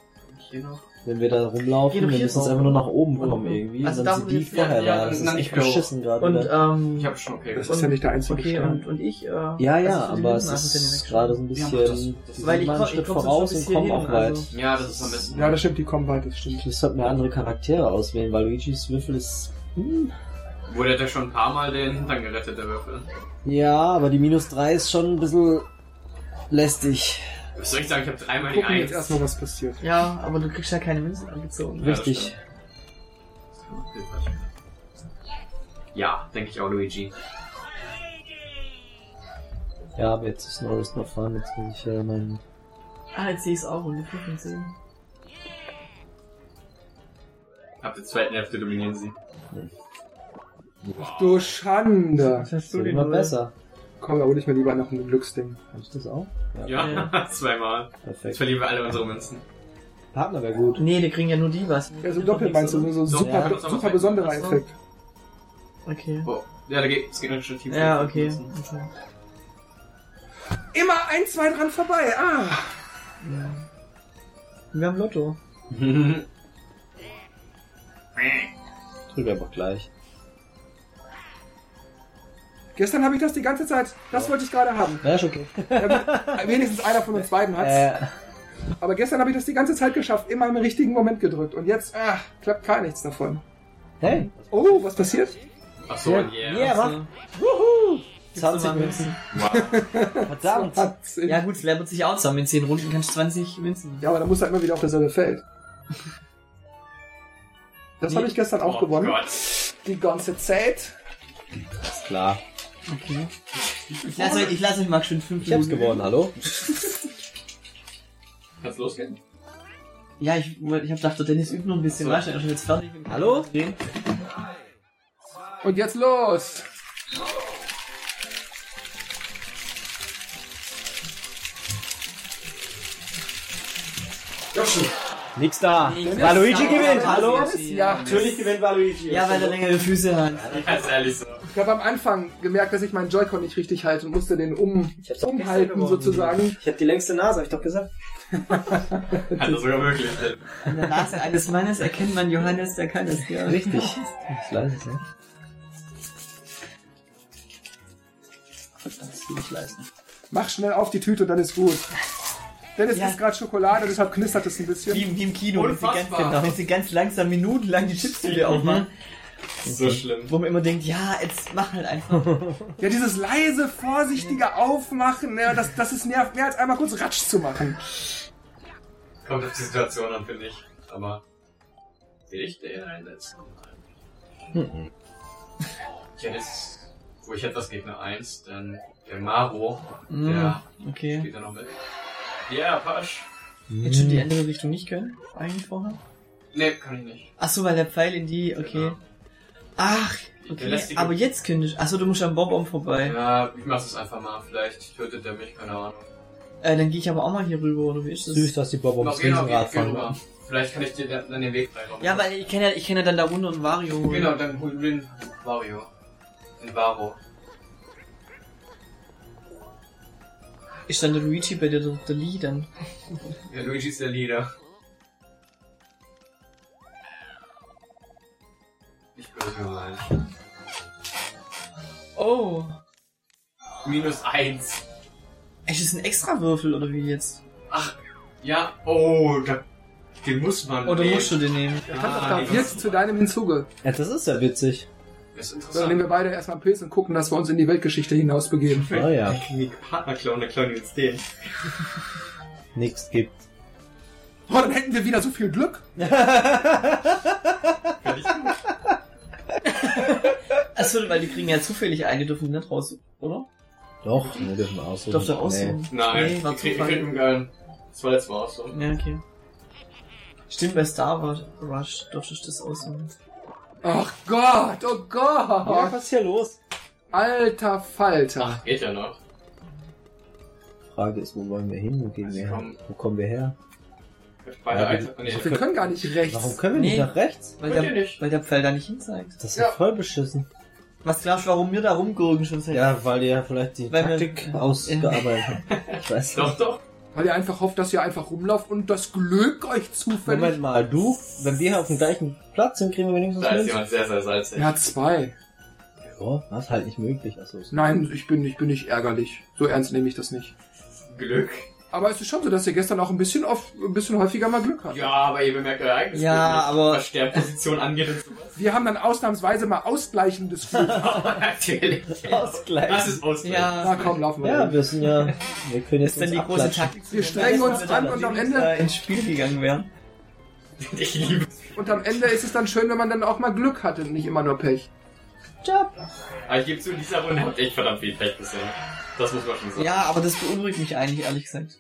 Hier noch. Wenn wir da rumlaufen, wir müssen jetzt einfach nur nach oben kommen Mhm. irgendwie. Also dann sind die vorher ja, da. Das ist echt nicht beschissen gerade. Und, ähm, Ich hab schon okay. Das ist ja nicht der einzige okay, Stern. und, und ich, äh, ja, ja, aber es ist gerade so ein bisschen... Weil ich mal komm- einen ich Schritt voraus und kommen hierhin, auch weit. also- Ja, das ist am besten. Ja, das stimmt, die kommen weit, das stimmt. Wir sollten mir andere Charaktere auswählen, weil Luigi's Würfel ist... Hm. Wurde ja schon ein paar Mal den Hintern gerettet, der Würfel. Ja, aber die minus 3 ist schon ein bisschen lästig. Was soll ich sagen? Ich habe dreimal die Gucken jetzt Eins. erstmal, was passiert. Ja, aber du kriegst ja keine Münzen angezogen. Ja, das Richtig. stimmt. Ja, denke ich auch, Luigi. Ja, aber jetzt ist Norris noch fahren, jetzt muss ich ja meinen... Ah, jetzt sehe ich es auch, und 5 und 10. Ab der zweiten Hälfte dominieren sie. Du Schande. Das wird immer besser. Komm, da hol ich mir lieber noch ein Glücksding. Kann ich das auch? Ja, zweimal. Jetzt Perfekt. verlieren wir alle unsere Münzen. Partner wäre gut. Nee, die kriegen ja nur die was. Ja, so doppelt meinst du, nur so So, super, ja, aber super perfekt. besonderer Ach so. Effekt. Okay. Oh, ja, da geht, es geht noch schon tief. Ja, okay. okay. Immer ein, zwei dran vorbei. Ah. Wir haben Lotto. Drück einfach gleich. Gestern habe ich das die ganze Zeit. Das wollte ich gerade haben. Ja, ist okay. Damit wenigstens einer von uns beiden hat's. Äh, Aber gestern habe ich das die ganze Zeit geschafft. Immer im richtigen Moment gedrückt. Und jetzt, ah, klappt gar nichts davon. hey. Oh, was passiert? Ach so, Ja, yeah. yeah, mach. Wuhu! 20 Münzen. Wow. Verdammt. Wahnsinn. Ja gut, es läppert sich auch zusammen. In 10 Runden kannst du 20 Münzen. Ja, aber dann muss er immer wieder auf dasselbe Feld. Das habe ich gestern auch oh gewonnen. Gott. Die ganze Zeit. Ist klar. Okay. Ich lasse euch, ich lasse euch mal schön 5 Ich hab's gewonnen, hallo? Kann's losgehen? Ja, ich, ich hab gedacht, der Dennis übt noch ein bisschen. So. Weißt du, er ist schon jetzt fertig. Hallo? Und jetzt los. Yoshi! Nix da. Nix. Waluigi Ja, gewinnt, ja, hallo? Ja, Natürlich gewinnt Waluigi. Ja, weil er längere Füße hat. Ganz ehrlich so. Ich habe am Anfang gemerkt, dass ich meinen Joy-Con nicht richtig halte und musste den um, umhalten sozusagen. Ich hab die längste Nase, hab ich doch gesagt. Hat er sogar wirklich. An der Nase eines Mannes erkennt man Johannes, der kann es, ja. Richtig. Ich weiß es nicht. Das will ich leisten. Mach schnell auf die Tüte und dann ist gut. Dennis Ja. isst gerade Schokolade, deshalb knistert es ein bisschen. Wie, wie im Kino, wenn sie, ganz, genau, wenn sie ganz langsam minutenlang die Chipstüte aufmachen, So schlimm. wo man immer denkt, ja, jetzt mach halt einfach. Ja, dieses leise, vorsichtige Aufmachen, ja, das, das ist nervt mehr als einmal kurz Ratsch zu machen. Kommt auf die Situation an, finde ich. Aber. Will ich den einsetzen? Mhm. Ich hätte jetzt. Wo ich etwas Gegner 1, dann der Maro. Mm, Der okay. spielt da noch mit. Ja, Pasch. Jetzt schon die andere Richtung nicht können, eigentlich vorher? Ne, kann ich nicht. Ach so, weil der Pfeil in die, okay. Genau. Ach, Der okay, aber jetzt könntest Ach so, du musst am Bobom vorbei. Ja, ich mach's es einfach mal. Vielleicht tötet er mich, keine Ahnung. Äh, dann gehe ich aber auch mal hier rüber, oder wie ist das? Süß, dass die genau, Riesenrad fahren. rüber. Vielleicht kann ich dir dann den Weg freilaufen. Ja, weil ich kenne ja, ich kenne ja dann da runter einen Wario. Genau, dann holen wir den Wario. Den Varo. Ist dann der Luigi bei dir der, der Lee dann? Ja, Luigi ist der Leader. Gemeint. Oh. Minus eins. Echt, ist ein extra Würfel, oder wie jetzt? Ach, ja, oh, da, den muss man Oder nehmen. musst du den nehmen? Er kann Ah, wird zu deinem hinzuge. Ja, das ist ja witzig. Das ist So, dann interessant. nehmen wir beide erstmal einen Pilz und gucken, dass wir uns in die Weltgeschichte hinaus begeben. Ah ja, Ich kann die Partner klauen, dann klauen die uns den. nix gibt. Oh, dann hätten wir wieder so viel Glück. Kann ich gut. Achso, weil die kriegen ja zufällig eine, dürfen die nicht raus, oder? Doch, wir dürfen aussuchen. Darf doch aussuchen. Nein, Nee, war ich ich Zufall. krieg einen geilen. Das war letztes Mal auch so. Ja, okay. Stimmt, bei Star Wars Rush durftest du das aussuchen. Ach Gott, oh Ja, Gott. was ist hier los? Alter Falter. Ach, geht ja noch. Frage ist, wo wollen wir hin? Wo gehen wir Komm. hin? Wo kommen wir her? Beide Ja. Nee, Wir können gar nicht rechts. Warum können wir nicht Nee. nach rechts? Weil der, nicht. weil der Pfeil da nicht hinzeigt. Das ist Ja. ja voll beschissen. Was glaubst du, warum wir da rumgurken schon seit... Ja, weil die ja vielleicht die Weil wir- Taktik ausgearbeitet haben. Ich weiß Doch, nicht. doch. Weil ihr einfach hofft, dass ihr einfach rumlauft und das Glück euch zufällig... Moment mal, du, wenn wir auf dem gleichen Platz sind, kriegen wir wenigstens Da ist jemand sehr, sehr salzig. Hat zwei. Ja, das ist halt nicht möglich. Also, ist- Nein, ich bin, ich bin nicht ärgerlich. So ernst nehme ich das nicht. Glück. Aber es ist schon so, dass ihr gestern auch ein bisschen oft, ein bisschen häufiger mal Glück hattet. Ja, aber ihr bemerkt euer eigenes Ja, Glück aber- Was Sternposition angeht und so. Wir haben dann ausnahmsweise mal ausgleichendes Glück. Natürlich. Ausgleich. Das ist Ausgleich. Na Ja, komm, laufen wir. Ja, wir sind ja, wir können jetzt ist dann die uns große abklatschen. Taktik. Wir strengen uns an und am Ende, äh, ins Spiel gegangen wären. Ich liebe und am Ende ist es dann schön, wenn man dann auch mal Glück hatte und nicht immer nur Pech. Job. Aber ich gebe zu, in dieser Runde habt ihr echt verdammt viel Pech bisher. Das muss man schon sagen. Ja, aber das beunruhigt mich eigentlich, ehrlich gesagt.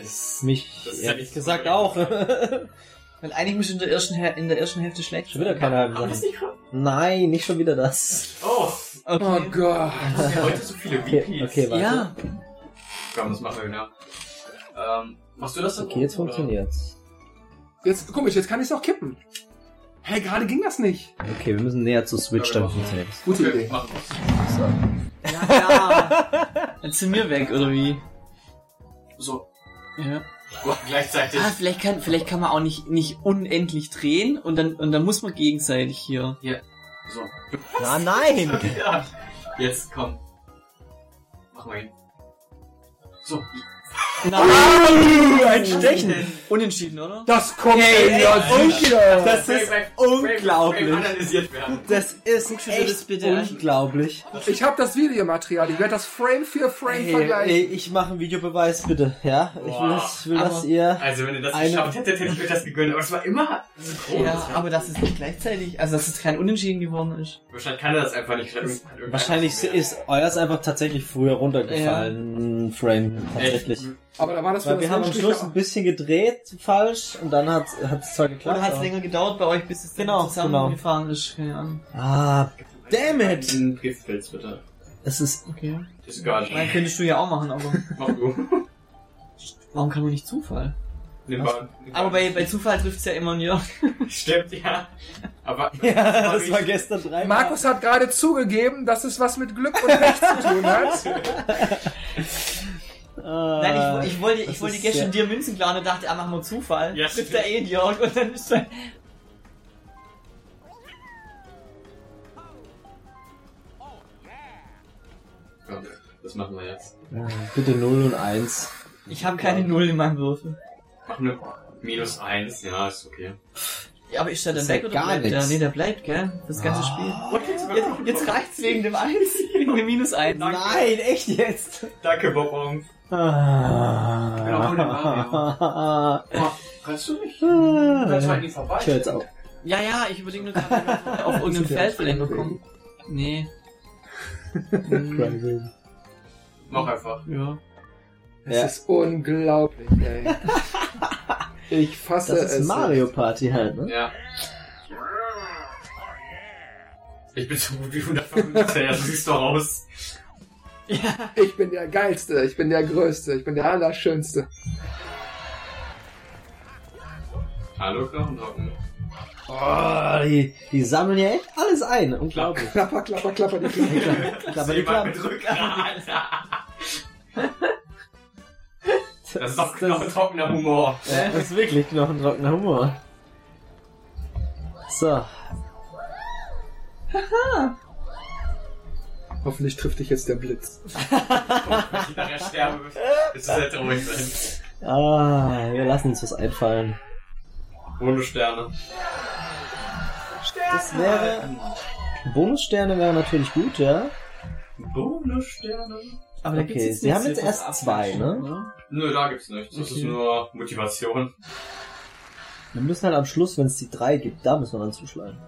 Das- Mich, Das ehrlich gesagt so auch. Weil eigentlich muss ich in der ersten, Häl- in der ersten Hälfte schlecht schon wieder keine nicht gehabt? Nein, nicht schon wieder das. Oh, Oh Okay. Gott. haben wir heute so viele Okay, VPs. okay, warte. Ja, Komm, das machen wir genau. Ähm, machst du das dann? Okay, jetzt funktioniert's. Jetzt, komisch, jetzt kann ich es auch kippen. Hey, gerade ging das nicht. Okay, wir müssen näher zur Switch, Ja, wir funktioniert das. Gute Okay, Idee. machen wir's. Ja, ja. Dann sind wir weg, oder wie? So. Ja. Boah, gleichzeitig. Ah, vielleicht kann, vielleicht kann man auch nicht, nicht unendlich drehen und dann, und dann muss man gegenseitig hier. So. Ah, nein! Ja. Jetzt komm. Mach mal hin. So. Nein! ein Stechen! Unentschieden, oder? Das kommt Hey, ey, ja sicher. Das ist unglaublich. Das ist das echt bitte unglaublich. Ich habe das Videomaterial. Ich werde das Frame für Frame Ey, vergleichen. ey, ich mache einen Videobeweis, bitte. Ja, ich will, das, will Aber- dass ihr... Also wenn ihr das Eine- geschafft hättet, hätte ich mir das gegönnt. Aber es war immer synchron. Ja, aber dass es nicht gleichzeitig, also dass es kein Unentschieden geworden ist. Wahrscheinlich kann er das einfach nicht. Wahrscheinlich ist euers einfach tatsächlich früher runtergefallen, Frame, tatsächlich. Aber da war das für Weil wir haben am Schluss ein bisschen gedreht, falsch, und dann hat es zwar geklappt. Oder hat es länger gedauert bei euch, bis es Genau, zusammengefahren ist? Keine Ahnung. Ah, damn it! Diesen Giftpilz bitte. Es ist... Okay. Das ist gar nicht. Nein, könntest du ja auch machen, aber Mach du. warum kann man nicht Zufall? Nimm mal. Aber bei, bei Zufall trifft's ja immer Jörg. Stimmt, ja. Aber. Ja, das war gestern dreimal. Markus hat gerade zugegeben, dass es was mit Glück und Pech zu tun hat. Ah, Nein, ich, ich wollte, ich wollte gestern sehr- dir Münzen klauen und dachte, ah, machen wir Zufall. Ja, Trifft der eh Jörg und dann ist er... Komm, das machen wir jetzt. Bitte 0 und 1. Ich habe keine Null in meinem Würfel. Mach eine minus eins, ja, ist okay. Ja, aber ist der Das dann weg oder gar bleibt der? nix. Nee, der bleibt, gell? Das ganze Spiel. Kriegst du Jetzt, jetzt reicht's wegen dem Eins, wegen dem Minus Eins. Danke. Nein, echt jetzt? Danke. Ah. Ohne Mario. Oh, kannst du nicht? Du kannst Ah. halt nicht vorbei. Ich jetzt auf. Ja, ja, ich überlege nur gerade, ob wir auf irgendeinem Feld vielleicht noch kommen. Nee. Hm, Mach einfach. ja. Es Ja. ist unglaublich, ey. Ich fasse Das ist es. Mario Party halt, ne? Ja. Ich bin so gut wie 105. ja, du siehst doch aus. Ich bin der Geilste, ich bin der Größte, ich bin der Allerschönste. Hallo, Knochenhocken. Oh, die, die sammeln ja echt alles ein. Unglaublich. Klapper, klapper, klapper, die Klappe. Klapper die Klappe. Das ist doch knochentrockener Humor. Ja, das ist wirklich knochentrockener Humor. So. Hoffentlich trifft dich jetzt der Blitz. Wenn ich nachher sterbe, ist es sehr traurig sein. Ah, wir lassen uns was einfallen. Bonussterne. Das wäre... Bonussterne wäre natürlich gut, ja. Bonussterne? Aber da Okay, gibt's jetzt Sie haben jetzt erst zwei, ne? Oder? Nö, da gibt's nichts. Das ist nur Motivation. Wir müssen halt am Schluss, wenn es die drei gibt, da müssen wir dann zuschlagen.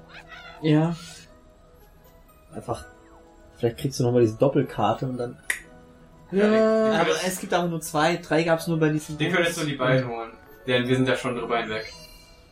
Ja. Einfach... Vielleicht kriegst du nochmal diese Doppelkarte und dann... Ja. Aber es gibt aber nur zwei, drei gab's nur bei diesem. Den können jetzt nur die beiden holen. Denn wir sind ja schon drüber hinweg.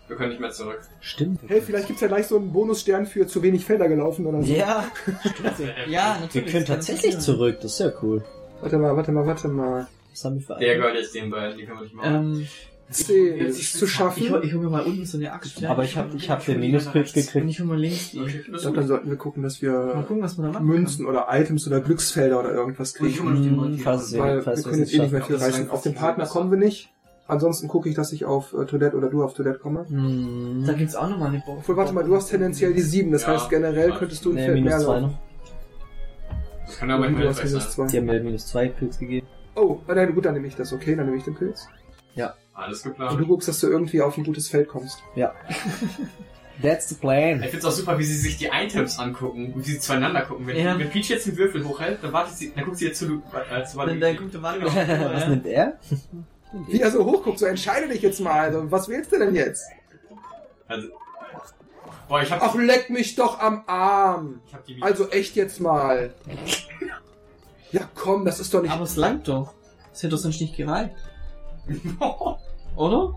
Wir können nicht mehr zurück. Stimmt. Hey, vielleicht gibt's ja gleich so einen Bonusstern für zu wenig Felder gelaufen oder so. Ja, Ja, wir natürlich. können das kann tatsächlich zurück. Das ist ja cool. Warte mal, warte mal, warte mal. Was haben wir für Der einen? gehört jetzt den beiden, die können wir nicht machen. Ähm, C, das ist zu ich, schaffen. hol- ich hol mir mal unten so eine Axt. Aber ich hab, ich hab den Minuspilz Und gekriegt. ich hol mal links die. Okay, Ich glaube, dann sollten wir gucken, dass Mal wir gucken, was man da Münzen oder Items oder Glücksfelder oder irgendwas Oh, ich kriegen. hol mal noch den. Weil wir wir können jetzt eh nicht mehr viel reißen. Auf den Partner kommen wir nicht. Ansonsten gucke ich, dass ich auf äh, Toilette oder du auf Toilette komme. kann. Hm. Da gibt's auch nochmal eine Box. Obwohl, warte mal, du hast tendenziell die 7. Das Ja. heißt, generell könntest du ein Nee, Feld mehr minus zwei laufen. noch. Das kann aber du hast mehr minus sein. 2. Die haben mir minus zwei Pilz gegeben. Oh, ah, nein, gut, dann nehme ich das. Okay, dann nehme ich den Pilz. Alles Und du geplant. guckst, dass du irgendwie auf ein gutes Feld kommst. That's the plan. Ich find's auch super, wie sie sich die Items angucken und wie sie zueinander gucken. Wenn, Ja. wenn Peach jetzt den Würfel hochhält, dann wartet sie, dann guckt sie jetzt zu, äh, zu Dann, dann guckt der Wand Genau. Was ja. nimmt er? Wie er so hochguckt, so entscheide dich jetzt mal. Also, was willst du denn jetzt? Also, boah, ich hab, Ach, leck mich doch am Arm. ich hab die Also echt jetzt mal. Ja, komm, das ist doch nicht... Aber es langt doch. Das hätte doch sonst nicht gereicht. Oder?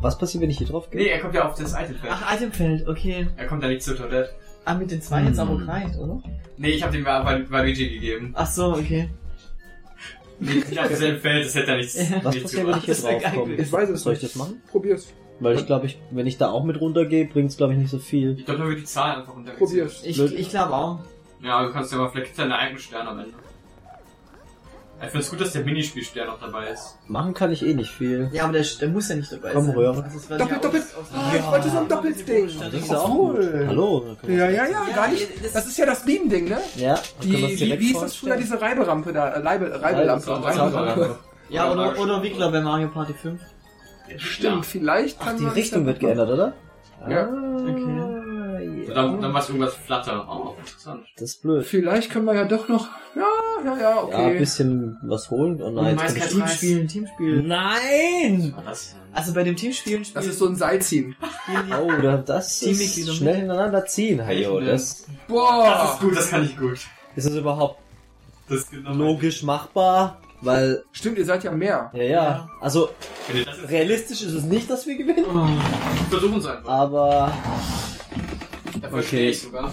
Was passiert, wenn ich hier drauf nee, gehe? er kommt ja auf das Itemfeld. Ach, Itemfeld, okay. Er kommt da nicht zur Toilette. Ah, mit den zwei jetzt Hm. aber gereicht, oder? Nee, ich hab dem Val- Valuigi gegeben. Ach so, okay. Nicht auf demselben Feld, das hätte er nichts, Ja. Was nichts passiert, wenn ich hier Das wär drauf komme? geil. Ich weiß es Soll ich nicht. das machen? Probier's. Weil ich glaube, ich, wenn ich da auch mit runtergehe, bringt's glaube ich nicht so viel. Ich glaube, nur wird die Zahl einfach runtergezogen. Probier's. Ich, ich glaube auch. Ja, du kannst ja mal vielleicht deine eigenen Sterne am Ende. Ich finde es gut, dass der Minispielstern noch dabei ist. Machen kann ich eh nicht viel. Ja, aber der, der muss ja nicht dabei Komm, sein. rühr. Also es war Doppelt, ja doppelt. aus- aus- Ah, ich wollte so ein Doppelding. Das ist auch gut. Hallo. Ja, ja, ja, Ja, gar nicht. das- ist ja das Beam-Ding, ne? Ja, Die, wie, wie ist das früher, diese Reiberampe da? Äh, Reibe, Reibelampe. Reibe- Reiberampe. Ja, oder, oder Wickler bei Mario Party 5. Stimmt, vielleicht Ach, kann die man Richtung wird geändert, oder? Ja. Ah, ja. Dann, dann war es irgendwas flatter. Oh, interessant. Das ist blöd. Vielleicht können wir ja doch noch. Ja, ja, ja, Ja, ein okay. bisschen was holen. Oh nein, Du jetzt kein ich... Teamspielen, Teamspielen. Nein! Das? Also bei dem Teamspielen spielen das ist so ein Seilziehen. Oh, da- das ist schnell hintereinander ziehen. Echt, Das Das Boah! ist gut, das kann ich gut. ist es überhaupt Das ist genau logisch machbar? Weil, Stimmt, ihr seid ja mehr. ja, ja. Also, ihr das jetzt realistisch ist es nicht, dass wir gewinnen. versuchen es einfach. Aber, okay. ich sogar.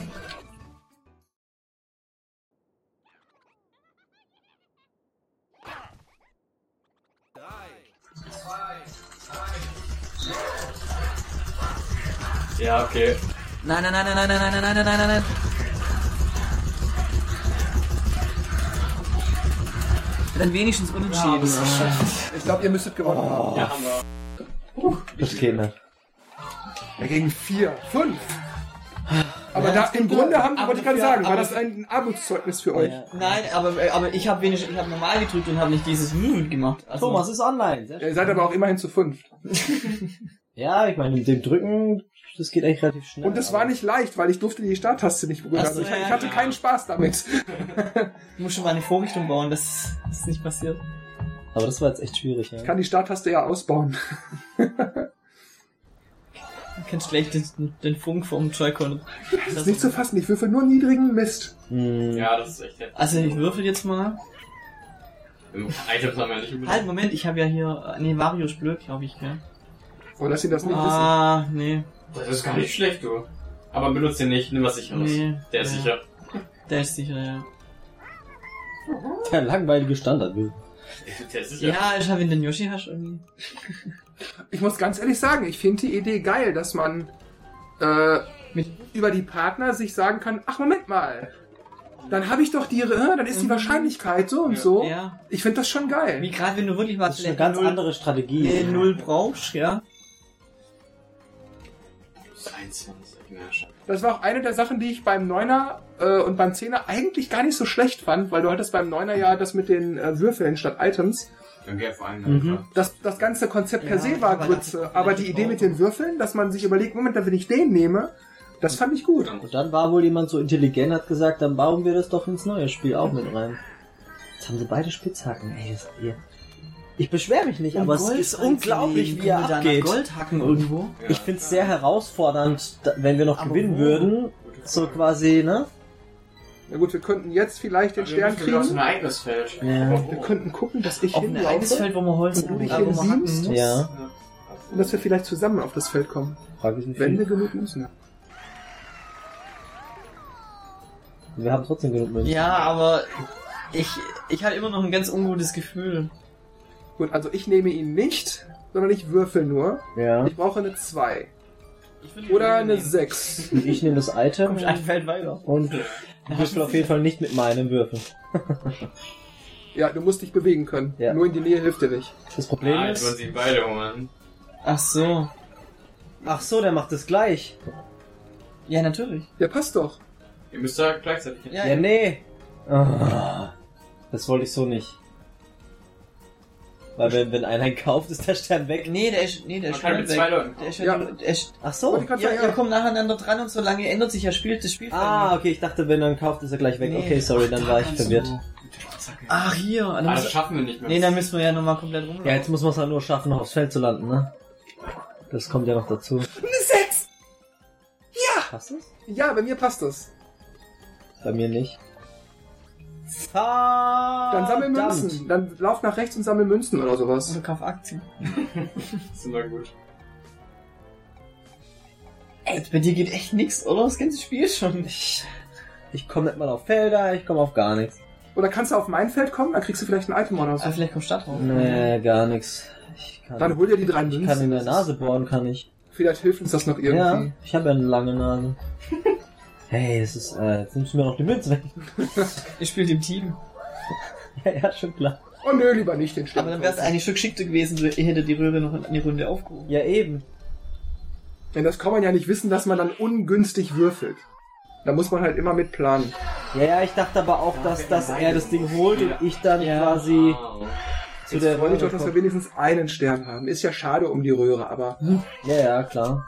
Ja, okay. Nein, nein, nein, nein, nein, nein, nein, nein, nein, nein, nein, nein. Dann wenigstens unentschieden. Ich glaube, ihr müsstet gewonnen haben. Ja, haben wir. das geht nicht. Ja, gegen vier, fünf. Aber Ja, da, das im Grunde haben, Aber wollte ich gerade dafür- sagen, war das ein Armutszeugnis für euch. Ja. Nein, aber, aber ich habe wenigstens, ich habe normal gedrückt und habe nicht dieses Wut gemacht. Also, Thomas ist online. Ihr seid aber auch immerhin zu fünf. Ja, ich meine, mit dem Drücken, das geht eigentlich relativ schnell. Und es war nicht leicht, weil ich durfte die Starttaste nicht berühren. Also so, ich, ja, ich hatte ja. keinen Spaß damit. Ich muss schon mal eine Vorrichtung bauen, dass das nicht passiert. Aber das war jetzt echt schwierig, ja. Ich kann die Starttaste ja ausbauen. Du kennst gleich den, den Funk vom Joy-Con. Das ist nicht zu fassen, ich würfel nur niedrigen Mist. Hm. Ja, das ist echt heftig. Also ich würfel jetzt mal. Im Items haben wir ja nicht unbedingt. Halt, Moment, ich habe ja hier... Nee, Vario ist blöd, glaube ich, gell? Oh, lass ihn das nicht wissen. Ah, nee. Das ist gar nicht schlecht, du. Aber benutzt den nicht, nimm was sicheres. Nee. Der ist Ja. sicher. Der ist sicher, ja. Der langweilige Standard. Der ist sicher. Ja, ich habe in den Yoshi hast irgendwie. Ich muss ganz ehrlich sagen, ich finde die Idee geil, dass man äh, Mit- über die Partner sich sagen kann, ach Moment mal, dann habe ich doch die, äh, dann ist die Mhm. Wahrscheinlichkeit so und Ja. so. Ja. Ich finde das schon Wie geil. gerade wenn du wirklich mal Das ist eine ganz null, andere Strategie. nee, null brauchst, ja. 23, ja, schade. Das war auch eine der Sachen, die ich beim Neuner äh, und beim Zehner eigentlich gar nicht so schlecht fand, weil du hattest beim Neuner ja das mit den äh, Würfeln statt Items. Dann geh vor allem Mhm. Das, das ganze Konzept per Ja, se war Grütze, aber die Idee mit den Würfeln, dass man sich überlegt, Moment, wenn ich den nehme, das fand ich gut. Und dann war wohl jemand so intelligent, hat gesagt, dann bauen wir das doch ins neue Spiel auch mit rein. Jetzt haben sie beide Spitzhacken. Ey, das, ihr. Ich beschwere mich nicht, aber es ist unglaublich, wie er abgeht. Gold hacken irgendwo. Ich finde es sehr herausfordernd, wenn wir noch Aber gewinnen wo? würden. So quasi, ne? Na gut, wir könnten jetzt vielleicht den Also, Stern wir müssen auf kriegen. ein eigenes Feld. Ja. Wir könnten gucken, dass ich Auf ein eigenes hinlaufe Feld, wo man Holz Und du dich äh, hier wo beamst? muss. Ja. und dass wir vielleicht zusammen auf das Feld kommen. Frage ich, wie Wenn wir viel. genug müssen. Wir haben trotzdem genug Münzen. Ja, aber ich, ich habe immer noch ein ganz ungutes Gefühl. Gut, also ich nehme ihn nicht, sondern ich würfel nur. Ja. Ich brauche eine 2. Ich würd Oder eine nehmen. 6. Und ich nehme das Item Kommst ein Feld weiter. und würfel auf jeden Fall nicht mit meinem Würfel. Ja, du musst dich bewegen können. Ja. Nur in die Nähe hilft dir nicht. Das Problem Ah, jetzt wollen ist. sie beide holen. Ach so. Ach so, der macht es gleich. Ja, natürlich. Ja, passt doch. Ihr müsst da gleichzeitig hin. Ja, Ja, nee. Ah, das wollte ich so nicht. Weil wenn, wenn einer ihn kauft, ist der Stern weg. Nee, der ist, nee, der Man ist kann schon mit weg. zwei Leuten. Der ist Ja. ja, der ist, Ach so. Ja, ihr ja. kommt nacheinander dran und so lange ändert sich ja Spiel, das Spielfeld. Ah, okay, ich dachte, wenn er ihn kauft, ist er gleich weg. Nee. Okay, sorry, dann war ich verwirrt. Ach, hier. Dann Ah, das schaffen wir nicht mehr. nee, dann müssen wir ja nochmal komplett rumlaufen. Ja, jetzt muss man es halt nur schaffen, noch aufs Feld zu landen, ne? Das kommt ja noch dazu. Eine 6! Passt das? Ja, bei mir passt das. Bei mir nicht. Dann sammel. Münzen. Dann lauf nach rechts und sammel Münzen oder sowas. Oder kauf Aktien. Das ist immer gut. Ey, bei dir geht echt nix, oder? Das ganze Spiel schon. Ich, ich komme nicht mal auf Felder, ich komme auf gar nichts. Oder kannst du auf mein Feld kommen? Dann kriegst du vielleicht ein Item oder so. Ah, vielleicht kommt Stadt drauf. Nee, gar nix. Ich kann, Dann hol dir die drei ich Münzen. kann in der Nase bohren, kann ich. Vielleicht hilft uns das noch irgendwie. Ja, ich habe ja eine lange Nase. Hey, es ist, äh, jetzt nimmst du mir noch die Münze weg. Ihr spielt im Team. ja, ja, schon klar. Oh nö, lieber nicht den Aber dann wäre es eigentlich schon geschickter gewesen, du- ihr hättet die Röhre noch in die Runde aufgehoben. Ja, eben. Denn das kann man ja nicht wissen, dass man dann ungünstig würfelt. Da muss man halt immer mit planen. Ja, ja, ich dachte aber auch, dass, dass er das Ding holt und ich dann Ja. quasi Wow. zu Jetzt der freue ich doch, dass wir wenigstens einen Stern haben. Ist ja schade um die Röhre, aber Ja, ja, klar.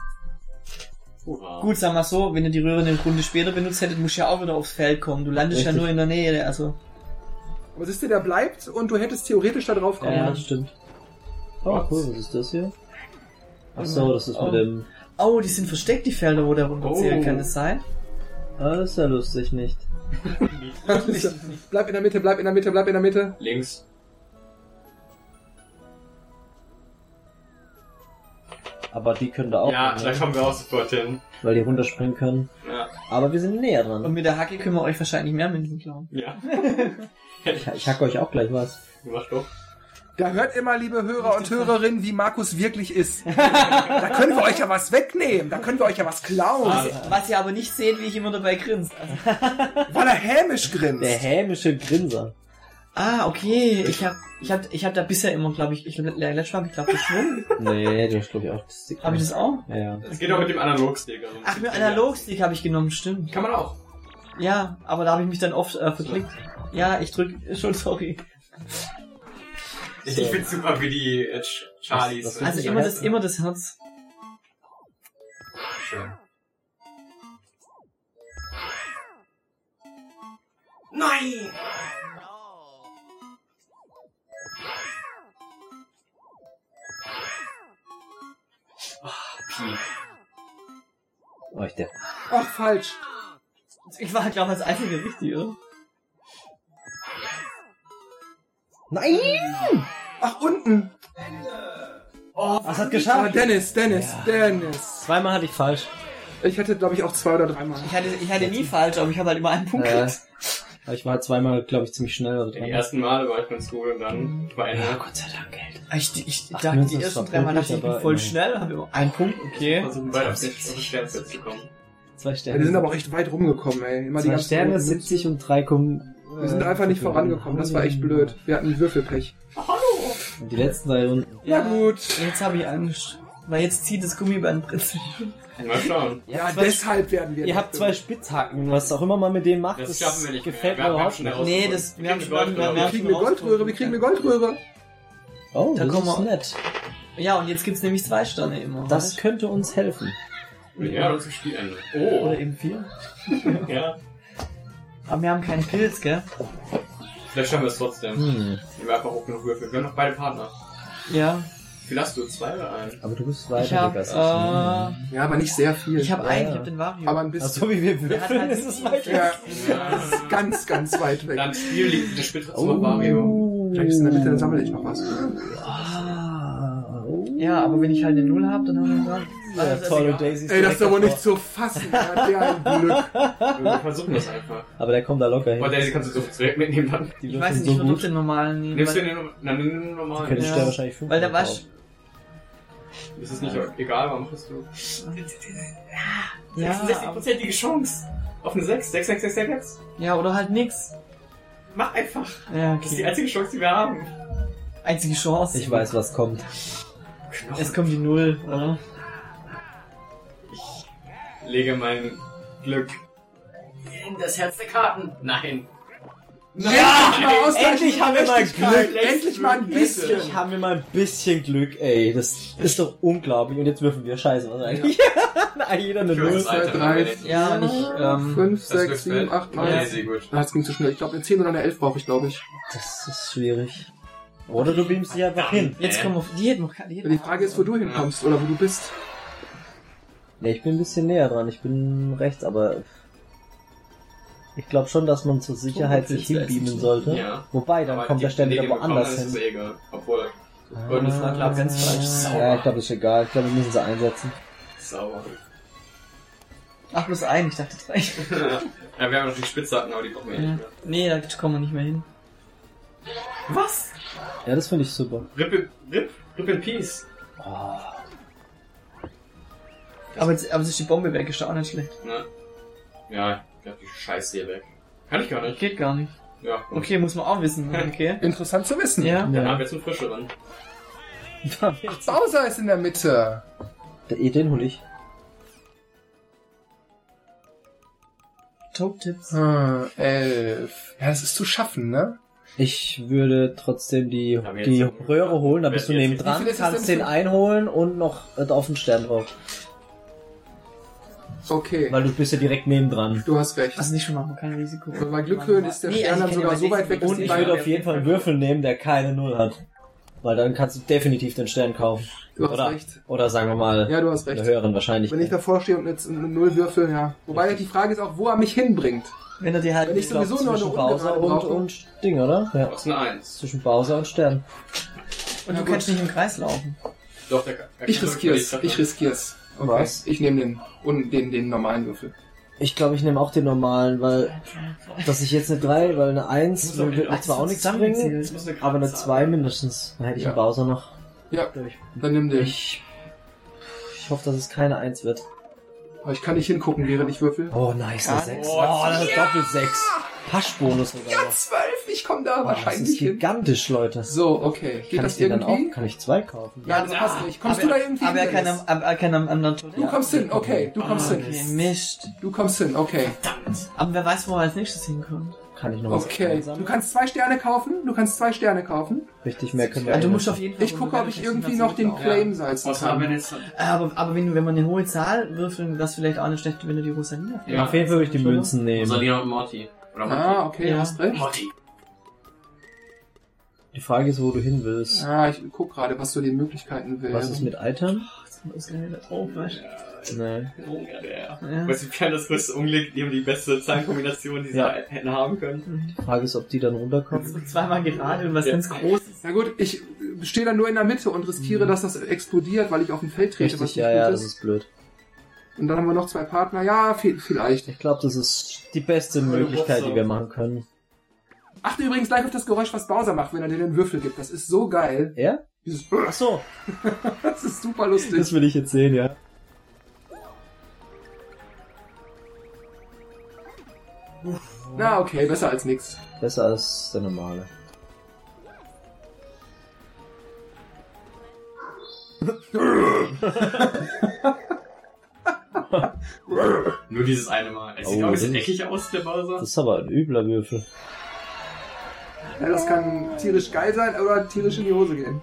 Wow. Gut, sag mal so, wenn ihr die Röhre eine Runde später benutzt hättet, musst du ja auch wieder aufs Feld kommen. Du landest ja Richtig. nur in der Nähe, also. Aber siehst du, der bleibt und du hättest theoretisch da drauf kommen Ja, können. das stimmt. Oh, Was? cool, was ist das hier? Ach so, das ist Oh. mit dem... Oh, die sind versteckt, die Felder, wo der runterzählt. Oh. Kann das sein? Ah, das ist ja lustig nicht. bleib in der Mitte, bleib in der Mitte, bleib in der Mitte. Links. Aber die können da auch ja, hin, da ne? kommen wir auch sofort hin. weil die runterspringen können. Ja. Aber wir sind näher Und dran. mit der Hacke können wir euch wahrscheinlich mehr Münzen klauen. Ja. Ich, ich hack euch auch gleich was. Mach doch. Da hört immer, liebe Hörer und Hörerinnen, wie Markus wirklich ist. da können wir euch ja was wegnehmen. Da können wir euch ja was klauen. Was ihr aber nicht seht, wie ich immer dabei grinst. Also, Weil er hämisch grinst. Der hämische Grinser. Ah, okay. Ich hab, ich hab, ich hab da bisher immer, glaube ich, ich glaube, letztes Mal hab ich glaube geschwungen. Nee, du hast glaube ich auch das Stick. Hab ich das auch? Ja, ja. Das geht auch mit dem Analogstick. Also Ach, mit Analogstick habe ich genommen, stimmt. Kann man auch. Ja, aber da habe ich mich dann oft äh, verklickt. Ja, ich drück schon, sorry. Ich So. find's super, wie die äh, Ch- Charlies. Was- was Also ist immer das? das, immer das Herz. Schön. Nein! Oh, ich der. Ach, falsch. Ich war, glaube ich, als einzige richtig, oder? Nein! Ach, unten. Oh, was hat Ah, geschafft? Dennis, Dennis, Dennis. Zweimal hatte ich falsch. Ich hatte, glaube ich, auch zwei oder dreimal. Ich hatte, ich hatte nie falsch, aber ich habe halt immer einen Punkt Ja. gekriegt. Ich war zweimal, glaube ich, ziemlich schnell. Oder Die ersten Male war ich ganz gut und dann war Ende. Ja, Gott sei Dank, Geld. Ich, ich Ach, dachte, die ersten drei Mal dachte ich, ich bin voll schnell, habe immer einen Punkt, okay. Versuchen auf den Sternplatz zu kommen. Zwei Ja, Sterne. die sind aber auch echt weit rumgekommen, ey. Immer die Zwei Sterne, roten 70 und 3 kommen. Wir sind einfach nicht vorangekommen. Das war echt blöd. Wir hatten Würfelpech. Und die letzten drei Runden. Ja, gut. Jetzt habe ich Angst. Weil jetzt zieht das Gummiband prinzipiell. Mal schauen. Ja, deshalb werden wir. Ihr habt zwei Spitzhacken, was auch immer man mit denen macht, Das das, schaffen wir nicht gefällt mir Wir haben überhaupt nicht. Nee, das, wir haben kriegen schon, eine wir haben Wir kriegen eine Goldröhre, wir kriegen eine Goldröhre. Oh, Da das kommen ist wir- nett. Ja, und jetzt gibt's nämlich zwei Sterne immer. Das könnte uns helfen. Ja, das ist Spielende. Oh. Oder eben vier. Ja. Aber wir haben keinen Pilz, gell? Vielleicht schaffen wir es trotzdem. Hm. Wir einfach hoch genug würfeln. Wir haben noch beide Partner. Ja. Wie viel hast du? Zwei oder einen? Aber du bist Ich weiter, hab, äh, Ja, aber nicht sehr viel. ich hab Ja, einen, ich hab den Vario. aber ein Ach bisschen. so wie wir hat würfeln, halt ist es weit weg. Ja, das ist ganz, ganz weit weg. Dann Spiel liegt der Spitze zum Mario. Oh. Vielleicht ist in der Mitte, dann sammle ich noch was. Ah, oh. ja, aber wenn ich halt eine Null hab, dann haben wir dran. Ja, Also, das toll, ist und Daisy ist Ey, das ist aber nicht zu fassen. Ja, der ein Glück. Wir versuchen das einfach. Aber der kommt da locker hin. Aber Daisy kannst du so direkt mitnehmen dann. Die Ich weiß nicht, ich so würde gut. den normalen nehmen. Nimmst du den, dann nimm den normalen. Könnte ich Ja. wahrscheinlich fünf weil der drauf. Ist es nicht egal, warum machst du? Ja, 66%ige Chance. Auf eine 6, 6, 6, 6, 6, 6. ja, oder halt nix. Mach einfach. Ja, Das ist die okay. einzige Chance, die wir haben. Einzige Chance. Ich weiß, was kommt. Es kommt die Null, oder? Lege mein Glück in das Herz der Karten. Nein. Ja, mal ausgleichen, endlich haben wir mal. Glück. Endlich mal ein bisschen. Endlich haben wir mal ein bisschen Glück, ey. Das ist doch unglaublich. Und jetzt würfeln wir Scheiße, was eigentlich? Na, jeder eine Ich höre Null. das Alter, drei, aber nicht. Ja, und ich, ähm, 5, Das 6, Glück 7, fällt. 8, Ja, 9. sehr gut. Das ging zu schnell. Ich glaube, eine 10 oder eine 11 brauche ich, glaube ich. Das ist schwierig. Oder du beamst dich einfach hin. jetzt kommen wir auf die hätten noch die Frage ist, wo du hinkommst oder wo du bist. Ja, ich bin ein bisschen näher dran. Ich bin rechts, aber ich glaube schon, dass man zur Sicherheit sich hinbeamen sollte. Ja. Wobei, dann Aber kommt der die wir woanders hin. Ist es eh egal. Obwohl, Golden ist klar ganz falsch. Ja, ich glaube, das ist egal. Ich glaube, wir müssen sie einsetzen. sauber. Ach, plus ein, ich dachte drei. ja, wir haben noch die Spitzhacken, aber die brauchen wir ja nicht mehr. Nee, da kommen wir nicht mehr hin. Was? Ja, das finde ich super. Rip, Rip, Rip in Peace. Aber, jetzt, aber sich die Bombe weg ist doch auch nicht schlecht. Ne? Ja, ich hab die Scheiße hier weg. Kann ich gar nicht. Geht gar nicht. Ja, gut. Okay, muss man auch wissen. Okay. Interessant zu wissen. Ja. Dann haben wir jetzt einen frischeren. Bowser ist in der Mitte. Eh, Den hol ich. Top-Tipps. Hm, elf. Ja, das ist zu schaffen, ne? Ich würde trotzdem die, die Röhre holen, da bist du neben dran, kannst den einholen und noch äh, auf den Stern drauf. Okay, Weil du bist ja direkt neben dran. du hast recht. Also nicht schon machen, kein Risiko. Wenn wir Glück hören, ist der Nee, Stern dann sogar so weit weg, dass Und ich würde auf jeden Fall einen Würfel nehmen, der keine Null hat. Weil dann kannst du definitiv den Stern kaufen. Du hast oder, recht. oder sagen wir mal, Ja, du hast recht. höheren wahrscheinlich. Wenn ich davor stehe und jetzt eine Null würfel, ja. Wobei die Frage ist auch, wo er mich hinbringt. Wenn er dir halt... Wenn ich glaub, sowieso nur eine zwischen Bowser und, und Ding, oder? Ja. Was eine Eins. Zwischen Bowser und Stern. und Ja, du gut. kannst nicht im Kreis laufen. Doch, der, der Ich riskier's. Ich riskier's. Okay. Was? Ich nehme den, und den, den normalen Würfel. Ich glaube, ich nehme auch den normalen, weil, dass ich jetzt eine 3, weil eine 1 muss auch wird mir zwar auch nichts bringen, aber eine 2 mindestens. Dann hätte ich Ja. einen Bowser noch. Ja, durch. dann nimm den. Ich, ich hoffe, dass es keine 1 wird. Aber ich kann nicht hingucken, während ich würfel. Oh, nice, eine Ja. 6. Oh, das ist doppelt 6. Haschbonus sogar noch. zwölf! Ich komme da Oh, das ist wahrscheinlich hin. gigantisch, Leute. So, okay. Geht Kann das ich dann irgendwie? auch, kann ich zwei kaufen? Ja, das passt nicht. Kommst aber, du da irgendwie aber er hin? kann am, aber er kann am anderen Tod. Du kommst hin, okay, du kommst Okay, hin. Mist. Du kommst hin, okay. Aber wer weiß, wo er als nächstes hinkommt. Kann ich noch was Okay. Du kannst zwei Sterne kaufen, du kannst zwei Sterne kaufen. Richtig, mehr können wir Ja, du auch musst auf jeden Fall... Ich gucke, ob ich irgendwie noch den Claim salzen Was haben wir kann. jetzt? Aber, aber wenn, wenn man eine hohe Zahl würfeln, das vielleicht auch nicht schlecht, wenn du die Rosalina Ja. Auf jeden Fall würde ich die Münzen nehmen. Rosalina und Morty. Oder Morty? Ah, okay, Ja. du hast recht. Morty. Die Frage ist, wo du hin willst. Ah, ich guck gerade, was so die Möglichkeiten wären. Was ist mit Item? Ausgerechnet da drauf, weißt Nee. Oh, ja, du? Ja. Weißt du, haben das größte Unglück, die haben die beste Zahlenkombination, die sie Ja. hätten haben können. Die Frage ist, ob die dann Das runterkommen. ist zweimal gerade und was Ja. ganz Großes. Na gut, ich stehe dann nur in der Mitte und riskiere, dass das explodiert, weil ich auf dem Feld trete, was Mhm. Richtig, nicht ja, ja, gut das ist blöd. Und dann haben wir noch zwei Partner. Ja, viel, vielleicht. Ich glaube, das ist die beste Möglichkeit, die wir machen können. Achte übrigens gleich auf das Geräusch, was Bowser macht, wenn er dir den Würfel gibt. Das ist so geil. Er? Dieses Ach so, Das ist super lustig. das will ich jetzt sehen, ja. Na, okay, besser als nix. Besser als der normale. Nur dieses eine Mal. Es sieht Oh, auch ein bisschen eckig aus, der Bowser. Das ist aber ein übler Würfel. Ja, das kann tierisch geil sein oder tierisch in die Hose gehen.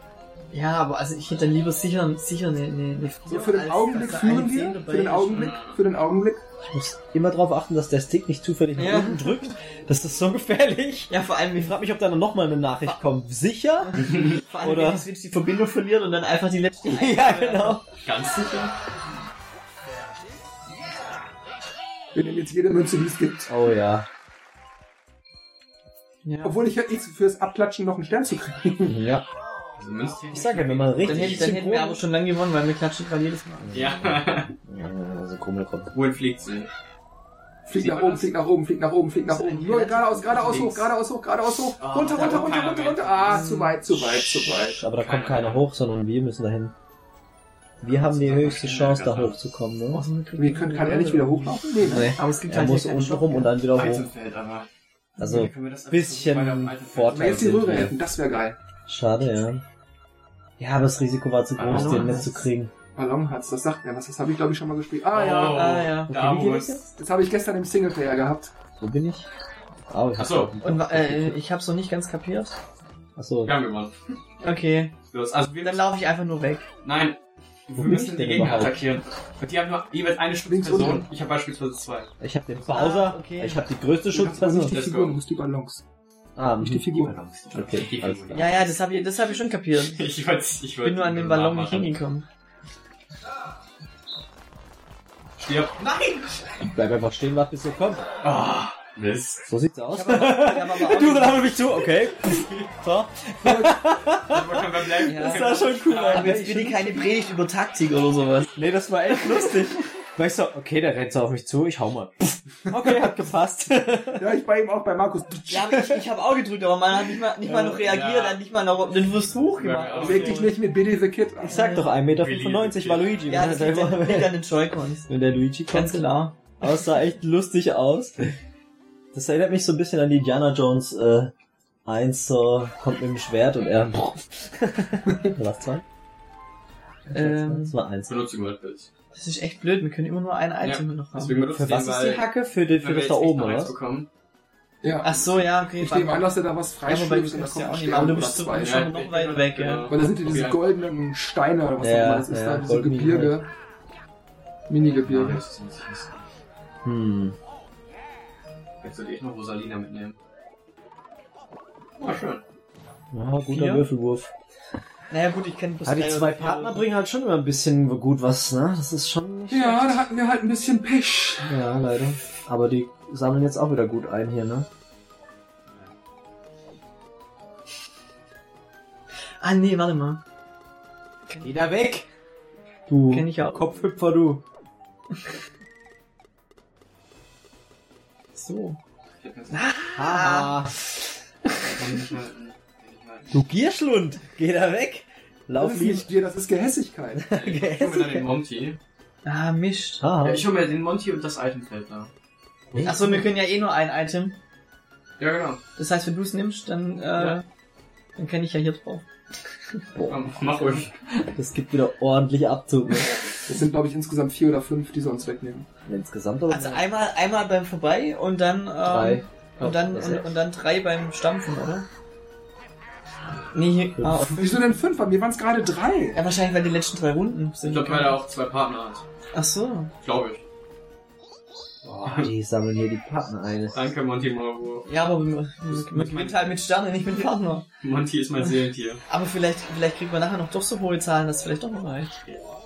Ja, aber also ich hätte dann lieber sicher, sicher eine, eine, eine So, für den Augenblick führen wir. Für den. Augenblick. Für den Augenblick. Ich muss immer darauf achten, dass der Stick nicht zufällig nach Ja. unten drückt. Das ist so gefährlich. Ja, vor allem, Ich frage mich, ob da noch mal eine Nachricht kommt. Sicher? vor allem Oder- wenn die Switch die Verbindung verliert und dann einfach die letzte... ja, genau. Ganz sicher. Wir nehmen jetzt jede Münze, die es gibt. Oh ja. Ja. Obwohl ich hätte nichts fürs Abklatschen noch einen Stern zu kriegen. Ja. Also. Ich sage ja, wenn man Dann, richtig hätte, dann hätten wir aber schon lange gewonnen, weil wir klatschen gerade jedes Mal. Ja. Ja, also komisch kommt. Wohin fliegt sie? Flieg Sieht nach oben, das? flieg nach oben, flieg nach oben, flieg nach oben. Nur geradeaus, geradeaus hoch, geradeaus hoch, geradeaus hoch. Runter, runter, runter, runter, runter. Ah, zu weit, zu weit, zu weit. Aber da kommt keiner hoch, sondern wir müssen dahin. Wir haben die höchste Chance, da hochzukommen, ne? Wir können, kann er nicht wieder hochlaufen? Nee, ne? Nee. Aber es gibt Er halt muss unten rum und dann wieder hoch. Also, bisschen Weizenfeld- Wenn wir Vorteil. jetzt die Röhre hätten, das wäre geil. Schade, ja. Ja, aber das Risiko war zu groß, den nicht zu kriegen. Ballonherz, das sagt er was. Das habe ich, glaube ich, schon mal gespielt. Ah, ja. Oh, Ah, ja. Da, Okay, wie wo geht es. das Das habe ich gestern im Singleplayer gehabt. Wo bin ich? Oh, ich Ach so. Und äh, ich hab's noch nicht ganz kapiert. Achso. Wir haben gewonnen. Okay, Los, also wir dann laufe ich einfach nur weg. Nein. Wo Wir müssen ich die denn Gegner überhaupt? attackieren. Und die haben nur jeweils eine Schutzperson. Ich habe beispielsweise zwei. Ich habe den Bowser. Ah, okay. Ich habe die größte aber nicht Schutzperson. die Figur, du musst die Ballons. Ah, Nicht die. Figur. Okay, Die Figur. Ja, ja, das habe ich, das hab ich schon kapiert. Ich Ich wollte, ich bin nur an den Ballon nicht hingekommen. Stirb. Nein! Bleib einfach stehen, warte bis ihr kommt. Ah, Mist. So sieht's aus. Ich ich hab Du, dann haben wir mich zu, okay. So. Ja. Das sah schon cool Aber aus. jetzt bitte keine Predigt über Taktik oder sowas. Nee, das war echt lustig. Weißt du, okay, der rennt so auf mich zu, ich hau mal. Okay, hat gepasst. Ja, ich bei ihm auch bei Markus. Ja, aber ich, ich habe auch gedrückt, aber man hat nicht mal, nicht mal noch reagiert, Ja. hat nicht mal noch den Versuch gemacht. Dich nicht mit Billy the Kid. Ich sag doch, 1,95 Meter war Luigi. Ja, das der, liegt an, den Joy-Cons. wenn der Luigi Ganz kommt. klar. Aber es sah echt lustig aus. Das erinnert mich so ein bisschen an die Indiana Jones äh, 1, so kommt mit dem Schwert und er... Was, zwei? Ähm, Das war eins. Benutze Goldpilz. das ist echt blöd, wir können immer nur ein Item noch haben. Für was ist die Hacke? Für, die, für das da oben, oder. Ja. Ach so, ja, okay. Ich nehme an, dass er da was ja, freischlägt und da ja auch nicht, aber du bist so- zwei. schon noch weit weg, ja. Weil da sind ja diese goldenen Steine oder was Ja, auch immer das ist, ja, da diese Gebirge. Mini-Gebirge. Ja, nicht das. Hm. Jetzt sollte ich noch Rosalina mitnehmen. Ah, schön. Ja, guter Vier? Würfelwurf. Naja, gut, ich kenne bloß Ja, die zwei. Partner bringen halt schon immer ein bisschen gut was, ne? Das ist schon nicht Ja, da hatten wir halt ein bisschen Pech. Ja, leider. Aber die sammeln jetzt auch wieder gut ein hier, ne? Ah, nee, warte mal. Geh da weg! Du Kenn ich auch. Kopfhüpfer, du. Nicht halten. Du Gierschlund! Geh da weg! Das Lauf ist lieb. nicht dir, das ist Gehässigkeit. Ich hol mir dann den Monty. Ah, Mist. Haha. Ja, ich hol mir den Monty und das Itemfeld da. Ach so, wir können ja eh nur ein Item. Ja, genau. Das heißt, wenn du es nimmst, dann, äh, Ja. dann kann ich ja hier drauf. Komm, mach ruhig. Das gibt wieder ordentlich Abzug, ne? Das sind, glaube ich, insgesamt vier oder fünf, die sie uns wegnehmen. Insgesamt aber Also einmal, einmal beim Vorbei und dann, ähm, drei. und dann, Ja, und, und dann drei beim Stampfen, oder? Nee, hier, ah, auf Wieso denn fünf? Bei mir waren es gerade drei. Ja, wahrscheinlich, weil die letzten drei Runden Ich sind. glaube, weil er auch zwei Partner hat. Ach so. Glaube ich. Boah, die sammeln hier die Partner ein. Danke, Monty Mauro. Ja, aber wir, wir gewinnen halt mit Sterne, nicht mit Partner. Monty ist mein Seelentier. Aber vielleicht, vielleicht kriegt man nachher noch doch so hohe Zahlen, dass es vielleicht doch noch reicht.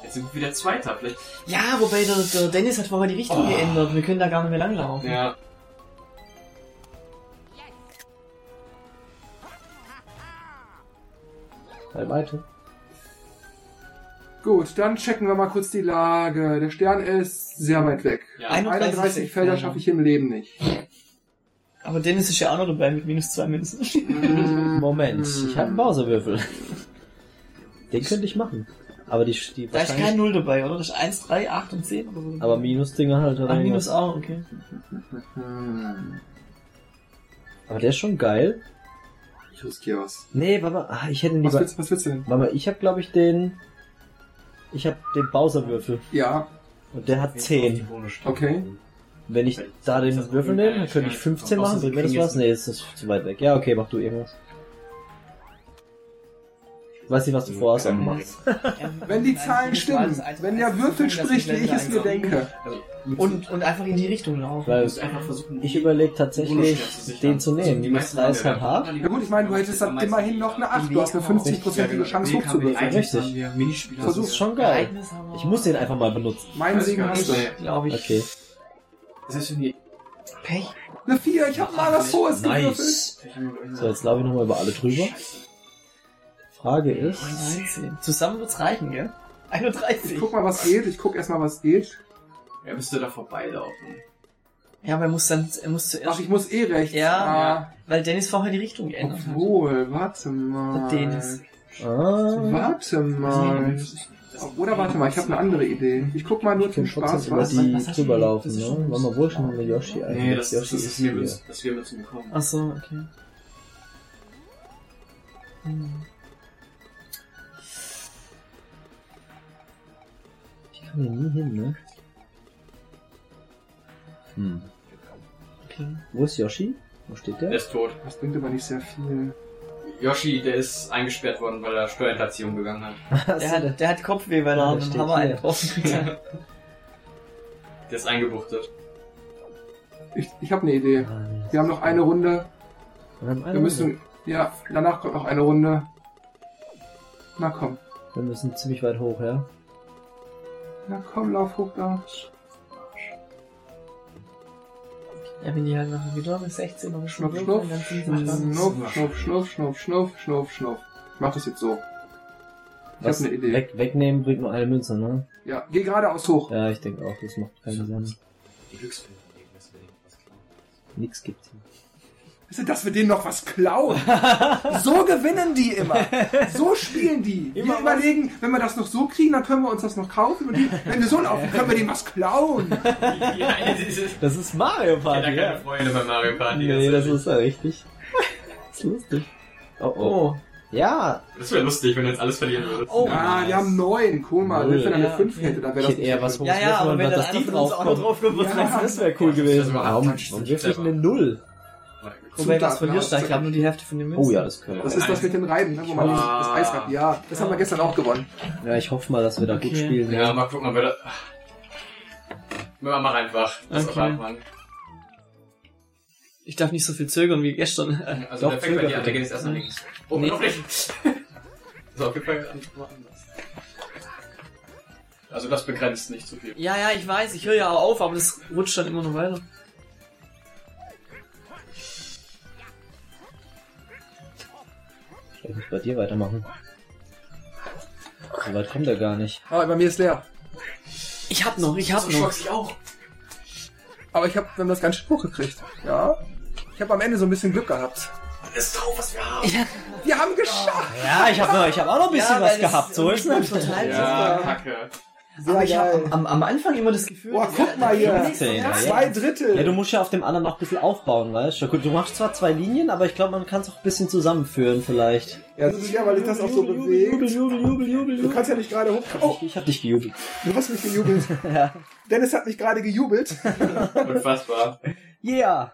Jetzt sind wir wieder Zweiter. Vielleicht. Ja, wobei der, der Dennis hat vorher die Richtung Oh. geändert. Wir können da gar nicht mehr langlaufen. Ja. Bei weiter. Gut, dann checken wir mal kurz die Lage. Der Stern ist sehr weit weg. Ja. 31 31 Felder Felder. schaffe ich im Leben nicht. Aber Dennis ist ja auch noch dabei mit minus zwei Münzen. Moment, ich habe einen Bowserwürfel. Den könnte ich machen. Aber die, die Da ist kein Null dabei, oder? Das ist 1, 3, 8 und 10 oder so. Aber Minusdinger halt. oder Ach, minus auch, okay. Aber der ist schon geil. Ich riskiere was. Nee, warte mal. Ah, ich hätte Was lieber... willst, was willst du denn? Warte mal, ich habe glaube ich den... Ich habe den Bowserwürfel. Ja, Und der hat 10. okay. Wenn ich da den Würfel nehme, dann könnte ich 15 machen. Bringt mir das was? Nee, ist das zu weit weg. Ja, okay, mach du irgendwas. Ich weiß nicht, was du vorhast, aber machst. Wenn die Zahlen stimmen, wenn der Würfel spricht, wie ich es mir denke. Und, und einfach in die Richtung laufen. Weil ich überlege tatsächlich, den zu nehmen. Also, Die 3 ist halt haben hart. Ja gut, ich meine, du hättest dann immerhin noch eine 8. Du hast eine 50-prozentige Chance hochzuwürfeln. Richtig. Minispieler. Das ist schon geil. Ich muss den einfach mal benutzen. Mein Segen hast du. Glaube ich. Okay. Das ist die. Pech. Eine 4, ich hab mal was Hohes gewürfelt. Nice. So, jetzt laufe ich nochmal über alle drüber. Frage ist... 19. Zusammen wird's reichen, gell? Ich 31. guck mal, was geht. Ich guck erstmal, was geht. Ja, müsste da vorbeilaufen. Ja, aber er muss dann, er muss Ach, zuerst, ich muss eh rechts. Ja. Ah, weil Dennis vorher die Richtung geändert hat. obwohl, warte mal. Der Dennis. Ah, Warte mal. Oder warte mal, ich habe eine andere Idee. Ich guck mal nur ich zum Spaß über was. die was drüber laufen, Das ne? schon- Warte mal, wo ist denn der Yoshi eigentlich? Nee, das, das, Yoshi ist, ist mir dass wir müssen bekommen. Ach so, okay. Hm. Hier nie hin, ne? Hm. okay. Wo ist Yoshi? Wo steht der? Der ist tot. Das bringt aber nicht sehr viel. Yoshi, der ist eingesperrt worden, weil er Steuerhinterziehung begangen hat. Der hat, der hat Kopfweh, weil er Hammer einen gekriegt hat. Der ist eingebuchtet. Ich, ich habe eine Idee. Ah. Wir haben noch eine Runde. Wir haben eine Wir müssen, ja, danach kommt noch eine Runde. Na komm. Runde. Wir müssen ziemlich weit hoch, ja? Na komm, lauf hoch da. Ja, wenn die halt nachher wieder mit 16 oder schon Schnuff, schnuff. dann sind sie dran. Schnuff, schnuff, schnuff, schnuff, schnuff, schnuff, schnuff. Ich mach das jetzt so. Ich habe eine Idee. Weg, wegnehmen bringt nur eine Münze, ne? Ja, geh geradeaus hoch. Ja, ich denke auch, das macht keinen Sinn. Die Glücksfälle nehmen, dass wir denen was klauen. Nix gibt hier. Wisst ihr, dass wir denen noch was klauen? so gewinnen die immer. So spielen die. Wir Immer überlegen, wenn wir das noch so kriegen, dann können wir uns das noch kaufen. Und die, wenn wir so laufen, können wir denen was klauen. Ja, das ist, Das Mario ich hätte Party, keine Freude bei Mario Party. Nee, das ist ja richtig. Das ist lustig. Oh, oh. Ja. Das wäre lustig, wenn du jetzt alles verlieren würdest. Oh. Ah, wir haben neun. Cool mal. Wenn wir dann eine Ja, fünf hätte, dann wäre ich das eher was Ja, ja, aber wenn einer die uns auch noch draufkommt, was Ja. du? Das wäre cool Das gewesen. war Warum, wirf ich clever. eine Null? Wobei, was verlierst du? Ich glaube nur die Hälfte von den Münzen. Oh ja, das können Das wir. ist das mit den Reiben, ne, wo man das, das Eis hat. Ja, das haben wir gestern auch gewonnen. Ja, ich hoffe mal, dass wir da gut Okay. spielen. Ja, mal gucken, ob wir da... Wir machen einfach. Das Okay. Ich darf nicht so viel zögern wie gestern. Also Doch, der Effekt bei dir, der bitte. geht jetzt erst nach links. Oh, Nee. noch nicht. so, Fall antworten lassen. Also das begrenzt nicht zu viel. Ja, ja, ich weiß, ich höre ja auch auf, aber das rutscht dann immer noch weiter. Ich muss bei dir weitermachen. So weit kommt er gar nicht. Aber bei mir ist leer. Ich hab noch, ich hab noch. ich auch. Aber ich habe, wir haben das ganz schön hochgekriegt. Ja. Ich habe am Ende so ein bisschen Glück gehabt. Das ist drauf, was wir haben. Wir haben geschafft! Ja, ich habe ich hab auch noch ein bisschen Ja, was gehabt. So ist es verteilt Ja, ist. Aber ich geil. hab am, am Anfang immer das Gefühl, Boah, guck mal hier. 15, ja. Zwei Drittel. Ja, du musst ja auf dem anderen noch ein bisschen aufbauen, weißt du? Du machst zwar zwei Linien, aber ich glaube, man kann es auch ein bisschen zusammenführen vielleicht. Ja, das ist ja, weil ich das auch so bewegt. Jubel, jubel, jubel, jubel, Du kannst ja nicht gerade hoch. Oh, Ich hab dich gejubelt. du hast mich gejubelt. Ja. Dennis hat mich gerade gejubelt. Unfassbar. Yeah!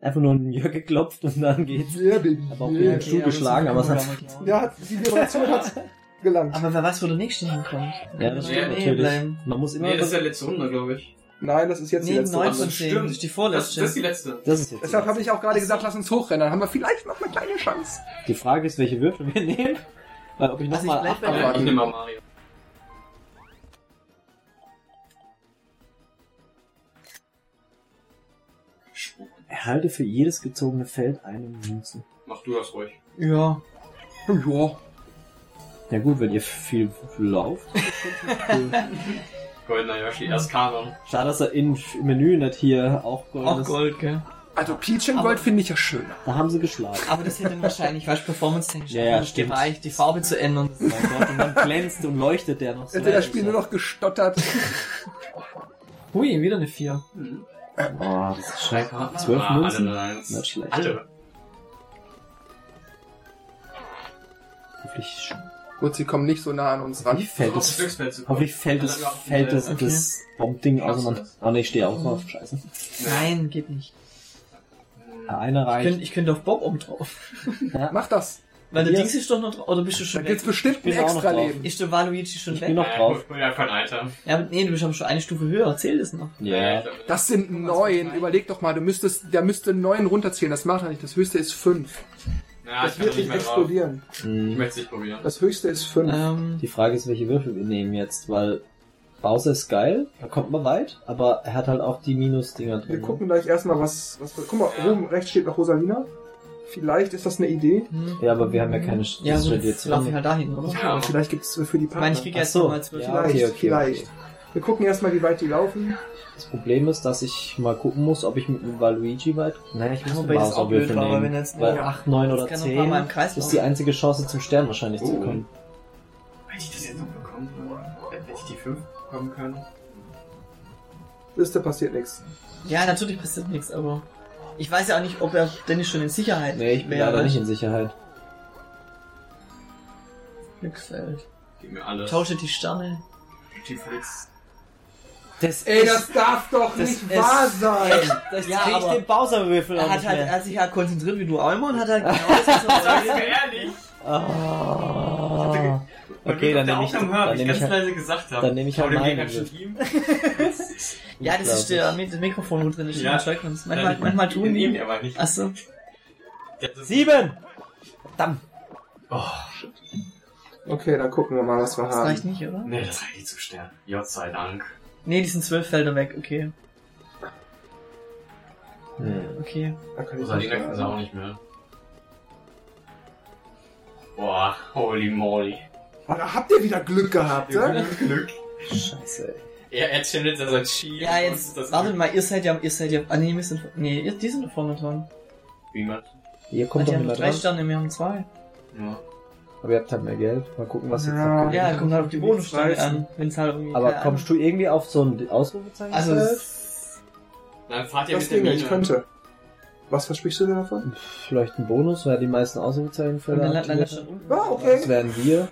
Einfach nur ein Jörg geklopft und dann geht's. Yeah. Aber auch Yeah. wieder zugeschlagen, aber es hat... Ja, hat- die Vibration hat gelangt. Aber wer weiß, wo der nächste hinkommt. Ja, das stimmt Nee, natürlich. bleiben. Man muss immer... Nee, das ist der letzte Runde, glaube ich. Nein, das ist jetzt die Nee, letzte 9 Runde. von 10. stimmt. Das ist die Das, vorletzte. das ist die letzte. das ist jetzt Deshalb habe ich auch gerade gesagt, lass uns hochrennen. Dann haben wir vielleicht noch eine kleine Chance. Die Frage ist, welche Würfel wir nehmen. Weil ob ich Also ich nochmal der- Ja, Abwarten. ich nehme mal Mario. Erhalte für jedes gezogene Feld eine Münze. Mach du das ruhig. Ja. Ja. Ja gut, wenn ihr viel lauft. Goldener Yoshi, erst Kanon. Schade, dass er im Menü nicht hier auch Gold Auch ist. Gold, gell. Also Peach in Gold finde ich ja schöner. Da haben sie geschlagen. Aber das hätte dann wahrscheinlich, weißt du, performance-technisch Ja, ja, stimmt. gereicht, die Farbe zu ändern. Mein Gott, und dann glänzt und leuchtet der noch so. Hätte das Spiel nur noch gestottert. Hui, wieder eine 4. Oh, das ist scheiße. Ah, Zwölf alle Münzen? Lines. Nicht schlecht. Alle. Hoffentlich, Gut, sie kommen nicht so nah an uns ran. hoffentlich fällt es, hoffentlich fällt es, fällt es, das Bombding auseinander. das? Ah ne, ich stehe auch drauf. Scheiße. Nein, geht nicht. Ich reicht. könnte, ich könnte auf Bob oben drauf. Mach das. Weil der. Dings ist doch noch drauf. Oder bist du Da schon gibt's weg? bestimmt ein bin auch noch extra. Leben. Ist der Waluigi schon Ich weg? bin noch drauf. ja kein Item. Ja, aber nee, du bist schon eine Stufe höher. Zählt es noch? Ja. ich Das sind neun. Überleg doch mal, du müsstest, der müsste neun runterzählen. Das macht er nicht. Das höchste ist fünf. Ja, Das ich wird nicht explodieren. Ich Hm. möchte es nicht probieren. Das höchste ist fünf. Ähm, Die Frage ist, welche Würfel wir nehmen jetzt, weil Bowser ist geil, da kommt man weit, aber er hat halt auch die Minus-Dinger drin. Wir gucken gleich erstmal, was, was. Guck mal, oben rechts steht noch Rosalina. Vielleicht ist das eine Idee. hm. Ja, aber wir haben ja keine Sch- Ja, das so steht jetzt laufe ich drin. halt dahin, oder? Ja, vielleicht gibt's für die Ich meine, Partner. ich kriege jetzt so. nochmal 12 Ja, Vielleicht, okay, okay, vielleicht. okay. Wir gucken erstmal, wie weit die laufen. Das Problem ist, dass ich mal gucken muss, ob ich mit dem Waluigi weit... Nein, ich muss blöd Bowser-Würfel war, weil wenn jetzt Weil nur- 8, 9 Das oder kann noch ein paar Mal im 10 Kreis ist die einzige Chance, zum Stern wahrscheinlich zu Oh. kommen. Hätte ich das jetzt noch bekommen? Hätte ich die 5 bekommen können? Wisst ihr, passiert nichts. Ja, natürlich passiert nichts, aber ich weiß ja auch nicht, ob er Dennis schon in Sicherheit Nee, ich bin wäre. leider nicht in Sicherheit. Glücksfeld. Gib mir alles. Tausche die Sterne. Die Flitz. Das Ey, das darf doch Das nicht ist- wahr sein! das Ja, krieg ich aber- den Bowser-Würfel Er hat halt, er hat sich halt konzentriert wie du auch immer und hat halt genau das, mir ehrlich! Ah. Okay, dann nehme ich, dann nehme ich ganz halt, leise gesagt habe. dann nehme ich halt. Ja, das ist der, das Mikrofon, wo drin ist, Ja. Joy-Cons. Manchmal, manchmal tun die. die. aber nicht. Achso. Das- Sieben! Verdammt! Oh, Okay, dann gucken wir mal, was wir Das haben. reicht nicht, oder? nee, das reicht nicht zu Stern. Gott sei Dank. Nee, die sind zwölf Felder weg, okay. Hm. Okay. Da kann ich Rosalina nicht kann sie auch nicht mehr. Boah, holy moly. Oh, da habt ihr wieder Glück gehabt, ne? Glück. Scheiße, ey. Er, er channelt ja sein Chi. Ja, jetzt, das wartet mal, ihr seid ja, ihr seid ja, ah nee, wir sind, nee, ihr, die sind da vorne dran. Wie man. Ihr kommt doch mehr drei dran. Sterne, wir haben zwei. Ja. Aber ihr habt halt mehr Geld. Mal gucken, was jetzt Ja. noch Ja, kommt halt auf die Preisen. an, wenn's halt irgendwie, Aber keine kommst du irgendwie auf so ein Ausrufezeichen? Also, Feld? Dann fahrt ihr Das mit der Mine. ich könnte. Was versprichst du dir davon? Vielleicht ein Bonus, weil die meisten Ausrufezeichen dann landet schon unten. Ah, okay. Das wären wir.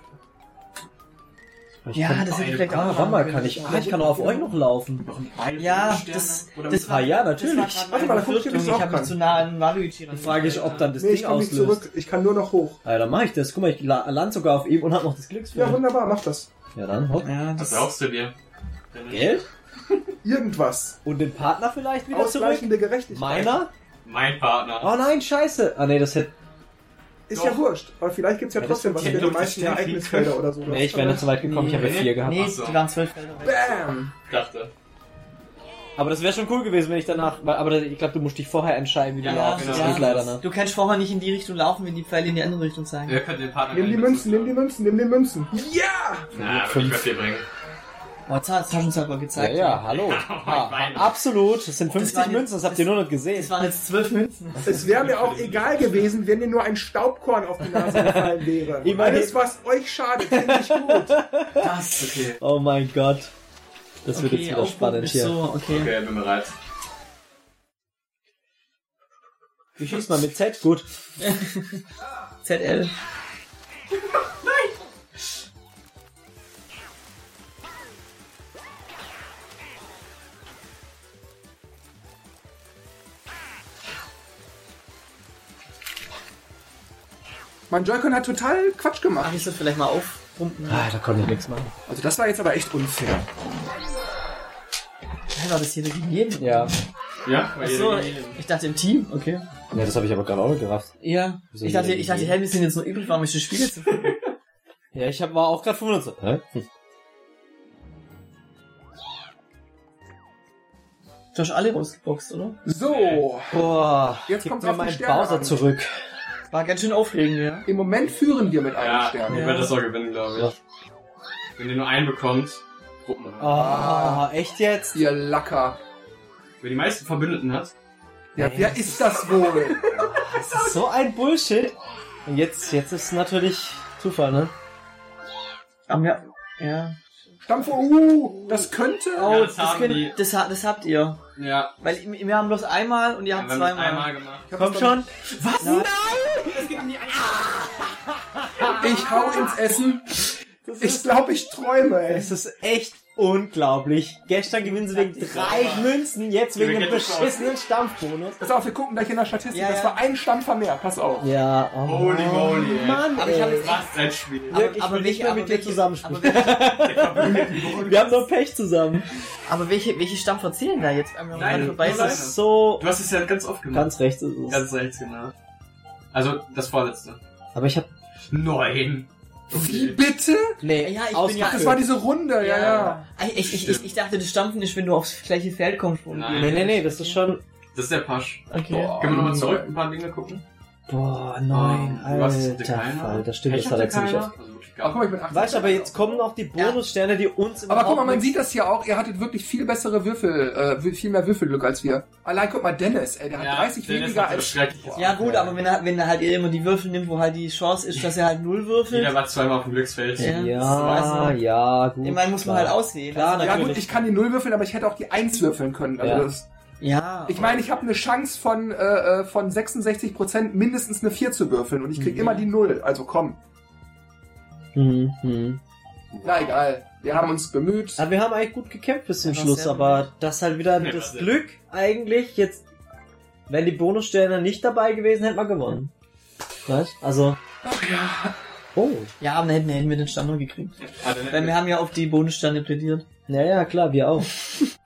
Ich Ja, das hätte ich vielleicht auch Ah, warte mal, kann ich, ah, ich kann auch auf euch noch laufen. Ja, das, das Ah, ja, natürlich. War Warte mal, da guck ich, ich ich habe mich zu nah an Waluigi Die Frage ist, ob dann das Nee, ich Ding auslöst. zurück. Ich kann nur noch hoch. Ja, dann mach ich das. Guck mal, ich la- land sogar auf ihm und hab noch das Ja, Glücksfeld. wunderbar, mach das. Ja, dann hopp. Ja, Was das, brauchst du dir? Geld? Irgendwas. Und den Partner vielleicht wieder zurück? Ausgleichende Gerechtigkeit. Meiner? Mein Partner. Oh nein, scheiße. Ah nee, das hätte... Ist Doch. ja wurscht. Aber vielleicht gibt's ja Ja, trotzdem was für die meisten Ereignisfelder oder so. Nee, ich wäre nicht so weit gekommen, ich habe ja Nee. vier gehabt. nee, so. die waren zwölf Felder. Bam! dachte. Aber das wäre schon cool gewesen, wenn ich danach... Aber ich glaube, du musst dich vorher entscheiden, wie du Ja, laufst. genau. Das geht leider nicht. Du kannst vorher nicht in die Richtung laufen, wenn die Pfeile in die andere Richtung zeigen. Wer könnte den Partner Nimm die Münzen, nimm die Münzen, nimm die Münzen. Ja! Na, Fünf. ich dir bringen. Oh, jetzt hat Taschenzauber Ja, gezeigt. ja, hallo. Ah, Beine. absolut. Das sind 50 waren jetzt- Münzen, das habt ihr nur nicht gesehen. Das waren jetzt zwölf Münzen. Es wäre mir auch egal gewesen, wenn dir nur ein Staubkorn auf die Nase gefallen wäre. Immerhin. Alles, was euch schadet, finde ich gut. Das, okay. Oh mein Gott. Das wird Okay, jetzt wieder spannend hier. so, okay. Okay, bin bereit. Wie schießt man mit Z? Gut. ZL. Mein Joy-Con hat total Quatsch Ach, gemacht. ich soll vielleicht mal aufpumpen. Ah, da konnte ich nichts machen. Also das war jetzt aber echt unfair. Hä, war das hier gegen jeden? Ja. Ja, weil Achso, ich dachte im Team, okay. Ja, das habe ich aber gerade auch nicht gerafft. Ja. Wieso Ich dachte, ich dachte, wir sind jetzt nur übrig, warum ist das Spiel jetzt so? Ja, ich hab, war auch gerade 95. Hä? Hm. Du hast alle rausgeboxt, oder? So, Boah, Jetzt gib kommt's mir Sterne Bowser an. zurück. War ganz schön aufregend, ja. im Moment führen wir mit einem Ja, Stern. ich Ja. werde das auch gewinnen, glaube ich. Ja. Wenn ihr nur einen bekommt, Gruppen. Ah, echt jetzt? Ihr Lacker. Wer die meisten Verbündeten hat, Ja, wer ist das wohl? Das ist so ein Bullshit. Und jetzt, jetzt ist natürlich Zufall, ne? Aber ja, ja. Stampf, uh, das könnte. Oh, Ja, das, das haben könnt, die- das, das habt ihr. Ja, Weil wir haben bloß einmal und ihr wir habt haben es zweimal. einmal gemacht. Komm schon. Was? Nein! Ich hau ins Essen. Ich glaube, ich träume, ey. Es ist echt unglaublich. Gestern gewinnen sie wegen drei Münzen, jetzt wegen dem das beschissenen Stampfbonus. Pass auf, wir gucken gleich in der Statistik. Ja, das ja. war ein Stampfer mehr. Pass auf. Ja, oh Holy moly, ey. Mann, Aber ich hab ey. jetzt- Was ein Spiel. Dirk, ich aber will nicht mehr aber mit dir welche- zusammenspielen. Aber welche, Wir haben nur Pech zusammen. aber welche, welche Stampfer zählen da jetzt? Nein, vorbei das? Das ist so... Du hast es ja ganz oft gemacht. Ganz rechts ist es. Ganz rechts, genau. Also, das vorletzte. Aber ich hab... Neun. Wie bitte? Nee, Ja, ich bin ja- Ach, das war diese Runde, ja, ja. Ich, ich, ich, ich dachte, das Stampfen ist, wenn du aufs gleiche Feld kommst. Nein. Nee, nee, nee, das ist schon... Das ist der Pasch. Okay. Boah. Können wir nochmal zurück ein paar Dinge gucken? Boah, nein, was ist alter der Keiner? Fall. Das stimmt, Ich das hat hatte er ziemlich oft. Also gar guck mal, ich bin 18. Weißt du, aber jetzt kommen noch die Bonussterne, die uns im Aber guck mal, man sieht das hier auch. Ihr hattet wirklich viel bessere Würfel, äh, viel mehr Würfelglück als wir. Allein guck mal, Dennis, ey, der hat 30 Dennis weniger so als... schrecklich. Ja gut, aber wenn er, wenn er halt immer die Würfel nimmt, wo halt die Chance ist, dass er halt null würfelt, Jeder war zweimal auf dem Glücksfeld. Ja. Ja, ja, gut. ich meine, muss man klar. halt auswählen. Klar, Also, Ja natürlich. gut, ich kann die Null würfeln, aber ich hätte auch die Eins würfeln können. Also Ja. das, ja. ich meine, ich habe eine Chance von, äh, äh, von 66% mindestens eine 4 zu würfeln und ich krieg Mhm. immer die Null. Also komm. Hm, hm. Na egal. Wir haben uns bemüht. Aber wir haben eigentlich gut gekämpft bis zum Ja, Schluss, aber das halt wieder Ja, das Glück eigentlich jetzt, wenn die Bonussterne nicht dabei gewesen, hätten wir gewonnen. Weißt? Also. Oh. ja, aber dann hätten, hätten wir den Stand noch gekriegt. Weil wir haben ja auf die Bonusstände plädiert. Ja, ja, klar, wir auch.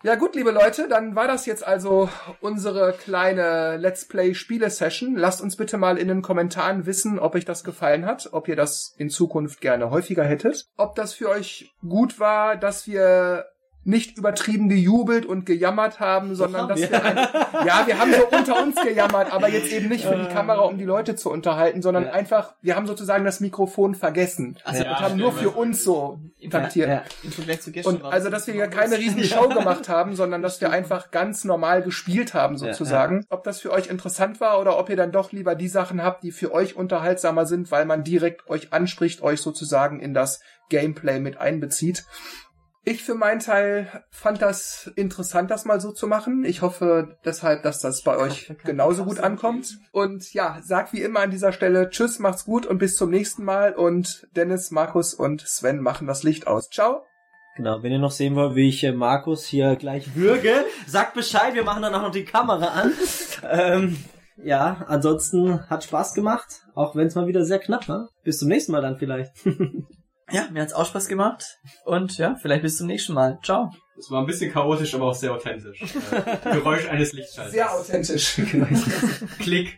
Ja gut, liebe Leute, dann war das jetzt also unsere kleine Let's Play Spiele Session. Lasst uns bitte mal in den Kommentaren wissen, ob euch das gefallen hat, ob ihr das in Zukunft gerne häufiger hättet, ob das für euch gut war, dass wir nicht übertrieben gejubelt und gejammert haben, sondern haben dass wir. wir, ein, ja, wir haben so unter uns gejammert, aber jetzt eben nicht für die Kamera, um die Leute zu unterhalten, sondern Ja. einfach, wir haben sozusagen das Mikrofon vergessen Also, und haben nur für uns so taktiert. Ja, Und also, das dass wir hier keine riesen Show gemacht haben, sondern dass wir einfach ganz normal gespielt haben, Ja, sozusagen. Ob das für euch interessant war oder ob ihr dann doch lieber die Sachen habt, die für euch unterhaltsamer sind, weil man direkt euch anspricht, euch sozusagen in das Gameplay mit einbezieht. Ich für meinen Teil fand das interessant, das mal so zu machen. Ich hoffe deshalb, dass das bei euch genauso gut ankommt. Und ja, sag wie immer an dieser Stelle Tschüss, macht's gut und bis zum nächsten Mal. Und Dennis, Markus und Sven machen das Licht aus. Ciao. Genau, wenn ihr noch sehen wollt, wie ich äh, Markus hier gleich würge, sagt Bescheid, wir machen dann auch noch die Kamera an. ähm, ja, ansonsten hat Spaß gemacht, auch wenn es mal wieder sehr knapp war. Bis zum nächsten Mal dann vielleicht. Ja, mir hat's auch Spaß gemacht. Und ja, vielleicht bis zum nächsten Mal. Ciao. Das war ein bisschen chaotisch, aber auch sehr authentisch. Äh, Geräusch eines Lichtschalters. Sehr authentisch. Klick.